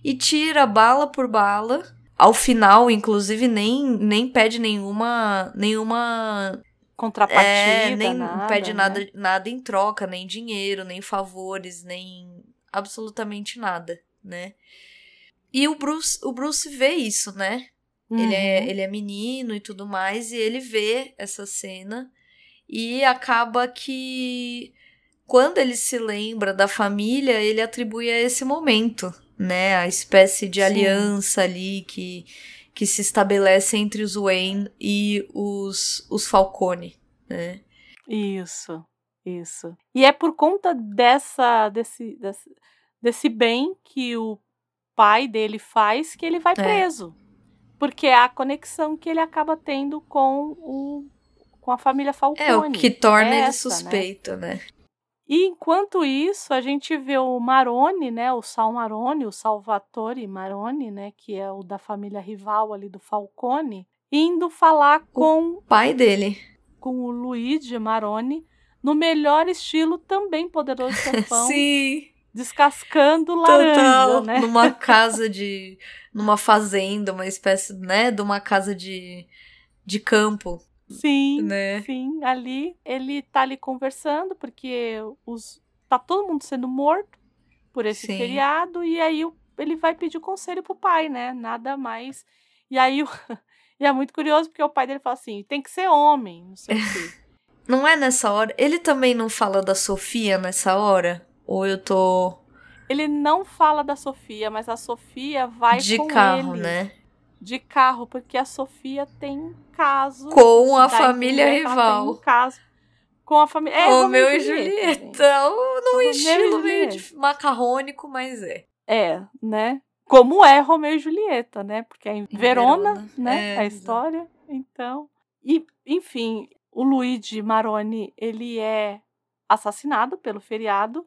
E tira bala por bala. Ao final, inclusive, nem, nem pede nenhuma. nenhuma Contrapartida, é, nem nada, pede né? nada, nada em troca, nem dinheiro, nem favores, nem absolutamente nada, né? E o Bruce, o Bruce vê isso, né? Ele, é, Uhum. ele é menino e tudo mais, e ele vê essa cena e acaba que quando ele se lembra da família, ele atribui a esse momento, né? A espécie de Sim. aliança ali que, que se estabelece entre os Wayne e os, os Falcone, né? Isso, isso. E é por conta dessa, desse, desse, desse bem que o pai dele faz que ele vai É. preso. Porque é a conexão que ele acaba tendo com o, com a família Falcone. É, o que torna É ele essa, né? suspeito, né? E enquanto isso, a gente vê o Maroni, né, o Sal Maroni, o Salvatore Maroni, né, que é o da família rival ali do Falcone, indo falar com, O pai dele. com o Luigi Maroni no melhor estilo também poderoso *laughs* chefão, Sim, descascando laranja, total. né? Numa casa *laughs* de. Numa fazenda, uma espécie, né? De uma casa de, de campo, Sim, né? sim, ali ele tá ali conversando porque os tá todo mundo sendo morto por esse Sim. feriado e aí ele vai pedir conselho pro pai, né? Nada mais. E aí *laughs* e é muito curioso porque o pai dele fala assim: "Tem que ser homem", não sei o quê. *laughs* Não é nessa hora. Ele também não fala da Sofia nessa hora? Ou eu tô Ele não fala da Sofia, mas a Sofia vai de com carro, ele né? de carro, porque a Sofia tem um caso Com a família tem rival. um caso com a família. É, Romeu e. Julieta. *laughs* Num Romeu e estilo meio Julieta. de macarrônico, mas é. É, né? Como é Romeu e Julieta, né? Porque é em Verona, Verona, né? é, a história. Então. E, enfim, o Luigi Maroni, ele é assassinado pelo feriado,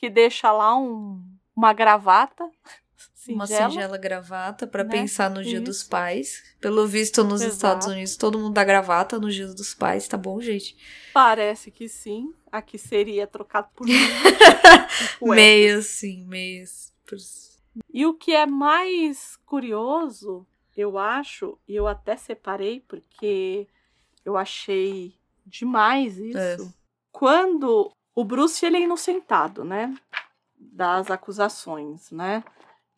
que deixa lá um, uma gravata *laughs* Uma singela. singela gravata pra né? pensar no dia dos Isso. pais. Pelo visto, nos Exato. Estados Unidos, todo mundo dá gravata no dia dos pais, tá bom, gente? Parece que sim. Aqui seria trocado por. *laughs* Meias, sim, meias. E o que é mais curioso, eu acho, e eu até separei porque eu achei demais isso, É. quando o Bruce ele é inocentado, né, das acusações, né?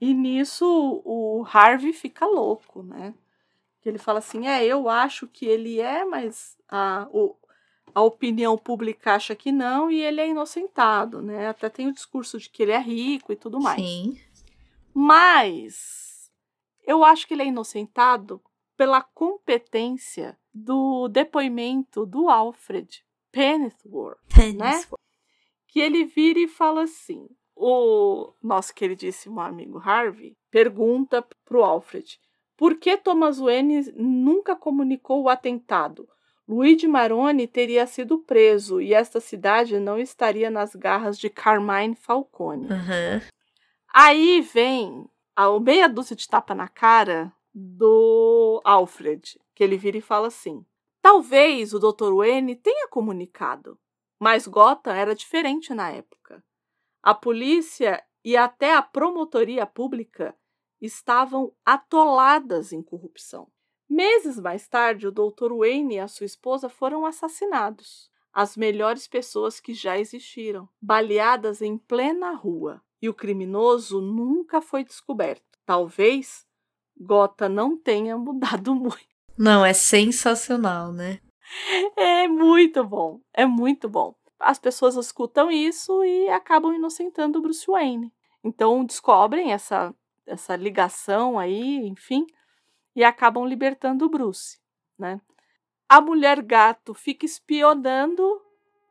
E nisso o Harvey fica louco, né? Que ele fala assim: "É, eu acho que ele é, mas a o, a opinião pública acha que não e ele é inocentado, né? Até tem o discurso de que ele é rico e tudo mais. Sim. Mas eu acho que ele é inocentado pela competência do depoimento do Alfred Pennyworth, né? Que ele vira e fala assim: o nosso queridíssimo amigo Harvey pergunta pro Alfred por que Thomas Wayne nunca comunicou o atentado. Luigi Maroni teria sido preso e esta cidade não estaria nas garras de Carmine Falcone. Aham. Aí vem a meia dúzia de tapa na cara do Alfred, que ele vira e fala assim: talvez o Dr. Wayne tenha comunicado, mas Gotham era diferente na época. A polícia e até a promotoria pública estavam atoladas em corrupção. Meses mais tarde, o Dr. Wayne e a sua esposa foram assassinados. As melhores pessoas que já existiram, baleadas em plena rua. E o criminoso nunca foi descoberto. Talvez Gota não tenha mudado *laughs* muito. Não, é sensacional, né? É muito bom, é muito bom. As pessoas escutam isso e acabam inocentando o Bruce Wayne. Então descobrem essa, essa ligação aí, enfim, e acabam libertando o Bruce, né? A mulher gato fica espionando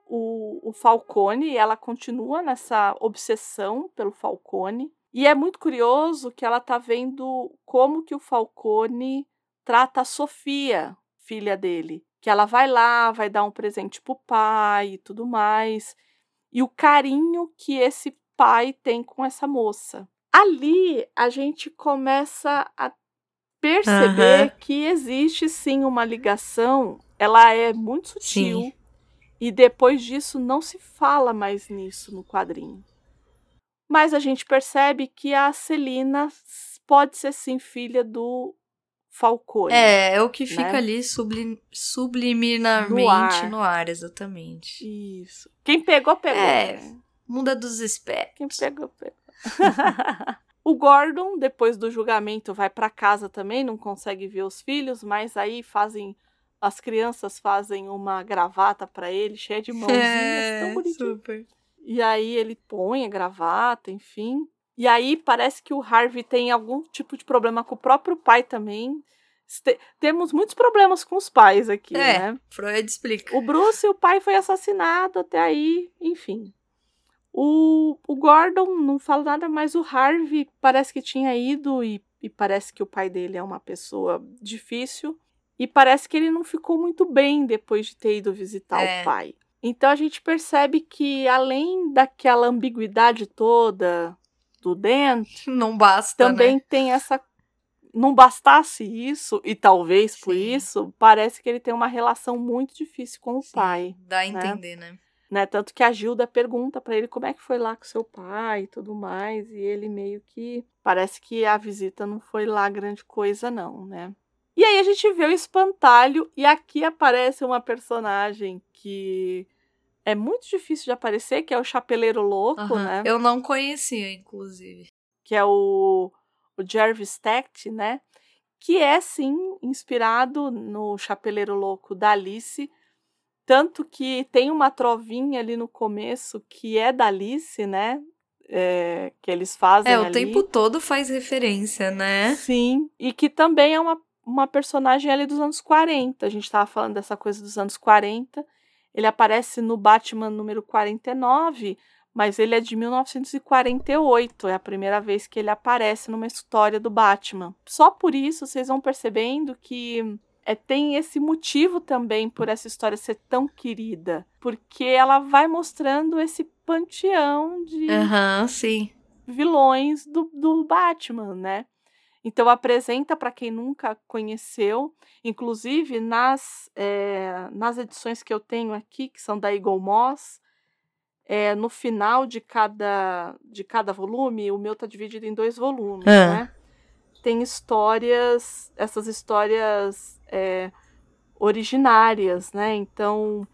o, o Falcone e ela continua nessa obsessão pelo Falcone. E é muito curioso que ela tá vendo como que o Falcone trata a Sofia, filha dele. Que ela vai lá, vai dar um presente pro pai e tudo mais. E o carinho que esse pai tem com essa moça. Ali a gente começa a perceber Aham. que existe sim uma ligação. Ela é muito sutil. Sim. E depois disso não se fala mais nisso no quadrinho. Mas a gente percebe que a Celina pode ser sim filha do Falcone. É, é o que fica né? ali sublim, subliminarmente No ar. no ar, exatamente. Isso. Quem pegou, pegou. É. né? Muda dos Quem espectros. pegou, pegou. *laughs* o Gordon, depois do julgamento, vai para casa também, não consegue ver os filhos, mas aí fazem. As crianças fazem uma gravata para ele, cheia de mãozinhas, tão É, bonitinho. super. E aí ele põe a gravata, enfim. E aí parece que o Harvey tem algum tipo de problema com o próprio pai também. Este- Temos muitos problemas com os pais aqui, É. né? Freud explica. O Bruce, o pai foi assassinado até aí, enfim. O, o Gordon não fala nada, mas o Harvey parece que tinha ido e, e parece que o pai dele é uma pessoa difícil. E parece que ele não ficou muito bem depois de ter ido visitar É. o pai. Então a gente percebe que além daquela ambiguidade toda do Dent, *laughs* Não basta, também né? tem essa. Não bastasse isso, e talvez por Sim. isso, parece que ele tem uma relação muito difícil com o Sim, pai. Dá a né? entender, né? Né? Tanto que a Gilda pergunta pra ele como é que foi lá com seu pai e tudo mais, e ele meio que. Parece que a visita não foi lá grande coisa, não, né? E aí a gente vê o espantalho, e aqui aparece uma personagem que é muito difícil de aparecer, que é o Chapeleiro Louco, Aham. né? Eu não conhecia, inclusive. que é o, o Jervis Tact, né? Que é, sim, inspirado no Chapeleiro Louco da Alice. Tanto que tem uma trovinha ali no começo que é da Alice, né? É, que eles fazem É, o ali. tempo todo faz referência, né? Sim, e que também é uma, uma personagem ali dos anos 40. A gente estava falando dessa coisa dos anos 40. Ele aparece no Batman número 49, mas ele é de 1948. É a primeira vez que ele aparece numa história do Batman. Só por isso vocês vão percebendo que é, tem esse motivo também por essa história ser tão querida. Porque ela vai mostrando esse panteão de sim. vilões do, do Batman, né? Então apresenta para quem nunca conheceu, inclusive nas, eh, nas edições que eu tenho aqui, que são da Eagle Moss, eh, no final de cada, de cada volume, o meu tá dividido em dois volumes, né? Tem histórias, essas histórias eh, originárias, né? Então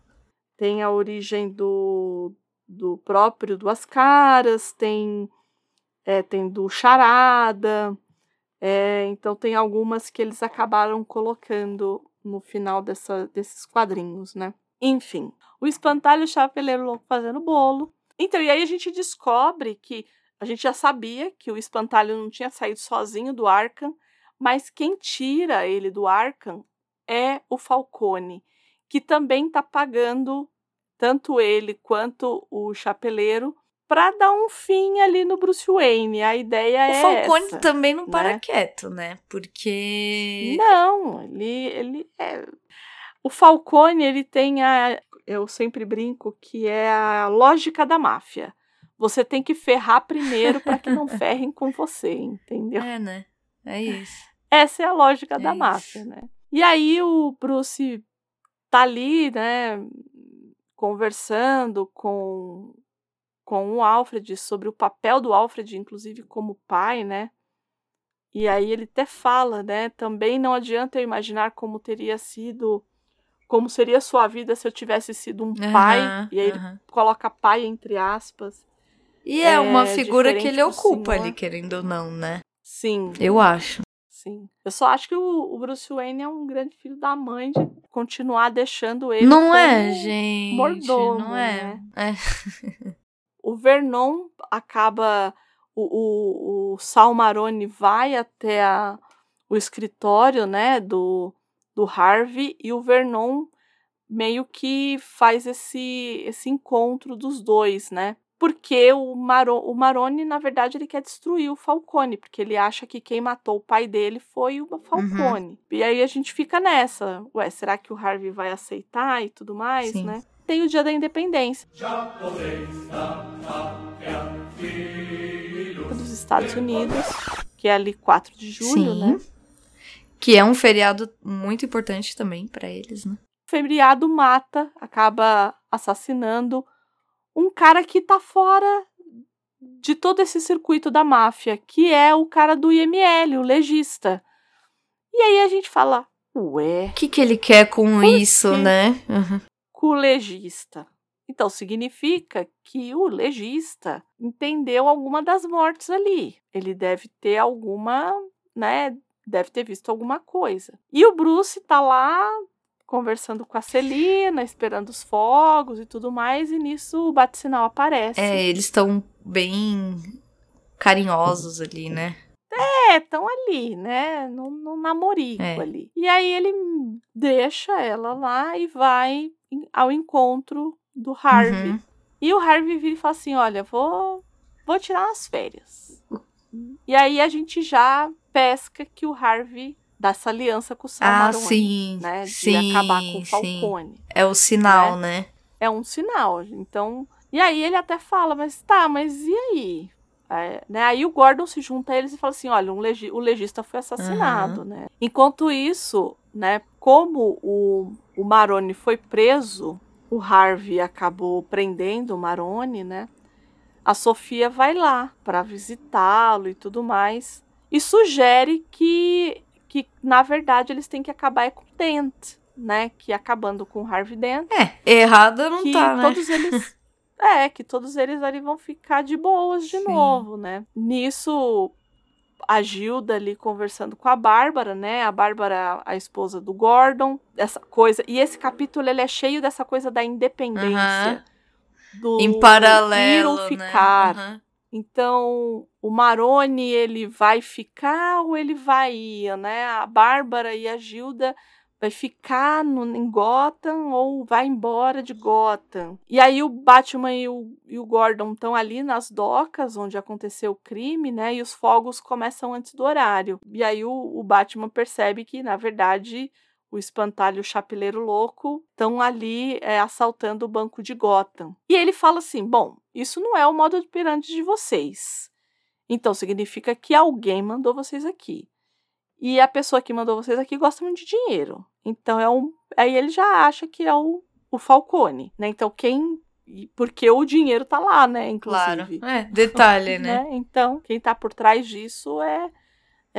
tem a origem do, do próprio Duas Caras, tem, é, tem do Charada, é, então tem algumas que eles acabaram colocando no final dessa, desses quadrinhos, né? Enfim, o espantalho e o chapeleiro louco fazendo bolo. Então, e aí a gente descobre que a gente já sabia que o espantalho não tinha saído sozinho do Arkham, mas quem tira ele do Arkham é o Falcone, que também tá pagando tanto ele quanto o chapeleiro para dar um fim ali no Bruce Wayne. A ideia O é Falcone essa. também não para né? quieto, né? Porque. Não, ele, ele é. O Falcone, ele tem a. Eu sempre brinco que é a lógica da máfia. Você tem que ferrar primeiro para que não *laughs* ferrem com você, entendeu? É, né? É isso. Essa é a lógica É da isso. máfia, né? E aí o Bruce tá ali, né, conversando com com o Alfred sobre o papel do Alfred, inclusive como pai, né? E aí ele até fala, né? Também não adianta eu imaginar como teria sido, como seria sua vida se eu tivesse sido um pai. Aham, E aí ele aham. coloca pai entre aspas. E é, uma é figura que ele ocupa senhor. ali, querendo ou não, né? Sim. Eu acho. Sim. Eu só acho que o, o Bruce Wayne é um grande filho da mãe de continuar deixando ele. Não é, gente. mordomo, não é. É. *laughs* O Vernon acaba. O, o, o Sal Maroni vai até a- o escritório, né, do, do Harvey e o Vernon meio que faz esse, esse encontro dos dois, né? Porque o, Maro, o Maroni, na verdade, ele quer destruir o Falcone, porque ele acha que quem matou o pai dele foi o Falcone. E aí a gente fica nessa. Ué, será que o Harvey vai aceitar e tudo mais, Sim. né? Tem o dia da independência dos Estados Unidos, que é ali 4 de julho, Sim. né? Que é um feriado muito importante também pra eles, né? O feriado mata, acaba assassinando um cara que tá fora de todo esse circuito da máfia, que é o cara do IML, o legista. E aí a gente fala, ué, O que, que ele quer com isso, quê? né? Uhum. O legista. Então significa que o legista entendeu alguma das mortes ali. Ele deve ter alguma, né? Deve ter visto alguma coisa. E o Bruce tá lá conversando com a Celina, esperando os fogos e tudo mais, e nisso o bate-sinal aparece. É, eles estão bem carinhosos ali, né? É, estão ali, né? No, no namorico É. ali. E aí ele deixa ela lá e vai ao encontro do Harvey. Uhum. E o Harvey vira e fala assim: olha, vou, vou tirar umas férias. E aí a gente já pesca que o Harvey dessa aliança com o Sal Ah, sim. né? De sim, acabar com o sim. Falcone. É o sinal, né? É um sinal. Então. E aí ele até fala, mas tá, mas e aí? É, né? Aí o Gordon se junta a eles e fala assim: olha, um legi o legista foi assassinado, né? Enquanto isso, né, como o, o Maroni foi preso, o Harvey acabou prendendo o Maroni, né? A Sofia vai lá para visitá-lo e tudo mais. E sugere que, que, na verdade, eles têm que acabar é com o Dent, né? Que acabando com o Harvey Dent É, errada não que tá, né? todos eles *laughs* é que todos eles ali vão ficar de boas de Sim. novo, né? Nisso a Gilda ali conversando com a Bárbara, né? A Bárbara, a esposa do Gordon, essa coisa. E esse capítulo ele é cheio dessa coisa da independência. Do Em paralelo, ir ou né? ficar. Aham. Então, o Maroni, ele vai ficar ou ele vai ir, né? A Bárbara e a Gilda vai ficar no, em Gotham ou vai embora de Gotham. E aí o Batman e o, e o Gordon estão ali nas docas onde aconteceu o crime, né? E os fogos começam antes do horário. E aí o, o Batman percebe que, na verdade, o espantalho e o chapeleiro louco estão ali é, assaltando o banco de Gotham. E ele fala assim: bom, isso não é o modo pirâmide de vocês. Então significa que alguém mandou vocês aqui. E a pessoa que mandou vocês aqui gosta muito de dinheiro. Então é um. Aí ele já acha que é o, o Falcone, né? Então quem. e- Porque o dinheiro tá lá, né? Claro. Inclusive. É, detalhe, *laughs* né? né? Então, quem tá por trás disso é,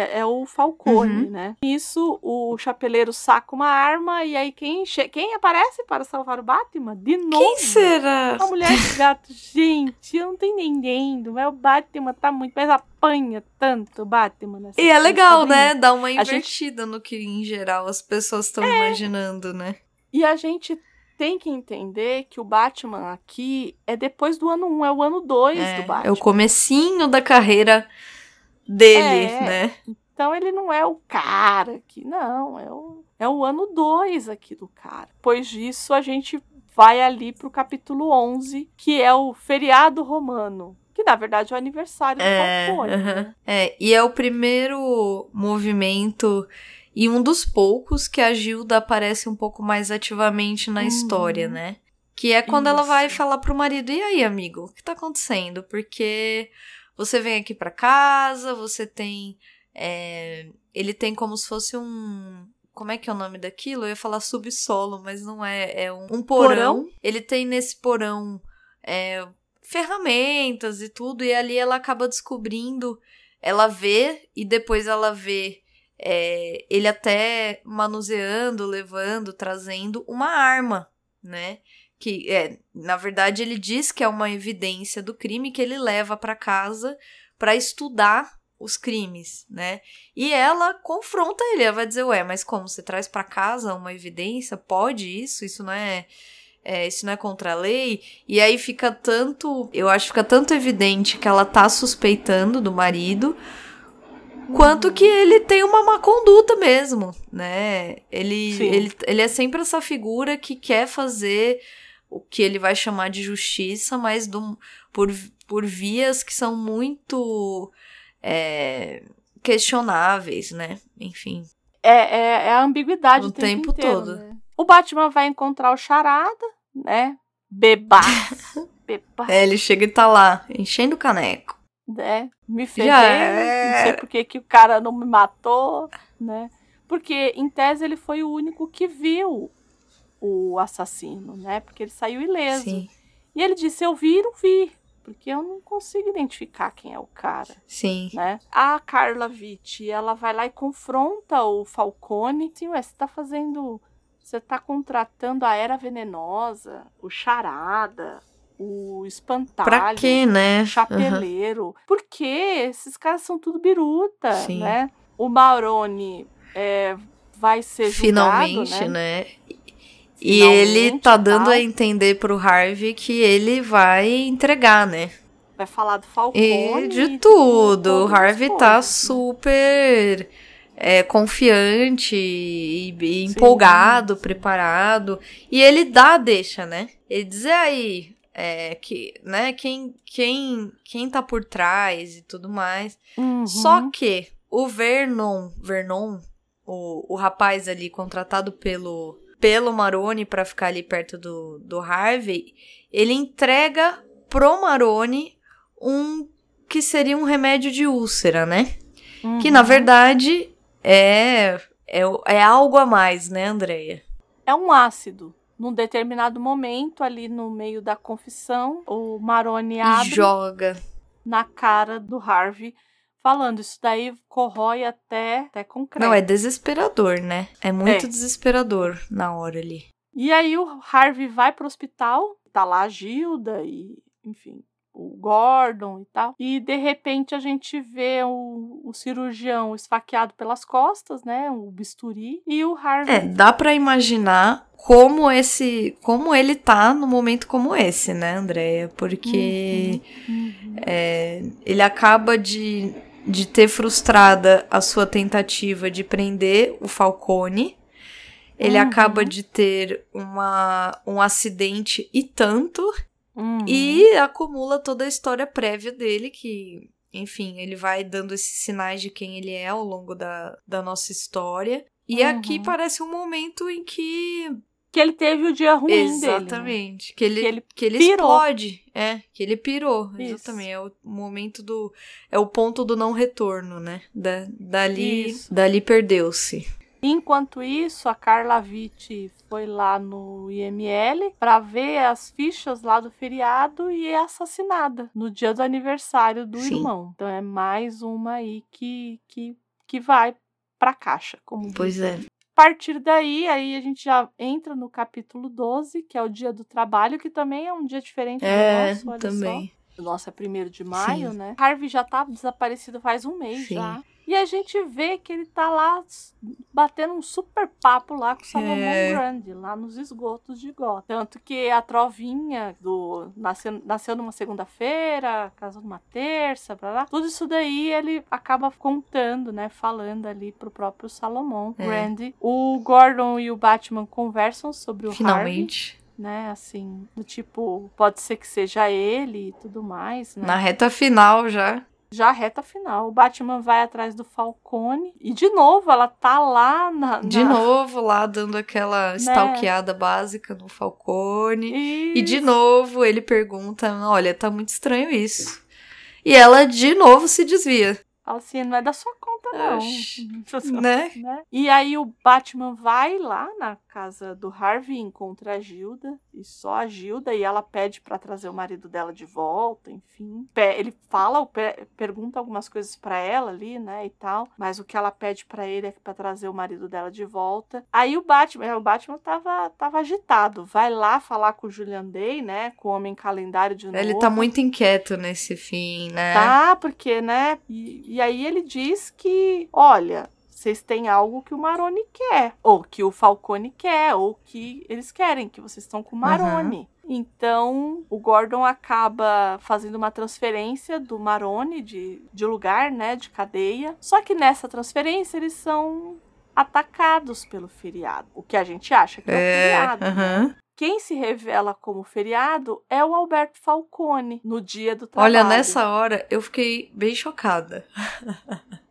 é, é o Falcone, Uhum. né? Isso, o chapeleiro saca uma arma e aí quem, quem aparece para salvar o Batman? De novo. Quem será? A mulher de gato, gente, eu não tô entendendo. Mas o Batman tá muito. Mas apanha tanto o Batman nessa E é legal, quadrinho. né? Dar uma A gente- invertida no que, em geral, as pessoas estão É. imaginando, né? E a gente tem que entender que o Batman aqui é depois do ano 1, é o ano 2 É, do Batman. é o comecinho da carreira dele, É. né? Então ele não é o cara aqui, não, é o, é o ano 2 aqui do cara. Depois disso, a gente vai ali pro capítulo 11, que é o feriado romano, que na verdade é o aniversário do É, Falcone. aham. né? É, e é o primeiro movimento e um dos poucos que a Gilda aparece um pouco mais ativamente na Uhum. história, né? Que é quando ela vai Isso. falar pro marido: e aí, amigo, o que tá acontecendo? Porque você vem aqui pra casa, você tem. é, ele tem como se fosse um. Como é que é o nome daquilo? Eu ia falar subsolo, mas não é. É um, um porão. Porão? Ele tem nesse porão é, ferramentas e tudo, e ali ela acaba descobrindo. Ela vê e depois ela vê é, ele até manuseando, levando, trazendo uma arma, né? Que é, na verdade, ele diz que é uma evidência do crime que ele leva para casa para estudar os crimes, né? E ela confronta ele, ela vai dizer, ué, mas como você traz para casa uma evidência? Pode isso? Isso não é, é, isso não é contra a lei? E aí fica tanto, eu acho que fica tanto evidente que ela tá suspeitando do marido, quanto que ele tem uma má conduta mesmo, né? Ele, Sim. ele, ele é sempre essa figura que quer fazer o que ele vai chamar de justiça, mas do, por, por vias que são muito é, questionáveis, né? Enfim. É, é, é a ambiguidade O tempo, tempo inteiro, todo. né? O Batman vai encontrar o Charada, né? Bebaço. *laughs* Bebaço. É, ele chega e tá lá, enchendo o caneco. né? Me Já não sei era. por que o cara não me matou, né? Porque, em tese, ele foi o único que viu o assassino, né? Porque ele saiu ileso. Sim, E ele disse, eu vi não vi, porque eu não consigo identificar quem é o cara, sim. né? A Carla Vitti, ela vai lá e confronta o Falcone. Sim, ué, você tá fazendo... Você tá contratando a Era Venenosa, o Charada, o Espantalho Pra quê, né? Chapeleiro. Porque esses caras são tudo biruta, Sim. né? O Maroni é, vai ser julgado, Finalmente, né? né? E ele tá dando tal. a entender pro Harvey que ele vai entregar, né? Vai falar do Falcone. E de tudo. O Harvey tá coisas, né? super é, confiante e, e empolgado, preparado. E ele dá a deixa, né? Ele diz "E aí, é, que, né, quem, quem, quem tá por trás e tudo mais. Uhum. Só que o Vernon, Vernon, o, o rapaz ali contratado pelo, pelo Maroni para ficar ali perto do, do Harvey, ele entrega pro Maroni um que seria um remédio de úlcera, né? Uhum. Que na verdade é, é, é algo a mais, né, Andreia? É um ácido. Num determinado momento, ali no meio da confissão, o Maroni E abre joga. na cara do Harvey, falando isso daí corrói até, até concreto. Não, é desesperador, né? É muito É. desesperador na hora ali. E aí o Harvey vai pro hospital, tá lá a Gilda e, enfim, o Gordon e tal. E de repente a gente vê o, o cirurgião esfaqueado pelas costas, né? O bisturi. E o Harvey. É, dá pra imaginar como esse, como ele tá no momento como esse, né, Andréia? Porque Uhum. é, ele acaba de, de ter frustrada a sua tentativa de prender o Falcone. Ele Uhum. acaba de ter uma, um acidente e tanto. Uhum. E acumula toda a história prévia dele, que, enfim, ele vai dando esses sinais de quem ele é ao longo da, da nossa história. E Uhum. aqui parece um momento em que. Que ele teve o dia ruim dele. né? Exatamente. Que ele, Que ele que ele pirou. explode. É, que ele pirou. Isso. Exatamente. É o momento do. É o ponto do não retorno, né? Da, dali, Isso. dali perdeu-se. Enquanto isso, a Carla Vitti foi lá no IML para ver as fichas lá do feriado e é assassinada no dia do aniversário do Sim. irmão. Então é mais uma aí que, que, que vai pra caixa, como Pois diz. é. A partir daí, aí a gente já entra no capítulo 12, que é o dia do trabalho, que também é um dia diferente É, do nosso, olha também. só. O nosso é primeiro de maio, Sim. né? Harvey já tá desaparecido faz um mês Sim. já. E a gente vê que ele tá lá batendo um super papo lá com o Salomão É. Grande, lá nos esgotos de Gotham. Tanto que a trovinha do nasceu, nasceu numa segunda-feira, casou numa terça, blá, blá. Tudo isso daí ele acaba contando, né? Falando ali pro próprio Salomão É. Grande. O Gordon e o Batman conversam sobre o Harvey Finalmente. né? Assim, do tipo, pode ser que seja ele e tudo mais, né? Na reta final já. Já reta final. O Batman vai atrás do Falcone e de novo ela tá lá na. De na- novo lá dando aquela stalkeada básica no Falcone. E de Isso. novo ele pergunta: Olha, tá muito estranho isso. E ela de novo se desvia, Fala assim, não é da sua conta, não. Oxi. *laughs* Né? né? E aí o Batman vai lá na casa do Harvey encontra a Gilda. E só a Gilda. E ela pede pra trazer o marido dela de volta, enfim. Ele fala, pe- pergunta algumas coisas pra ela ali, né, e tal. Mas o que ela pede pra ele é pra trazer o marido dela de volta. Aí o Batman, é, o Batman tava, tava agitado. Vai lá falar com o Julian Day, né, com o Homem Calendário de novo. Ele tá muito inquieto nesse fim, né? Tá, porque, né? E, e aí ele diz que, olha, vocês têm algo que o Maroni quer, ou que o Falcone quer, ou que eles querem, que vocês estão com o Maroni. Então, o Gordon acaba fazendo uma transferência do Maroni de, de lugar, né, de cadeia. Só que nessa transferência eles são atacados pelo feriado, o que a gente acha que é, o É, feriado. aham. Quem se revela como feriado é o Alberto Falcone, no dia do trabalho. Olha, nessa hora eu fiquei bem chocada. *laughs*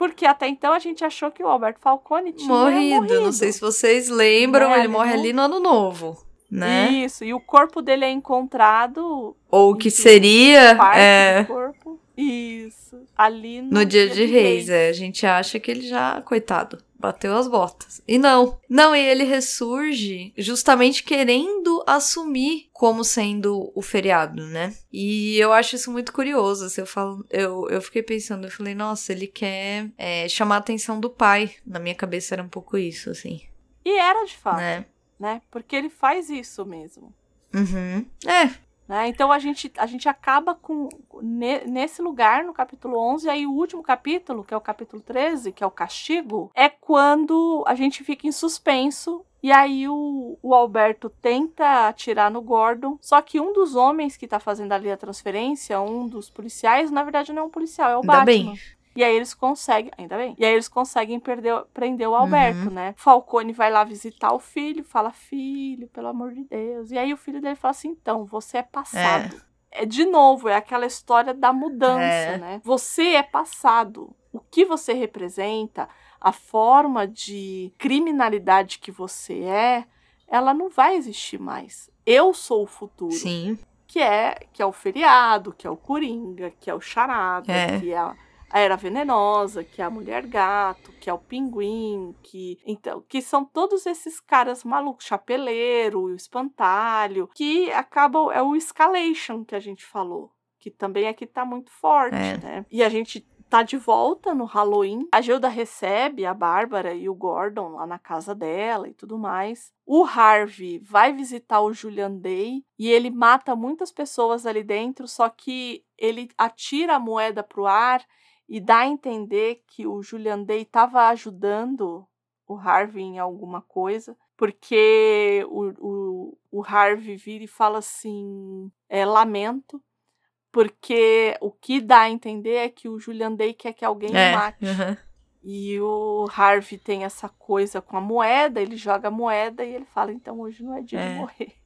Porque até então a gente achou que o Alberto Falcone tinha Morrido. morrido. Não sei se vocês lembram, Né, ele morre ali no ano novo, né? Isso, e o corpo dele é encontrado Ou que Enfim, seria parte é, do corpo. Isso. Ali no, no dia de reis. É, a gente acha que ele já, coitado, bateu as botas. E não. Não, e ele ressurge justamente querendo assumir como sendo o feriado, né? E eu acho isso muito curioso. Assim, eu, falo, eu, eu fiquei pensando, eu falei, nossa, ele quer é, chamar a atenção do pai. Na minha cabeça era um pouco isso, assim, E era de fato, né? né? Porque ele faz isso mesmo. Uhum. É, Né? Então a gente, a gente acaba com ne- nesse lugar, no capítulo 11, aí o último capítulo, que é o capítulo 13, que é o castigo, é quando a gente fica em suspenso. E aí o, o Alberto tenta atirar no Gordon, só que um dos homens que tá fazendo ali a transferência, um dos policiais, na verdade não é um policial, é o Ainda Batman. bem. E aí eles conseguem, ainda bem. E aí eles conseguem perder, prender o Alberto, Uhum. né? Falcone vai lá visitar o filho, fala: "Filho, pelo amor de Deus". E aí o filho dele fala assim: "Então, você é passado". É de novo, é aquela história da mudança, É. né? Você é passado. O que você representa, a forma de criminalidade que você é, ela não vai existir mais. Eu sou o futuro. Sim. Que é, que é o feriado, que é o Coringa, que é o Charada, É. que é a a Era Venenosa, que é a Mulher Gato, que é o Pinguim, que então, que são todos esses caras malucos, Chapeleiro, o Espantalho, que acabam é o escalation que a gente falou, que também aqui tá muito forte, É. né? E a gente tá de volta no Halloween. A Gilda recebe a Bárbara e o Gordon lá na casa dela e tudo mais. O Harvey vai visitar o Julian Day e ele mata muitas pessoas ali dentro, só que ele atira a moeda pro ar e dá a entender que o Julian Day estava ajudando o Harvey em alguma coisa, porque o, o, o Harvey vira e fala assim: é, lamento, porque o que dá a entender é que o Julian Day quer que alguém É. mate. aham. E o Harvey tem essa coisa com a moeda, ele joga a moeda e ele fala: então hoje não é dia É. de morrer. *laughs*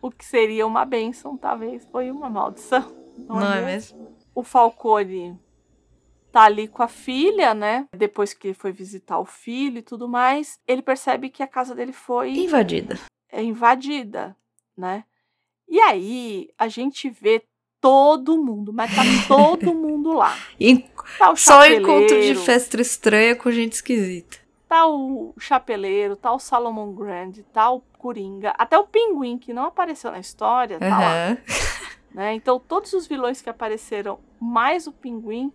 O que seria uma benção, talvez foi uma maldição. Não é mesmo? O Falcone tá ali com a filha, né? Depois que ele foi visitar o filho e tudo mais, ele percebe que a casa dele foi Invadida. é invadida, né? E aí a gente vê todo mundo, mas tá *laughs* todo mundo lá. Tá o só encontro de festa estranha com gente esquisita. Tá o chapeleiro, tá o Salomon Grande, tá o Coringa, até o Pinguim, que não apareceu na história, tá lá. Aham. né? Então todos os vilões que apareceram, mais o Pinguim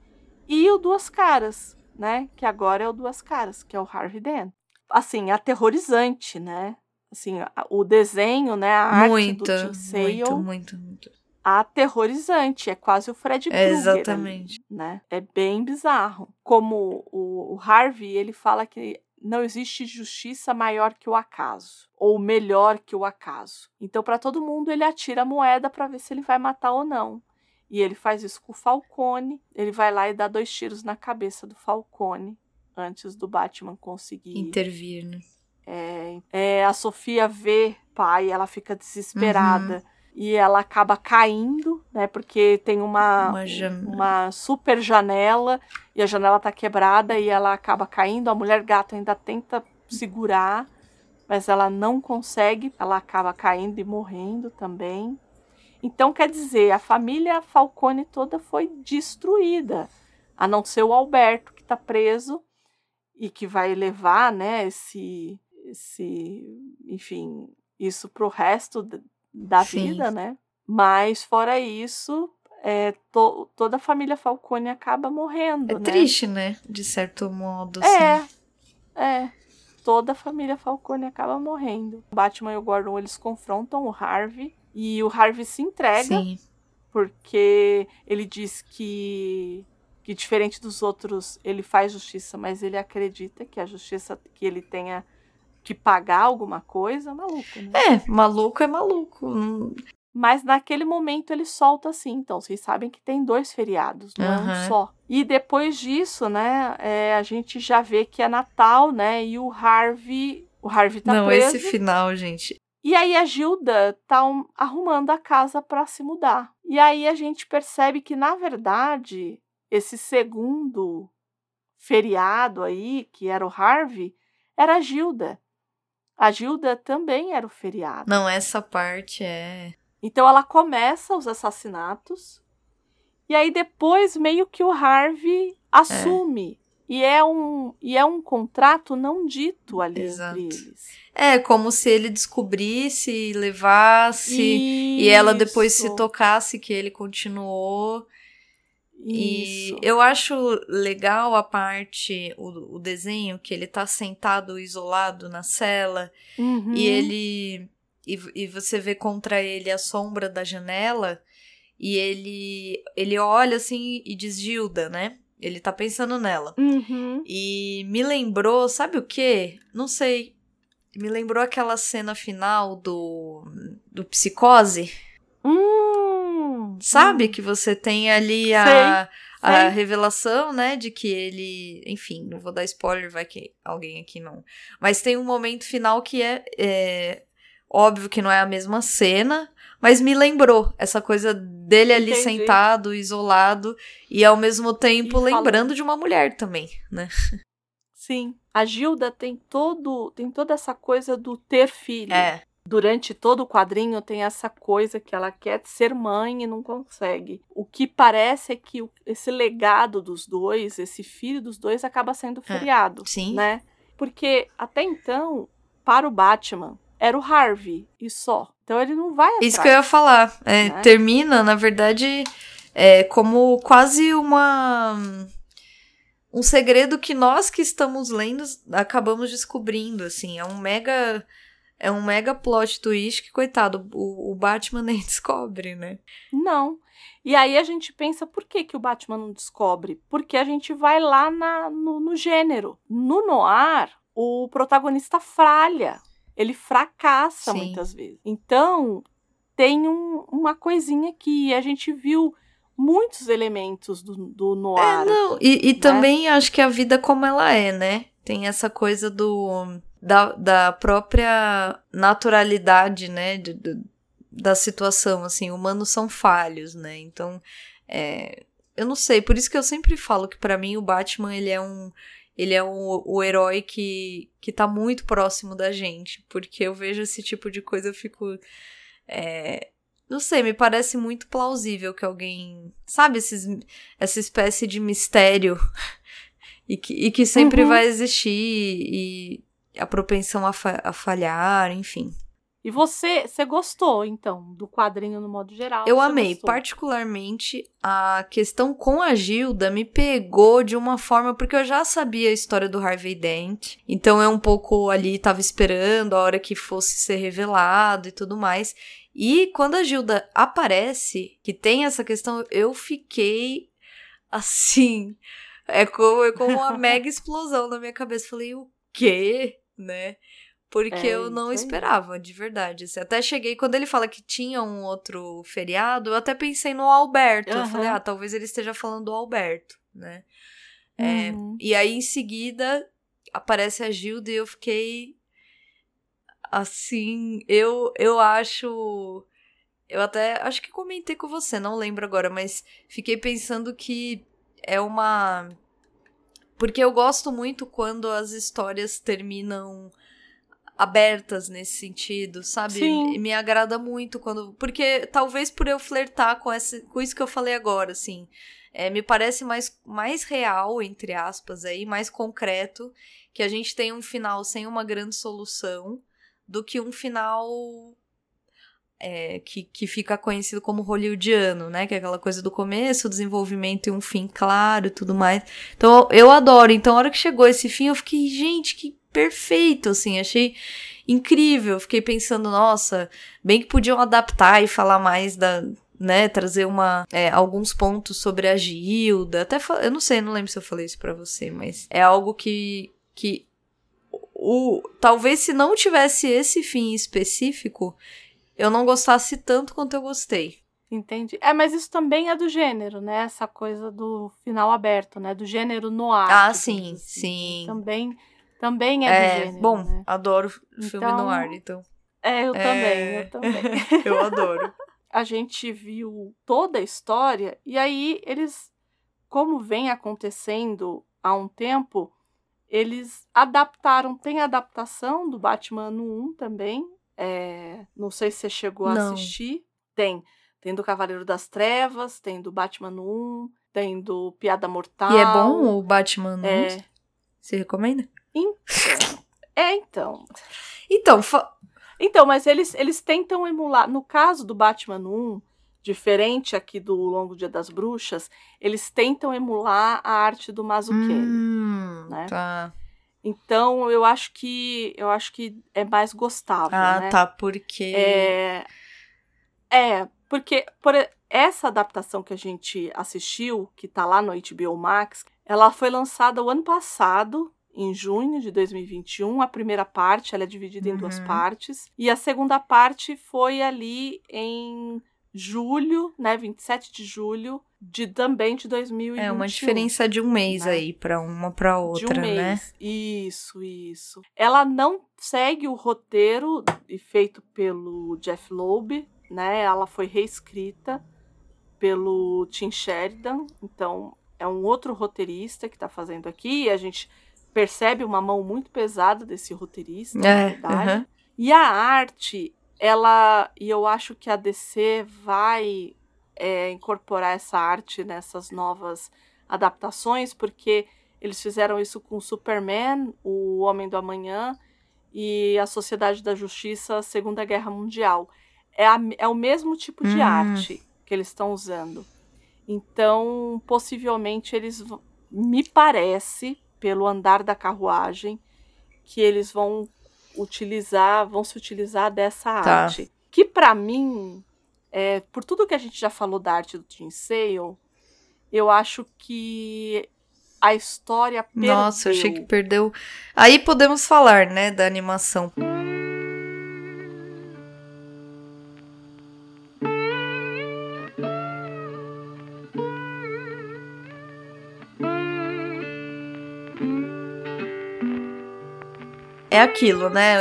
e o Duas Caras, né? Que agora é o Duas Caras, que é o Harvey Dent. Assim, aterrorizante, né? Assim, o desenho, né? A arte Muito, do Tim Sale, muito, muito, muito. aterrorizante. É quase o Fred É, Krueger. ali, exatamente. né? É bem bizarro. Como o, o Harvey, ele fala que não existe justiça maior que o acaso, ou melhor que o acaso. Então, para todo mundo, ele atira a moeda para ver se ele vai matar ou não. E ele faz isso com o Falcone. Ele vai lá e dá dois tiros na cabeça do Falcone antes do Batman conseguir. Intervir, né? É, é, a Sofia vê o pai, ela fica desesperada. E ela acaba caindo, né? Porque tem uma, Uma uma super janela e a janela tá quebrada e ela acaba caindo. A mulher gato ainda tenta segurar, mas ela não consegue. Ela acaba caindo e morrendo também. Então, quer dizer, a família Falcone toda foi destruída, a não ser o Alberto, que está preso e que vai levar, né, esse, esse enfim, isso pro resto d- da Sim. vida, né? Mas, fora isso, é, to- toda a família Falcone acaba morrendo, É né? triste, né? De certo modo, assim. É, é. Toda a família Falcone acaba morrendo. O Batman e o Gordon, eles confrontam o Harvey. E o Harvey se entrega, Sim. porque ele diz que, que, diferente dos outros, ele faz justiça, mas ele acredita que a justiça, que ele tenha que pagar alguma coisa, maluco, né? É, maluco é maluco. Não- Mas naquele momento ele solta assim. Então, vocês sabem que tem dois feriados, não é um só. E depois disso, né, é, a gente já vê que é Natal, né? E o Harvey. O Harvey tá não, preso. esse final, gente. E aí a Gilda tá um- arrumando a casa para se mudar. E aí a gente percebe que, na verdade, esse segundo feriado aí, que era o Harvey, era a Gilda. A Gilda também era o feriado. Não, essa parte é. Então ela começa os assassinatos e aí depois meio que o Harvey assume. E é um e é um contrato não dito ali Exato. entre eles. É, como se ele descobrisse e levasse. E ela depois se Isso, tocasse que ele continuou. E isso. eu acho legal a parte, o, o desenho, que ele tá sentado isolado na cela Uhum. e ele. E, e você vê contra ele a sombra da janela e ele. Ele olha assim e diz Gilda, né? Ele tá pensando nela. Uhum. E me lembrou, sabe o quê? Não sei. Me lembrou aquela cena final do, do Psicose, Hum, sabe? Que você tem ali a, a sei. revelação, né? De que ele. Enfim, não vou dar spoiler, vai que alguém aqui não. Mas tem um momento final que é, é óbvio que não é a mesma cena, mas me lembrou essa coisa dele ali Entendi. sentado, isolado, e ao mesmo tempo E lembrando de uma mulher também, né? Sim. A Gilda tem todo tem toda essa coisa do ter filho. É. Durante todo o quadrinho tem essa coisa que ela quer ser mãe e não consegue. O que parece é que esse legado dos dois, esse filho dos dois, acaba sendo feriado, sim. né? Porque até então, para o Batman, era o Harvey e só. Então ele não vai Isso atrás. que eu ia falar. É, né? Termina, na verdade, é, como quase uma. Um segredo que nós que estamos lendo acabamos descobrindo, assim. É um mega. É um mega plot twist que, coitado, o, o Batman nem *laughs* descobre, né? Não. E aí a gente pensa, por que, que o Batman não descobre? Porque a gente vai lá na, no, no gênero. No noir, o protagonista falha. Ele fracassa Sim. muitas vezes. Então, tem um- uma coisinha que a gente viu muitos elementos do, do noir. É, não, e, e né? também acho que a vida como ela é, né? Tem essa coisa do da, da própria naturalidade, né? de- do- da situação, assim, humanos são falhos, né? Então, é, eu não sei, por isso que eu sempre falo que pra mim o Batman, ele é um ele é o, o herói que, que tá muito próximo da gente, porque eu vejo esse tipo de coisa, eu fico é, não sei, me parece muito plausível que alguém. Sabe, esses, essa espécie de mistério *laughs* e que, e que sempre Uhum. vai existir e a propensão a, fa- a falhar, enfim. E você, você gostou, então, do quadrinho no modo geral? Eu amei, gostou? particularmente a questão com a Gilda me pegou de uma forma porque eu já sabia a história do Harvey Dent, então eu um pouco ali tava esperando a hora que fosse ser revelado e tudo mais. E quando a Gilda aparece, que tem essa questão, eu fiquei assim, é como, é como uma *laughs* mega explosão na minha cabeça. Falei, o quê? Né? Porque É eu não esperava, de verdade. assim. Até cheguei, quando ele fala que tinha um outro feriado, eu até pensei no Alberto. Eu Aham. falei, ah, talvez ele esteja falando do Alberto, né? É, Uhum. E aí, em seguida, aparece a Gilda e eu fiquei assim, eu, eu acho. Eu até acho que comentei com você, não lembro agora, mas fiquei pensando que é uma. Porque eu gosto muito quando as histórias terminam abertas nesse sentido, sabe? Sim. E me agrada muito quando. Porque talvez por eu flertar com, essa, com isso que eu falei agora, assim. é, me parece mais, mais real, entre aspas, aí, mais concreto, que a gente tem um final sem uma grande solução do que um final é, que, que fica conhecido como hollywoodiano, né? Que é aquela coisa do começo, o desenvolvimento e um fim claro e tudo mais. Então eu adoro. Então a hora que chegou esse fim, eu fiquei, gente, que perfeito, assim, achei incrível. Fiquei pensando, nossa, bem que podiam adaptar e falar mais da. Né, trazer uma é, alguns pontos sobre a Gilda. Até eu não sei, não lembro se eu falei isso pra você, mas é algo que, que o, talvez se não tivesse esse fim específico, eu não gostasse tanto quanto eu gostei. Entendi. É, mas isso também é do gênero, né? Essa coisa do final aberto, né? Do gênero noir. Ah, digamos sim, assim. sim. Também, também é, do É, gênero, bom, né? adoro filme Então- no ar, então. É, eu É. também, eu também. *laughs* eu adoro. a gente viu toda a história e aí eles, como vem acontecendo há um tempo, eles adaptaram. Tem adaptação do Batman no 1 também. é, não sei se você chegou a Não. assistir. Tem. Tem do Cavaleiro das Trevas, tem do Batman no 1, tem do Piada Mortal. E é bom o Batman? não? É, Você recomenda? Então. É, então. Então, fa- Então, mas eles, eles tentam emular. No caso do Batman 1, diferente aqui do Longo Dia das Bruxas, eles tentam emular a arte do Mazzucchelli. Hum, né? tá. Então, eu acho que eu acho que é mais gostável, Ah, né? tá, porque... É, é porque por essa adaptação que a gente assistiu, que tá lá no HBO Max, ela foi lançada o ano passado, em junho de 2021. A primeira parte ela é dividida em duas Uhum. partes. E a segunda parte foi ali em julho, né? 27 de julho de também de 2021. É uma diferença de um mês né? aí pra uma pra outra, de um mês. né? Isso, isso. Ela não segue o roteiro feito pelo Jeff Loeb, né? Ela foi reescrita pelo Tim Sheridan, então é um outro roteirista que está fazendo aqui. E a gente percebe uma mão muito pesada desse roteirista, É, na verdade. E a arte, ela. E eu acho que a DC vai é, incorporar essa arte nessas novas adaptações, porque eles fizeram isso com Superman, o Homem do Amanhã e a Sociedade da Justiça Segunda Guerra Mundial. É, a- é o mesmo tipo de Hum. arte que eles estão usando. Então, possivelmente, eles me parece, pelo andar da carruagem, que eles vão utilizar, vão se utilizar dessa Tá. arte. Que pra mim, é, por tudo que a gente já falou da arte do Tim Sale, eu acho que a história perdeu. Nossa, eu achei que perdeu. Aí podemos falar, né, da animação. É aquilo, né?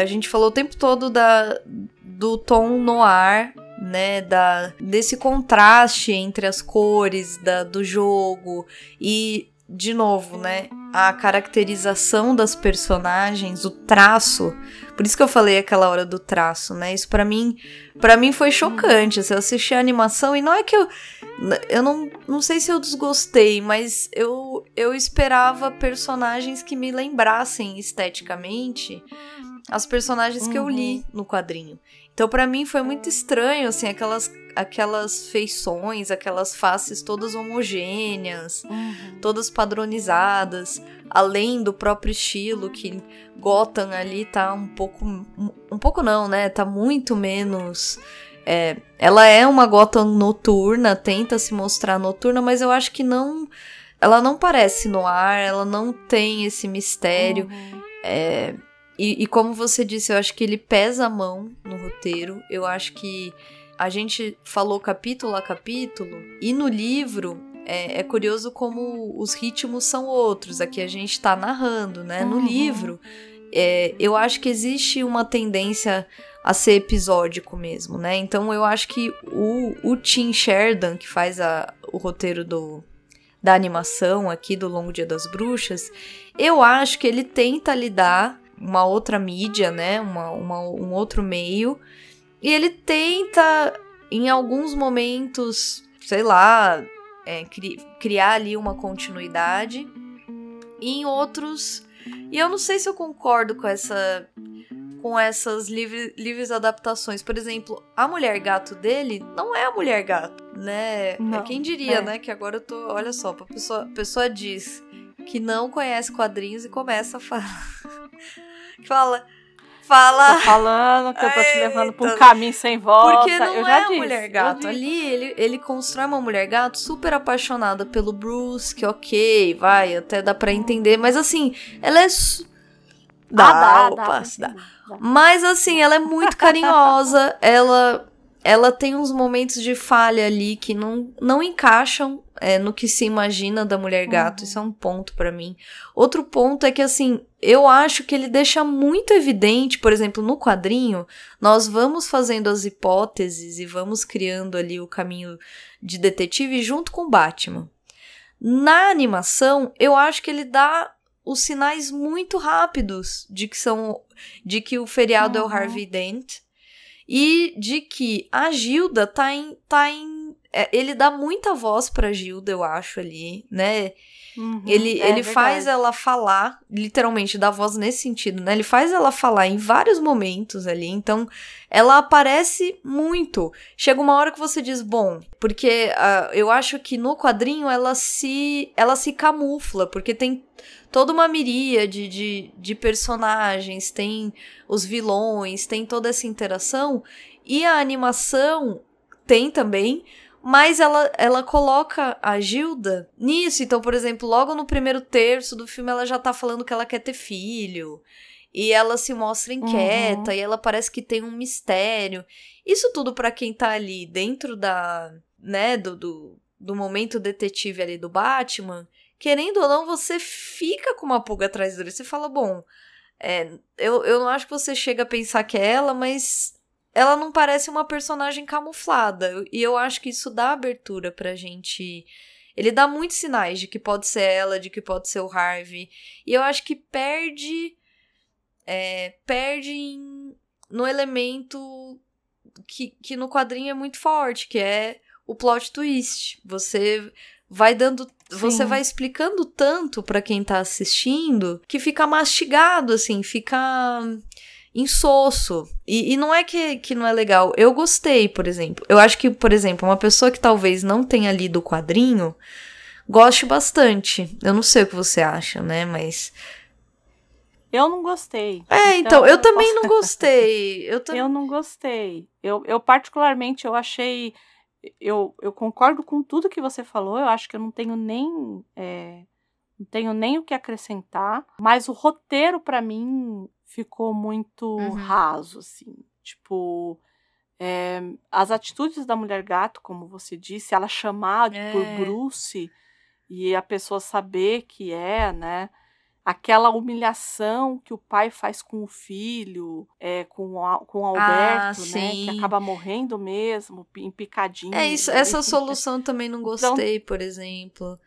A gente falou o tempo todo da, do tom noir, né? Da, desse contraste entre as cores da, do jogo e, de novo, né? A caracterização das personagens, o traço. Por isso que eu falei aquela hora do traço, né? Isso pra mim, para mim foi chocante. assim, eu assisti a animação e não é que eu eu não, não sei se eu desgostei, mas eu, eu esperava personagens que me lembrassem esteticamente as personagens que eu li no quadrinho. Então, pra mim, foi muito estranho, assim, aquelas, aquelas feições, aquelas faces todas homogêneas, Uhum. todas padronizadas, além do próprio estilo, que Gotham ali tá um pouco. Um, um pouco não, né? Tá muito menos. é, ela é uma Gotham noturna, tenta se mostrar noturna, mas eu acho que não. Ela não parece no ar, ela não tem esse mistério. Uhum. É, e, e como você disse, eu acho que ele pesa a mão no roteiro. Eu acho que a gente falou capítulo a capítulo, e no livro é, é curioso como os ritmos são outros. Aqui a gente tá narrando, né? No Uhum. livro, é, eu acho que existe uma tendência a ser episódico mesmo, né? Então eu acho que o, o Tim Sheridan, que faz a- o roteiro do, da animação aqui do Longo Dia das Bruxas, eu acho que ele tenta lidar uma outra mídia, né? Uma, uma- um outro meio. E ele tenta, em alguns momentos, sei lá, é, cri- criar ali uma continuidade. E em outros. E eu não sei se eu concordo com essa. Com essas livre- livres adaptações. Por exemplo, a mulher gato dele não é a mulher gato, né? Não, é quem diria, é. né? Que agora eu tô. Olha só, a pessoa, a pessoa diz que não conhece quadrinhos e começa a falar. Fala. Fala. Tô falando que eu tô te levando pra um caminho sem volta. Porque não eu é já a disse, mulher gato. Ali ele, ele constrói uma mulher gato super apaixonada pelo Bruce, que ok, vai, até dá pra entender. Mas assim, ela é. Dá, Ah, dá, opa, dá, dá. Mas assim, ela é muito carinhosa, ela ela tem uns momentos de falha ali que não, não encaixam é, no que se imagina da mulher gato. Uhum. Isso é um ponto pra mim. Outro ponto é que assim, eu acho que ele deixa muito evidente, por exemplo, no quadrinho, nós vamos fazendo as hipóteses e vamos criando ali o caminho de detetive junto com o Batman. Na animação, eu acho que ele dá os sinais muito rápidos de que são de que o feriado é o Uhum. Harvey Dent e de que a Gilda tá em tá em é, ele dá muita voz pra Gilda, eu acho ali, né? Uhum, Ele, é ele faz ela falar, literalmente, dá voz nesse sentido, né? Ele faz ela falar em vários momentos ali, então ela aparece muito. Chega uma hora que você diz, bom, porque ah, eu acho que no quadrinho ela se, ela se camufla, porque tem toda uma miríade de, de personagens, tem os vilões, tem toda essa interação, e a animação tem também, mas ela, ela coloca a Gilda nisso. Então, por exemplo, logo no primeiro terço do filme, ela já tá falando que ela quer ter filho. E ela se mostra inquieta, e ela parece que tem um mistério. Isso tudo pra quem tá ali dentro da. né, do, do, do momento detetive ali do Batman, querendo ou não, você fica com uma pulga atrás dele. Você fala, bom, é, eu, eu não acho que você chega a pensar que é ela, mas ela não parece uma personagem camuflada. E eu acho que isso dá abertura pra gente Ele dá muitos sinais de que pode ser ela, de que pode ser o Harvey. E eu acho que perde. É, perde em, no elemento que, que no quadrinho é muito forte, que é o plot twist. Você vai dando. Sim. Você vai explicando tanto para quem tá assistindo que fica mastigado, assim, fica insosso. E, e não é que, que não é legal. Eu gostei, por exemplo. Eu acho que, por exemplo, uma pessoa que talvez não tenha lido o quadrinho goste bastante. Eu não sei o que você acha, né? Mas. Eu não gostei. É, então, então eu, eu também posso... não gostei. Eu, tam... eu não gostei. Eu, eu, particularmente, eu achei. Eu, eu concordo com tudo que você falou. Eu acho que eu não tenho nem. É, não tenho nem o que acrescentar. Mas o roteiro, para mim, ficou muito uhum. raso, assim. Tipo, é, as atitudes da mulher gato, como você disse, ela chamar é. por Bruce e a pessoa saber que é, né? Aquela humilhação que o pai faz com o filho, é, com, o, com o ah, Alberto, ah, né? Que acaba morrendo mesmo, empicadinho. É isso, *laughs* essa solução também não então gostei, então, por exemplo.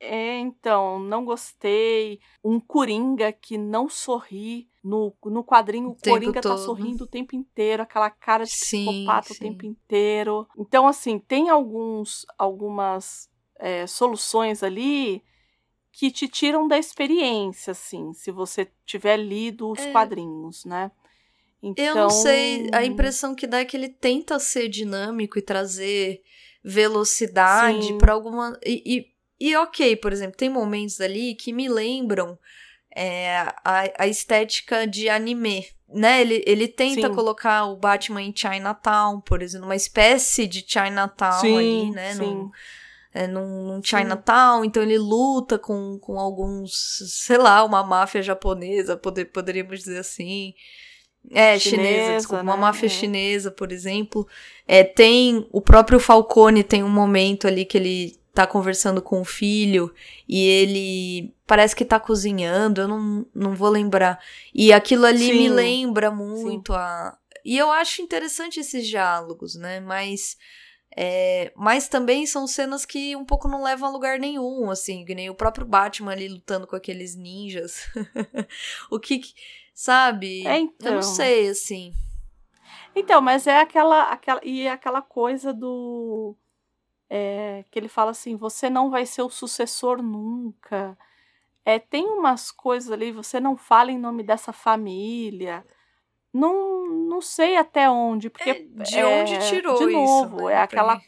É, então, não gostei. Um Coringa que não sorri. No, no quadrinho, o, o Coringa tá todo. tá sorrindo o tempo inteiro, aquela cara de sim, psicopata sim. o tempo inteiro. Então, assim, tem alguns algumas é, soluções ali que te tiram da experiência, assim, se você tiver lido os é. quadrinhos, né? Então... Eu não sei, a impressão que dá é que ele tenta ser dinâmico e trazer velocidade para alguma. E, e e ok, por exemplo, tem momentos ali que me lembram é, a, a estética de anime. Né? Ele, ele tenta sim. colocar o Batman em Chinatown, por exemplo, uma espécie de Chinatown sim, ali, né? Sim. Num, é, num, num Chinatown, então ele luta com, com alguns, sei lá, uma máfia japonesa, poder, poderíamos dizer assim. É, chinesa, chinesa desculpa, né? uma máfia é. chinesa, por exemplo. É, tem o próprio Falcone tem um momento ali que ele tá conversando com o filho e ele parece que tá cozinhando, eu não, não vou lembrar. E aquilo ali Sim. me lembra muito Sim. a. E eu acho interessante esses diálogos, né? Mas. É, mas também são cenas que um pouco não levam a lugar nenhum, assim, que nem o próprio Batman ali lutando com aqueles ninjas. *laughs* o que. Sabe? É, então. Eu não então. sei, assim. Então, mas é aquela, aquela. E é aquela coisa do é, que ele fala assim: você não vai ser o sucessor nunca. É, tem umas coisas ali, você não fala em nome dessa família. Não, não sei até onde, porque. É, de é, onde tirou de novo, isso? Né, é aquela.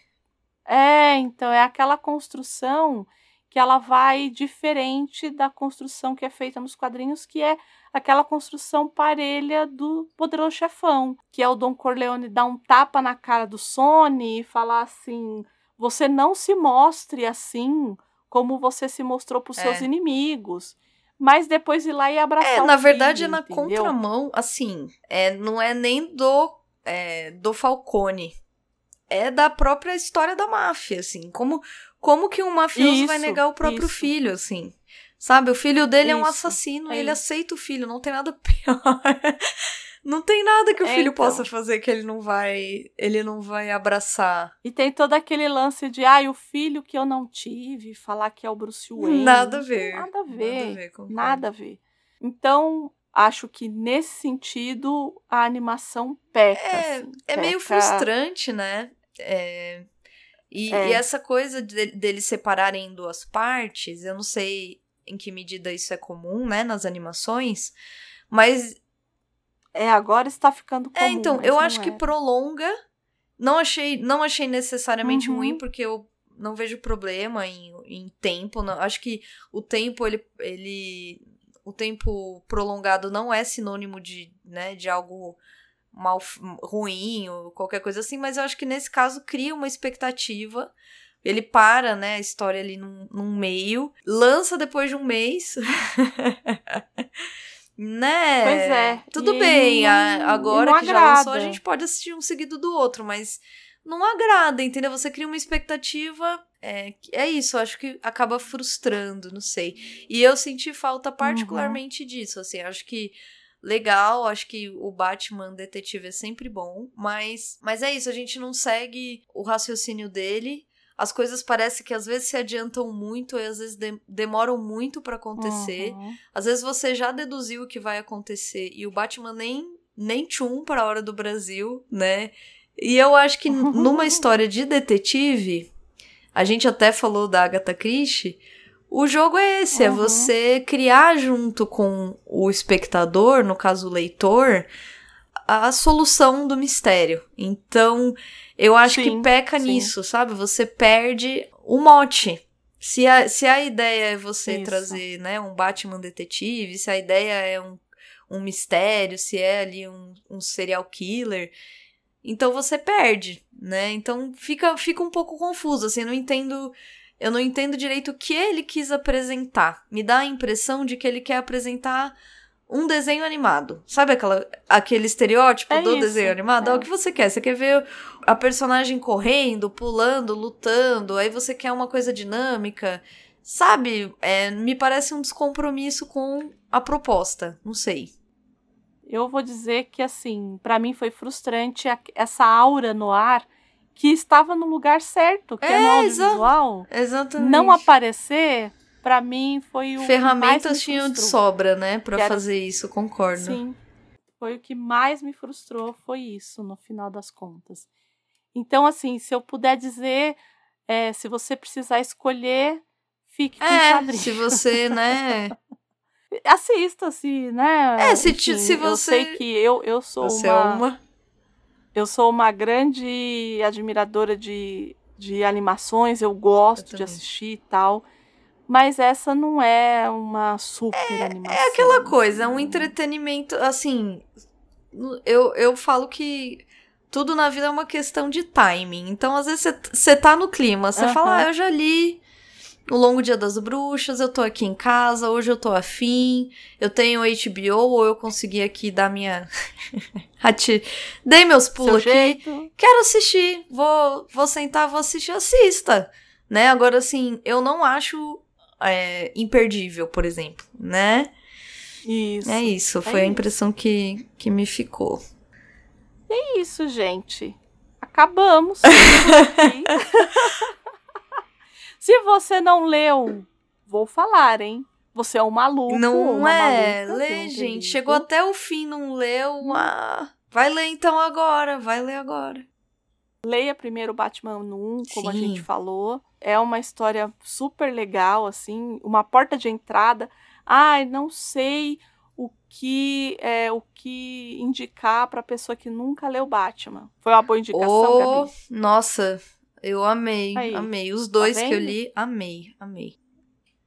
É, então, é aquela construção que ela vai diferente da construção que é feita nos quadrinhos, que é aquela construção parelha do poderoso chefão, que é o Don Corleone dar um tapa na cara do Sony e falar assim: você não se mostre assim como você se mostrou para os é. seus inimigos. Mas depois ir lá e abraçar. É, na verdade, filho, é na entendeu? contramão, assim, é, não é nem do, é, do Falcone. É da própria história da máfia, assim. Como, como que um mafioso isso, vai negar o próprio isso. filho, assim? Sabe, o filho dele isso, é um assassino, é ele aceita o filho, não tem nada *laughs* pior. Não tem nada que o é, filho então. possa fazer que ele não vai, ele não vai abraçar. E tem todo aquele lance de, ai, ah, o filho que eu não tive, falar que é o Bruce Wayne. Nada a ver. Nada a ver. Nada a ver. Nada a ver. Então, acho que nesse sentido a animação peca. É, assim, é peca... meio frustrante, né? É, e, é. e, essa coisa de, deles separarem em duas partes, eu não sei em que medida isso é comum, né, nas animações, mas é, agora está ficando comum. É, então, eu acho é. que prolonga. Não achei, não achei necessariamente uhum. ruim, porque eu não vejo problema em, em tempo. Não, acho que o tempo, ele, ele. O tempo prolongado não é sinônimo de, né, de algo mal ruim ou qualquer coisa assim, mas eu acho que nesse caso cria uma expectativa. Ele para, né, a história ali num, num meio, lança depois de um mês. *laughs* Né? Pois é. Tudo e bem, agora que já lançou, a gente pode assistir um seguido do outro, mas não agrada, entendeu? Você cria uma expectativa. É, é isso, acho que acaba frustrando, não sei. E eu senti falta uhum. particularmente uhum. disso, assim, acho que legal, acho que o Batman detetive é sempre bom, mas, mas é isso, a gente não segue o raciocínio dele. As coisas parecem que às vezes se adiantam muito e às vezes de demoram muito para acontecer. Uhum. Às vezes você já deduziu o que vai acontecer e o Batman nem nem tchum para a hora do Brasil, né? E eu acho que *laughs* numa história de detetive, a gente até falou da Agatha Christie, o jogo é esse, é Uhum. você criar junto com o espectador, no caso o leitor, a solução do mistério. Então, eu acho que Sim, peca sim. nisso, sabe? Você perde o mote. Se a, se a ideia é você Isso. trazer né, um Batman detetive, se a ideia é um, um mistério, se é ali um, um serial killer, então você perde, né? Então fica, fica um pouco confuso, assim, eu não entendo. Eu não entendo direito o que ele quis apresentar. Me dá a impressão de que ele quer apresentar um desenho animado. Sabe aquela, aquele estereótipo É do isso, desenho animado? É. é. o que você quer. Você quer ver a personagem correndo, pulando, lutando, aí você quer uma coisa dinâmica. Sabe? É, me parece um descompromisso com a proposta. Não sei. Eu vou dizer que, assim, pra mim foi frustrante essa aura no ar que estava no lugar certo, que é, no É, exa- audiovisual. Exatamente. Não aparecer, pra mim, foi o Ferramentas me tinham de sobra, né? Que era- fazer isso, concordo. Sim. Foi o que mais me frustrou, foi isso, no final das contas. Então, assim, se eu puder dizer, é, se você precisar escolher, fique com É, se você, né? *laughs* Assista, se, né? É, se te- se Eu você- sei que eu, eu sou Você é uma, uma. Eu sou uma grande admiradora de, de animações, eu gosto de também. assistir e tal. Mas essa não é uma super animação. É aquela coisa, é um entretenimento, assim. Eu, eu falo que tudo na vida é uma questão de timing. Então, às vezes, você- tá no clima, você fala, ah, eu já li O Longo Dia das Bruxas, eu tô aqui em casa, hoje eu tô afim, eu tenho HBO, ou eu consegui aqui dar minha. *laughs* Dei meus Seu pulos aqui. jeito. quero assistir, vou, vou sentar, vou assistir, assista, né? Agora, assim, eu não acho é, imperdível, por exemplo, né? Isso. É isso, é foi a isso. impressão que, que me ficou. É isso, gente. Acabamos. *laughs* Se você não leu, vou falar, hein? Você é um maluco. não uma é, maluca, lê, gente, chegou até o fim, não leu, ah, vai ler então agora, vai ler agora. Leia primeiro Batman no 1, como a Sim. gente falou. É uma história super legal, assim, uma porta de entrada. Ai, não sei o que é o que indicar pra pessoa que nunca leu Batman. Foi uma boa indicação, Oh, Gabi? nossa, eu amei, Aí, amei. Os dois que eu li, amei, amei.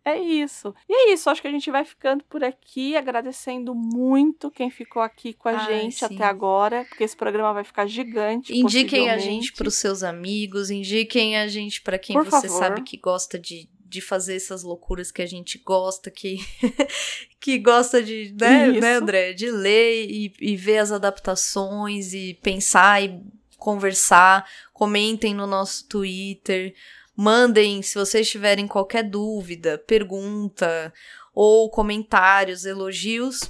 É isso. E é isso, acho que a gente vai ficando por aqui, agradecendo muito quem ficou aqui com a Ai, gente sim. até agora, porque esse programa vai ficar gigante. Indiquem a gente pros seus amigos, indiquem a gente pra quem Por você favor. sabe que gosta de, de fazer essas loucuras que a gente gosta, que, *laughs* que gosta de, né, Isso. né, André, de ler e, e ver as adaptações e pensar e conversar. Comentem no nosso Twitter. Mandem, se vocês tiverem qualquer dúvida, pergunta ou comentários, elogios,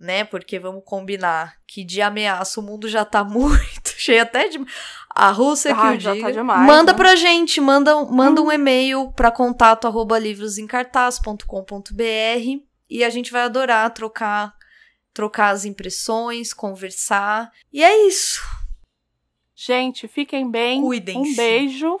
né? Porque vamos combinar que de ameaça o mundo já tá *laughs* muito cheio até de a Rússia que Ah, o já tá diga. demais, manda né? pra gente, manda, manda Uhum. um e-mail para contato arroba livrosencartaz.com.br e a gente vai adorar trocar trocar as impressões, conversar. E é isso. Gente, fiquem bem. Cuidem-se. Um beijo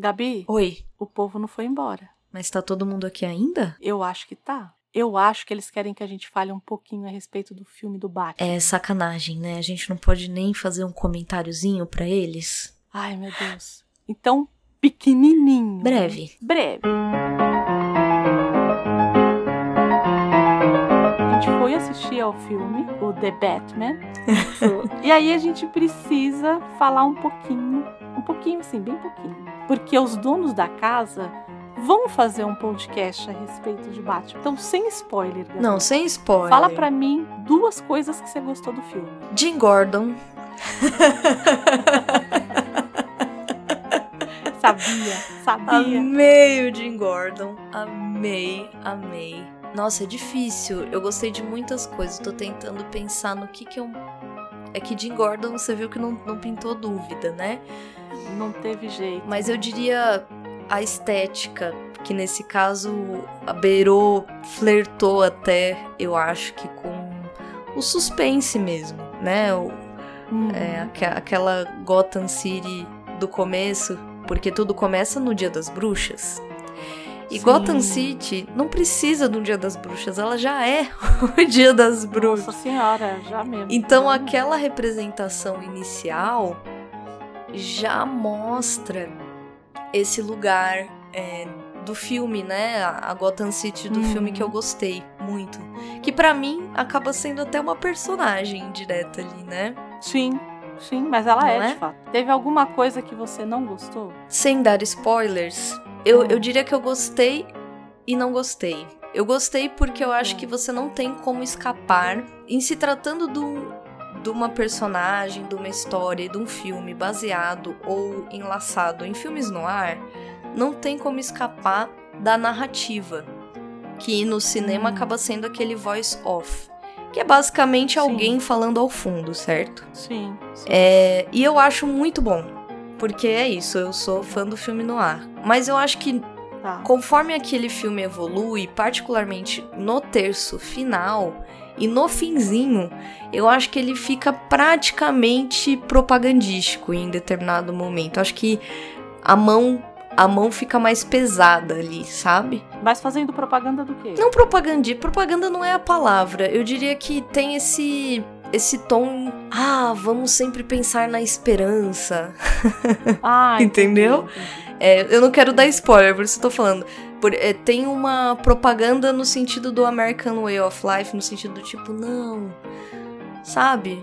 Gabi, Oi, o povo não foi embora. mas tá todo mundo aqui ainda? Eu acho que tá. Eu acho que eles querem que a gente fale um pouquinho a respeito do filme do Batman. É sacanagem, né? A gente não pode nem fazer um comentáriozinho pra eles. Ai, meu Deus. Então, pequenininho. Breve. Breve. Foi assistir ao filme, o The Batman. *laughs* e aí a gente precisa falar um pouquinho, um pouquinho assim, bem pouquinho. Porque os donos da casa vão fazer um podcast a respeito de Batman. Então, sem spoiler, Gabi. Não, sem spoiler. Fala pra mim duas coisas que você gostou do filme. Jim Gordon. *laughs* Sabia, sabia. Amei o Jim Gordon. Amei, amei. Nossa, é difícil. Eu gostei de muitas coisas. Tô tentando pensar no que que eu. É que Jim Gordon, você viu que não, não pintou dúvida, né? Não teve jeito. Mas eu diria a estética, que nesse caso a Beirou flertou até, eu acho que com o suspense mesmo, né? O, Hum. é, aque- aquela Gotham City do começo, porque tudo começa no Dia das Bruxas. E Sim. Gotham City não precisa do Dia das Bruxas, ela já é *laughs* o Dia das Bruxas. Nossa senhora, já mesmo. Então já mesmo. aquela representação inicial já mostra esse lugar é, do filme, né? A Gotham City do Uhum. filme que eu gostei muito. Que pra mim acaba sendo até uma personagem direta ali, né? Sim, sim, mas ela é, é? de fato. Teve alguma coisa que você não gostou? Sem dar spoilers, eu, Hum. eu diria que eu gostei e não gostei. Eu gostei porque eu acho que você não tem como escapar. Em se tratando do, de uma personagem, de uma história, de um filme baseado ou enlaçado em filmes no ar, não tem como escapar da narrativa. Que no cinema Hum. acaba sendo aquele voice off. Que é basicamente Sim. alguém falando ao fundo, certo? Sim. sim. É, e eu acho muito bom. Porque é isso, eu sou fã do filme no ar. Mas eu acho que Tá. conforme aquele filme evolui, particularmente no terço final e no finzinho, eu acho que ele fica praticamente propagandístico em determinado momento. Eu acho que a mão a mão fica mais pesada ali, sabe? Mas fazendo propaganda do quê? Não propagandi, propaganda não é a palavra. Eu diria que tem esse esse tom, ah, vamos sempre pensar na esperança. *laughs* Ah, Entendeu? entendi. É, eu não quero dar spoiler, por isso eu tô falando. Por- é, tem uma propaganda no sentido do American Way of Life, no sentido do tipo, não, sabe?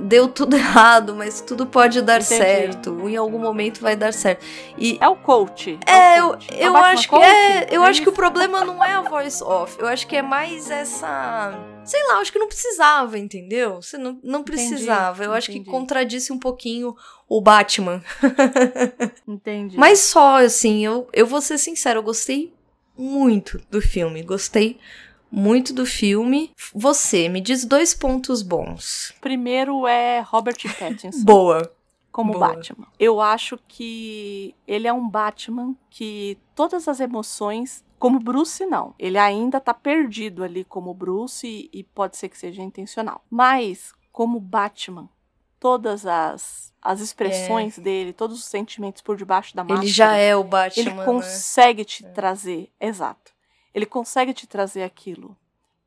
Deu tudo *laughs* errado, mas tudo pode dar Entendi. certo. Em algum momento vai dar certo. E É o coach. é, o eu, coach. É o eu acho que coach? é, eu acho que o problema não é a voice off. Eu acho que é mais essa, sei lá, acho que não precisava, entendeu? Você não, não precisava. eu acho que entendi. contradisse um pouquinho o Batman. *laughs* Entendi. Mas só, assim, eu, eu vou ser sincero, eu gostei muito do filme. Gostei muito do filme. Você, me diz dois pontos bons. primeiro é Robert Pattinson. *laughs* Boa. como Boa. Batman. Eu acho que ele é um Batman que todas as emoções, como Bruce, não. Ele ainda tá perdido ali como Bruce e, pode ser que seja intencional. Mas, como Batman, todas as, as expressões dele, todos os sentimentos por debaixo da máscara. Ele já é o Batman. Ele né? consegue te trazer, exato. Ele consegue te trazer aquilo.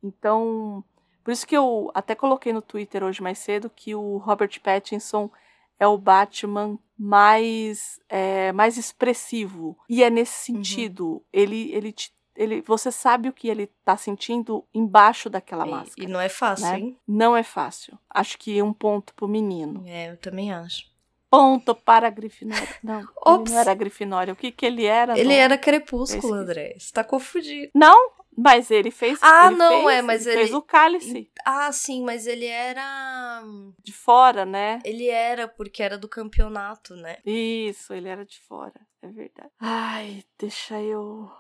Então, por isso que eu até coloquei no Twitter hoje mais cedo que o Robert Pattinson é o Batman mais é, mais expressivo. E é nesse Uhum. sentido, ele ele te- ele você sabe o que ele tá sentindo embaixo daquela E- máscara. E não é fácil, né? hein? Não é fácil. Acho que um ponto pro menino. É, eu também acho. Ponto para a Grifinória. *laughs* Não, ele Ops. não era a Grifinória. O que que ele era? Ele Dom? era crepúsculo, André. Você tá confundindo. Não, mas ele fez. Ah, ele não, fez- é, mas fez ele- o cálice Ah, sim, mas ele era. de fora, né? Ele era porque era do campeonato, né? Isso, ele era de fora, é verdade. Ai, deixa eu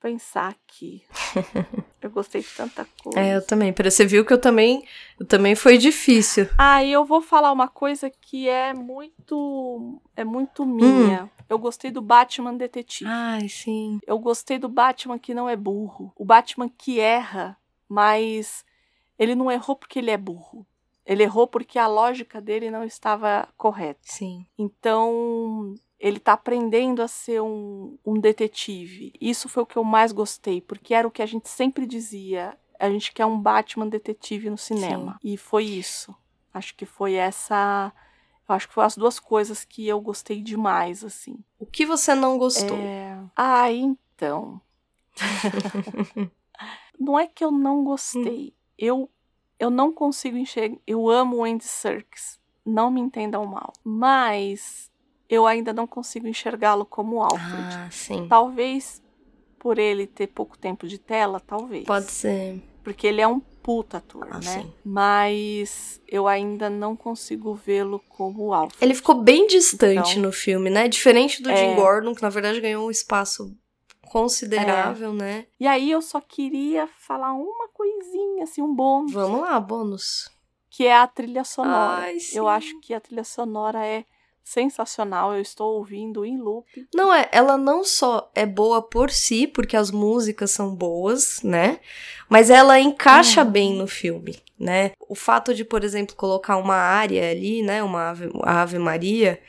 pensar aqui. *laughs* eu gostei de tanta coisa. É, eu também. Pera, Você viu que eu também. Eu também foi difícil. Ah, e eu vou falar uma coisa que é muito. É muito minha. Hum. Eu gostei do Batman Detetive. Ai, sim. Eu gostei do Batman que não é burro. O Batman que erra, mas ele não errou porque ele é burro. Ele errou porque a lógica dele não estava correta. Sim. Então, ele tá aprendendo a ser um, um detetive. Isso foi o que eu mais gostei, porque era o que a gente sempre dizia. A gente quer um Batman detetive no cinema. E foi isso. Acho que foi essa. Eu acho que foram as duas coisas que eu gostei demais, assim. O que você não gostou? É... Ah, então. *laughs* não é que eu não gostei. Eu, eu não consigo enxergar. Eu amo o Andy Serkis. Não me entendam mal. Mas eu ainda não consigo enxergá-lo como Alfred. Ah, sim. Talvez por ele ter pouco tempo de tela, talvez. Pode ser. Porque ele é um puta ator, Ah, né? sim. Mas eu ainda não consigo vê-lo como Alfred. Ele ficou bem distante Então- no filme, né? Diferente do Jim É. Gordon, que na verdade ganhou um espaço considerável, né? E aí eu só queria falar uma coisinha, assim, um bônus. Vamos lá, bônus. que é a trilha sonora. Ai, eu acho que a trilha sonora é sensacional. Eu estou ouvindo em loop. Não é, ela não só é boa por si, porque as músicas são boas, né? Mas ela encaixa Uhum. bem no filme, né? O fato de, por exemplo, colocar uma área ali, né? Uma ave, Ave Maria,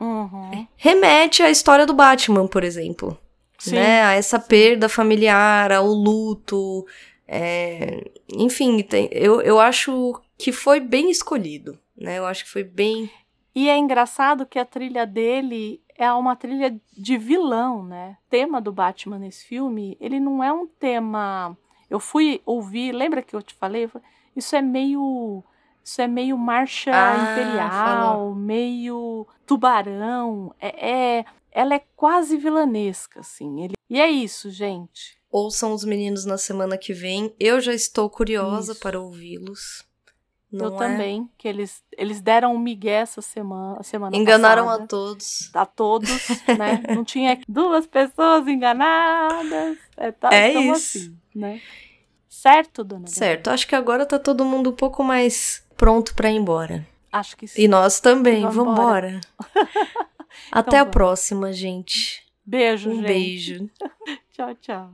Uhum. remete à história do Batman, por exemplo. Sim. né? A essa perda familiar, ao luto. é, Enfim, tem- eu, eu acho que foi bem escolhido, né? Eu acho que foi bem. E é engraçado que a trilha dele é uma trilha de vilão, né? O tema do Batman nesse filme, ele não é um tema. Eu fui ouvir, lembra que eu te falei? Isso é meio. Isso é meio marcha Ah, imperial, meio tubarão. É, é- ela é quase vilanesca, assim. Ele- e é isso, gente. Ouçam os meninos na semana que vem. Eu já estou curiosa Isso. para ouvi-los. Eu Não é? também, que eles, eles deram um migué essa semana, a semana Enganaram passada. a todos. a todos, né? *laughs* Não tinha duas pessoas enganadas. É, tá, É tamo isso. assim, né? Certo, dona? Certo, acho que agora tá todo mundo um pouco mais pronto para ir embora. Acho que sim. E nós também, Vambora. vambora. *laughs* Até Então a vamos. próxima, gente. Beijo, Um gente. beijo. *laughs* Tchau, tchau.